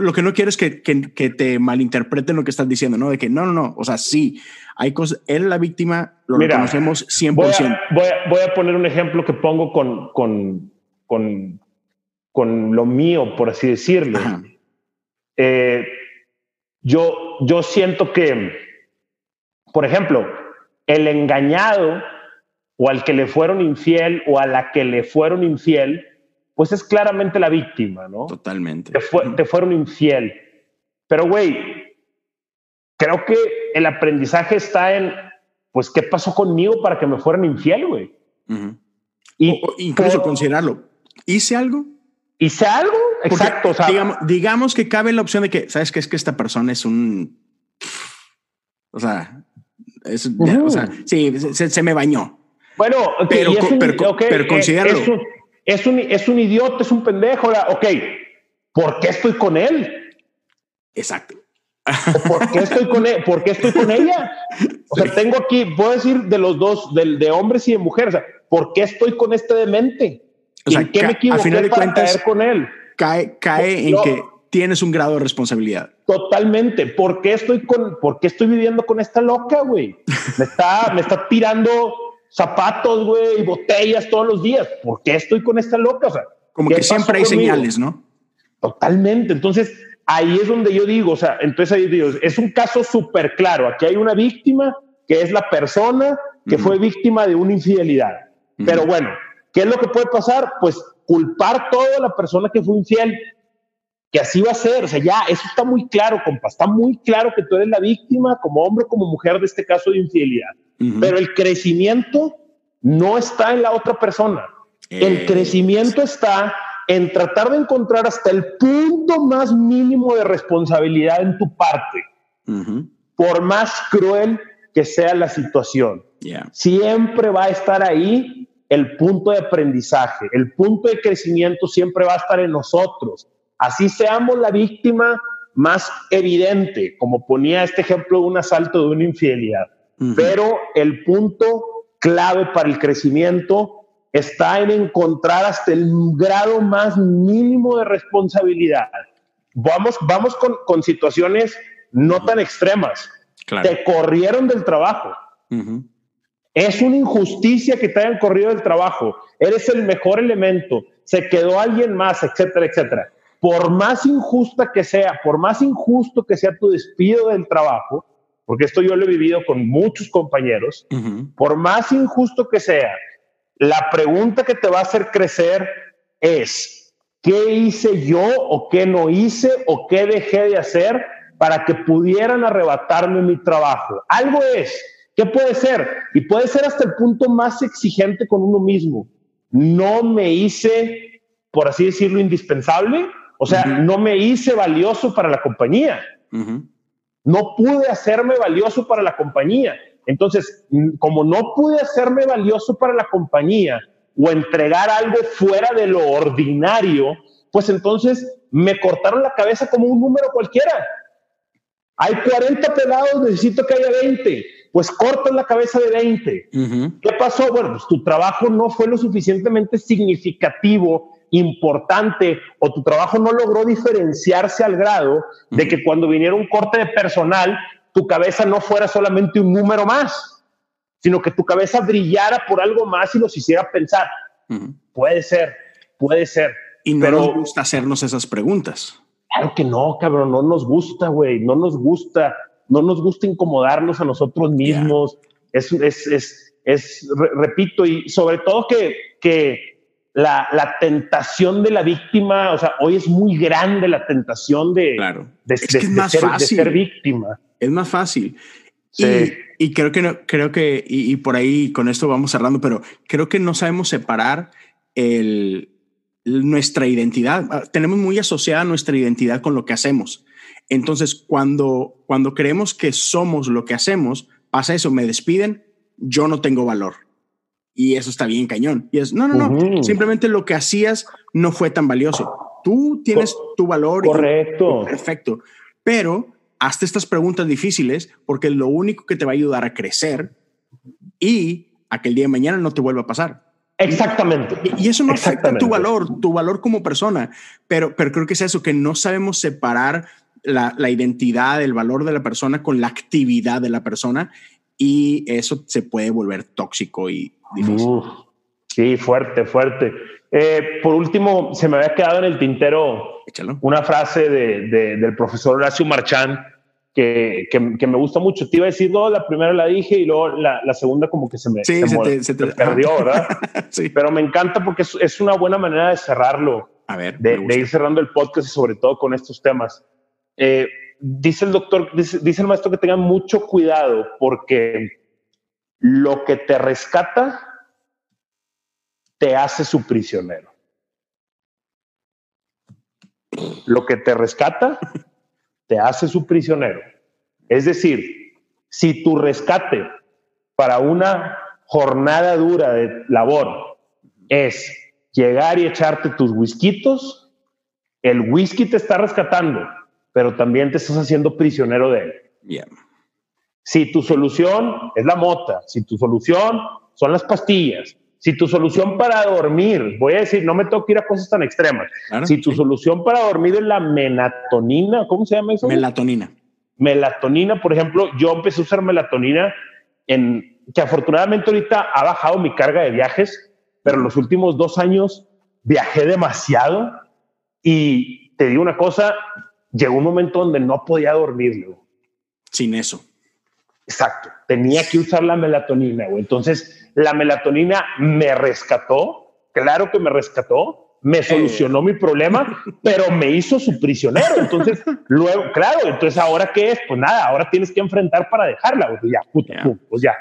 Speaker 2: lo que no quiero es que, que, que, te malinterpreten lo que estás diciendo, ¿no? De que no, no, no, o sea, sí, hay cosas, él la víctima, lo reconocemos 100%.
Speaker 3: Voy a, voy, a, voy a, poner un ejemplo que pongo con, con, con, con lo mío, por así decirlo. Eh, yo, yo siento que, por ejemplo, el engañado o al que le fueron infiel o a la que le fueron infiel, pues es claramente la víctima, ¿no?
Speaker 2: Totalmente.
Speaker 3: Te, fueron infiel. Pero, güey, creo que el aprendizaje está en, pues, ¿qué pasó conmigo para que me fueran infiel, güey?
Speaker 2: y, incluso considerarlo. ¿Hice algo?
Speaker 3: ¿Hice algo? Exacto. O
Speaker 2: sea, digamos, que cabe la opción de que, ¿sabes qué? Es que esta persona es un. O sea, es, o sea sí, se, me bañó.
Speaker 3: Bueno,
Speaker 2: pero, pero, pero considerarlo.
Speaker 3: Es un, es, un, idiota, es un pendejo. Ok, ¿por qué estoy con él?
Speaker 2: Exacto.
Speaker 3: ¿Por qué estoy con él? ¿Por qué estoy con ella? O sea, tengo aquí, puedo decir de los dos, de, de hombres y de mujeres, o sea, ¿por qué estoy con este demente? O sea, ¿En qué me equivoqué final de para cuentas, caer con él?
Speaker 2: Cae, cae en que tienes un grado de responsabilidad.
Speaker 3: Totalmente. ¿Por qué estoy con, por qué estoy viviendo con esta loca, güey? Me está, me está tirando zapatos, güey, botellas todos los días. ¿Por qué estoy con esta loca? O sea,
Speaker 2: como que siempre hay señales, ¿no?
Speaker 3: Totalmente. Entonces, ahí es donde yo digo, o sea, entonces ahí digo, es un caso súper claro. Aquí hay una víctima que es la persona que fue víctima de una infidelidad. Pero bueno, ¿Qué es lo que puede pasar? Pues culpar toda la persona que fue infiel, que así va a ser. O sea, ya, eso está muy claro, compa. Está muy claro que tú eres la víctima, como hombre como mujer, de este caso de infidelidad. Pero el crecimiento no está en la otra persona. El crecimiento está en tratar de encontrar hasta el punto más mínimo de responsabilidad en tu parte, por más cruel que sea la situación. Siempre va a estar ahí el punto de aprendizaje, el punto de crecimiento siempre va a estar en nosotros. Así seamos la víctima más evidente, como ponía este ejemplo de un asalto de una infidelidad. Pero el punto clave para el crecimiento está en encontrar hasta el grado más mínimo de responsabilidad. Vamos, vamos con, situaciones no tan extremas. Te corrieron del trabajo Es una injusticia que te hayan corrido del trabajo. Eres el mejor elemento. Se quedó alguien más, etcétera, etcétera. Por más injusta que sea, por más injusto que sea tu despido del trabajo, porque esto yo lo he vivido con muchos compañeros, por más injusto que sea, la pregunta que te va a hacer crecer es, ¿qué hice yo o qué no hice o qué dejé de hacer para que pudieran arrebatarme mi trabajo? Algo es, ¿qué puede ser? Y puede ser hasta el punto más exigente con uno mismo. No me hice, por así decirlo, indispensable, o sea, no me hice valioso para la compañía. No pude hacerme valioso para la compañía. Entonces, como no pude hacerme valioso para la compañía o entregar algo fuera de lo ordinario, pues entonces me cortaron la cabeza como un número cualquiera. Hay 40 pelados, necesito que haya 20. Pues cortan la cabeza de 20. ¿Qué pasó? Bueno, pues tu trabajo no fue lo suficientemente significativo, importante, o tu trabajo no logró diferenciarse al grado de que cuando viniera un corte de personal, tu cabeza no fuera solamente un número más, sino que tu cabeza brillara por algo más y nos hiciera pensar. Puede ser, puede ser.
Speaker 2: Y no nos gusta hacernos esas preguntas.
Speaker 3: Claro que no, cabrón, no nos gusta, güey, no nos gusta, no nos gusta incomodarnos a nosotros mismos. Es, es, es, es repito, y sobre todo que, que la, la, tentación de la víctima, o sea, hoy es muy grande la tentación de, de, ser, víctima.
Speaker 2: Es más fácil. Y, creo que, no, creo que y, por ahí con esto vamos cerrando, pero creo que no sabemos separar el, nuestra identidad. Ah, tenemos muy asociada nuestra identidad con lo que hacemos. Entonces, cuando, cuando creemos que somos lo que hacemos, pasa eso, me despiden, yo no tengo valor y eso está bien cañón. Y es, no, no, no, simplemente lo que hacías no fue tan valioso. Tú tienes tu valor.
Speaker 3: Correcto.
Speaker 2: perfecto. Pero hazte estas preguntas difíciles porque es lo único que te va a ayudar a crecer y a que el día de mañana no te vuelva a pasar.
Speaker 3: Exactamente.
Speaker 2: Y, eso no afecta tu valor, tu valor como persona, pero, pero creo que es eso, que no sabemos separar la, la, identidad, el valor de la persona con la actividad de la persona y eso se puede volver tóxico y
Speaker 3: sí, fuerte, fuerte. Eh, por último, se me había quedado en el tintero una frase de, del profesor Horacio Marchán que, que, me gusta mucho. Te iba a decir, no, la primera la dije y luego la, la segunda como que se me, se, te, perdió, ¿verdad? sí. Pero me encanta porque es, es, una buena manera de cerrarlo.
Speaker 2: A ver.
Speaker 3: De, ir cerrando el podcast y sobre todo con estos temas. Eh, dice el doctor, dice, dice el maestro que tengan mucho cuidado porque lo que te rescata te hace su prisionero. Lo que te rescata te hace su prisionero. Es decir, si tu rescate para una jornada dura de labor es llegar y echarte tus whiskitos, el whisky te está rescatando, pero también te estás haciendo prisionero de él. Si tu solución es la mota, si tu solución son las pastillas, si tu solución para dormir, voy a decir, no me tengo que ir a cosas tan extremas, si tu solución para dormir es la melatonina, ¿cómo se llama eso?
Speaker 2: Melatonina.
Speaker 3: Melatonina, por ejemplo, yo empecé a usar melatonina en que afortunadamente ahorita ha bajado mi carga de viajes, pero en los últimos dos años viajé demasiado y te digo una cosa, llegó un momento donde no podía dormir.
Speaker 2: Sin eso.
Speaker 3: Exacto. Tenía que usar la melatonina, güey. Entonces, la melatonina me rescató. Claro que me rescató. Me eh. solucionó mi problema, pero me hizo su prisionero. Entonces, luego, claro, entonces ahora qué es? Pues nada, ahora tienes que enfrentar para dejarla. Güey. Ya, puta, pues ya.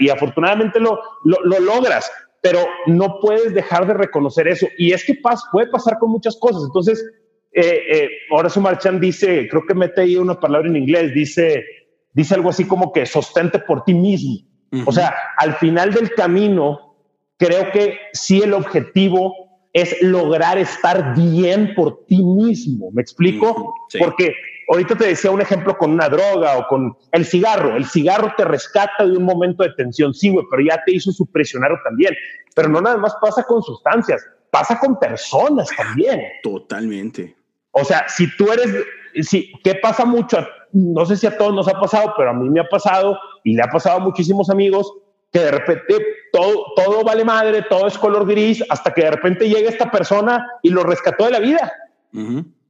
Speaker 3: y afortunadamente lo, lo, logras, pero no puedes dejar de reconocer eso. Y es que puede pasar con muchas cosas. Entonces, eh, eh, ahora su Marchand dice, creo que mete ahí una palabra en inglés, dice, dice algo así como que sostente por ti mismo. O sea, al final del camino, creo que sí el objetivo es lograr estar bien por ti mismo. ¿Me explico? Porque ahorita te decía un ejemplo con una droga o con el cigarro. El cigarro te rescata de un momento de tensión, sí, güey, pero ya te hizo su prisionero también. Pero no nada más pasa con sustancias, pasa con personas también.
Speaker 2: Totalmente.
Speaker 3: O sea, si tú eres, si, ¿qué pasa mucho? No sé si a todos nos ha pasado, pero a mí me ha pasado y le ha pasado a muchísimos amigos que de repente todo, todo vale madre, todo es color gris, hasta que de repente llega esta persona y lo rescató de la vida.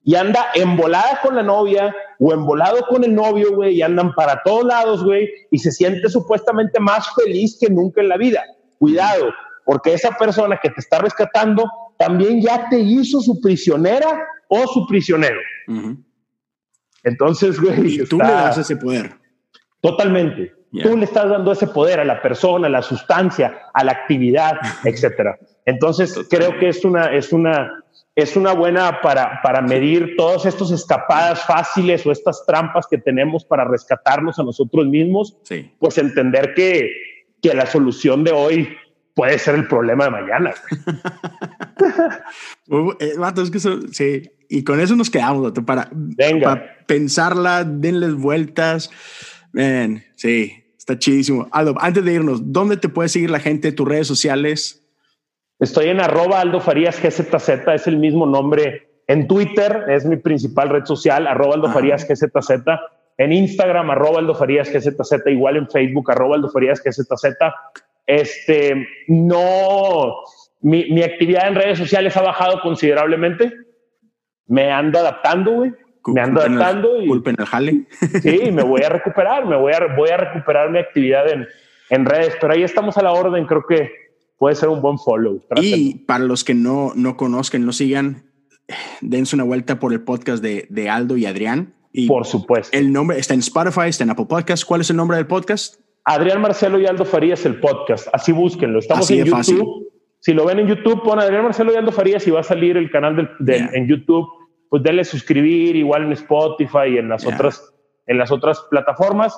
Speaker 3: Y anda embolada con la novia o embolado con el novio, güey, y andan para todos lados, güey, y se siente supuestamente más feliz que nunca en la vida. Cuidado, porque esa persona que te está rescatando también ya te hizo su prisionera o su prisionero. Entonces, güey.
Speaker 2: Y tú le das ese poder.
Speaker 3: Totalmente. Tú le estás dando ese poder a la persona, a la sustancia, a la actividad, etcétera. Entonces, creo que es una, es una, es una buena para, para medir todas estas escapadas fáciles o estas trampas que tenemos para rescatarnos a nosotros mismos. Pues entender que, que la solución de hoy puede ser el problema de mañana.
Speaker 2: Eh, es que sí, y con eso nos quedamos, para, para pensarla, denles vueltas. Man, sí, está chidísimo. Aldo, antes de irnos, ¿dónde te puede seguir la gente, tus redes sociales?
Speaker 3: Estoy en arroba Aldo Farías GZZ, es el mismo nombre en Twitter, es mi principal red social, arroba Aldo Farías GZZ. En Instagram, arroba Aldo Farías GZZ, igual en Facebook, arroba Aldo Farías GZZ. Este, no, mi, mi actividad en redes sociales ha bajado considerablemente. Me ando adaptando, güey me ando adaptando y
Speaker 2: culpen el jale.
Speaker 3: Sí, me voy a recuperar, me voy a, voy a recuperar mi actividad en, en redes, pero ahí estamos a la orden, creo que puede ser un buen follow.
Speaker 2: Y para los que no, no conozcan, no sigan, dense una vuelta por el podcast de, de Aldo y Adrián. Y
Speaker 3: por supuesto.
Speaker 2: El nombre está en Spotify, está en Apple Podcast. ¿Cuál es el nombre del podcast?
Speaker 3: Adrián Marcelo y Aldo Farías, el podcast. Así búsquenlo. Estamos en YouTube. Si lo ven en YouTube, pon Adrián Marcelo y Aldo Farías y va a salir el canal en YouTube pues denle suscribir igual en Spotify y en las otras en las otras plataformas.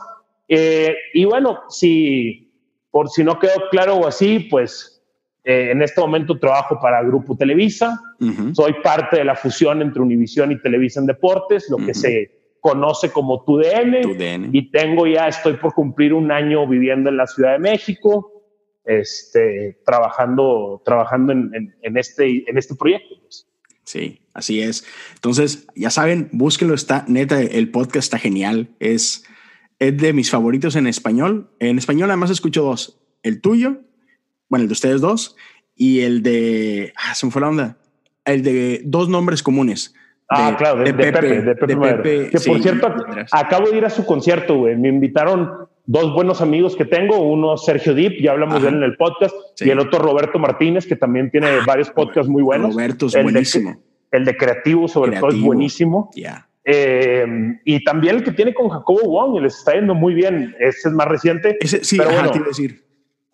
Speaker 3: Eh, y bueno, si por si no quedó claro o así, pues eh, en este momento trabajo para Grupo Televisa. Soy parte de la fusión entre Univisión y Televisa en Deportes, lo que se conoce como TUDN, Y tengo ya, estoy por cumplir un año viviendo en la Ciudad de México, este, trabajando, trabajando en, en este, en este proyecto. Pues.
Speaker 2: Sí, así es. Entonces, ya saben, búsquenlo, está neta, el podcast está genial. Es, es de mis favoritos en español. En español además escucho dos, el tuyo, bueno, el de ustedes dos, y el de, ah, se me fue la onda, el de dos nombres comunes.
Speaker 3: Ah, claro, de, Pepe, de Pepe, Que por cierto, acabo de ir a su concierto, güey. Me invitaron dos buenos amigos que tengo, uno Sergio Deep, ya hablamos de él en el podcast, y el otro Roberto Martínez, que también tiene ah, varios podcasts muy buenos.
Speaker 2: Roberto es buenísimo.
Speaker 3: el de Creativo, sobre todo, es buenísimo. Eh, y también el que tiene con Jacobo Wong, y les está yendo muy bien. Ese es más reciente.
Speaker 2: Ese, sí, pero bueno, decir.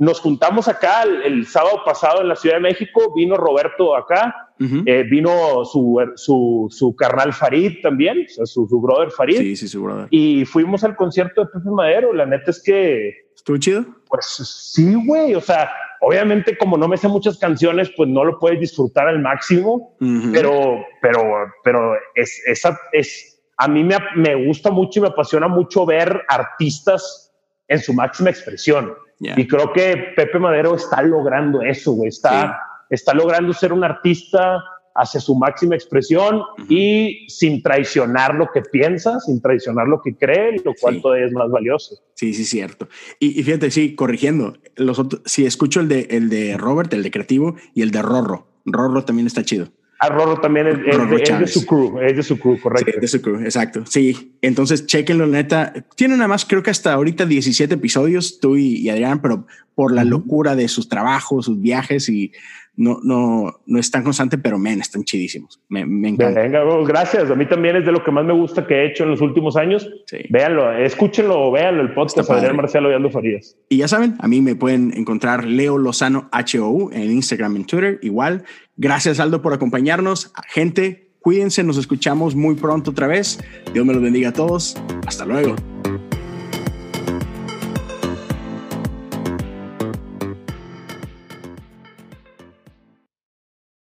Speaker 3: Nos juntamos acá el, sábado pasado en la Ciudad de México, vino Roberto acá, eh, vino su, su, su, carnal Farid también, o sea, su, su, brother Farid.
Speaker 2: Sí, sí, su brother.
Speaker 3: Y fuimos al concierto de Pepe Madero. La neta es que.
Speaker 2: ¿Estuvo chido?
Speaker 3: Pues sí, güey. O sea, obviamente, como no me sé muchas canciones, pues no lo puedes disfrutar al máximo. Pero, pero, pero es, esa es. A mí me, me gusta mucho y me apasiona mucho ver artistas en su máxima expresión. Y creo que Pepe Madero está logrando eso, güey. Está está logrando ser un artista hacia su máxima expresión y sin traicionar lo que piensa, sin traicionar lo que cree, lo cual todavía es más valioso.
Speaker 2: Sí, sí, cierto. Y, fíjate, sí, corrigiendo, los otros, si escucho el de, el de Robert, el de Creativo, y el de Rorro. Rorro también está chido.
Speaker 3: Ah, Rorro también es, de, su crew, es de su crew, correcto.
Speaker 2: Sí, de su crew, exacto. Sí, entonces chequenlo, neta. Tiene nada más, creo que hasta ahorita 17 episodios, tú y, Adrián, pero por la locura de sus trabajos, sus viajes y no, no, no es tan constante, pero men, están chidísimos. Me, me encanta.
Speaker 3: Venga, gracias. A mí también es de lo que más me gusta que he hecho en los últimos años. Sí. Véanlo, escúchenlo, véanlo, el podcast Adrián Marcelo y Aldo Farías.
Speaker 2: Y ya saben, a mí me pueden encontrar Leo Lozano HOU en Instagram, en Twitter, igual. Gracias, Aldo, por acompañarnos. Gente, cuídense, nos escuchamos muy pronto otra vez. Dios me los bendiga a todos. Hasta luego.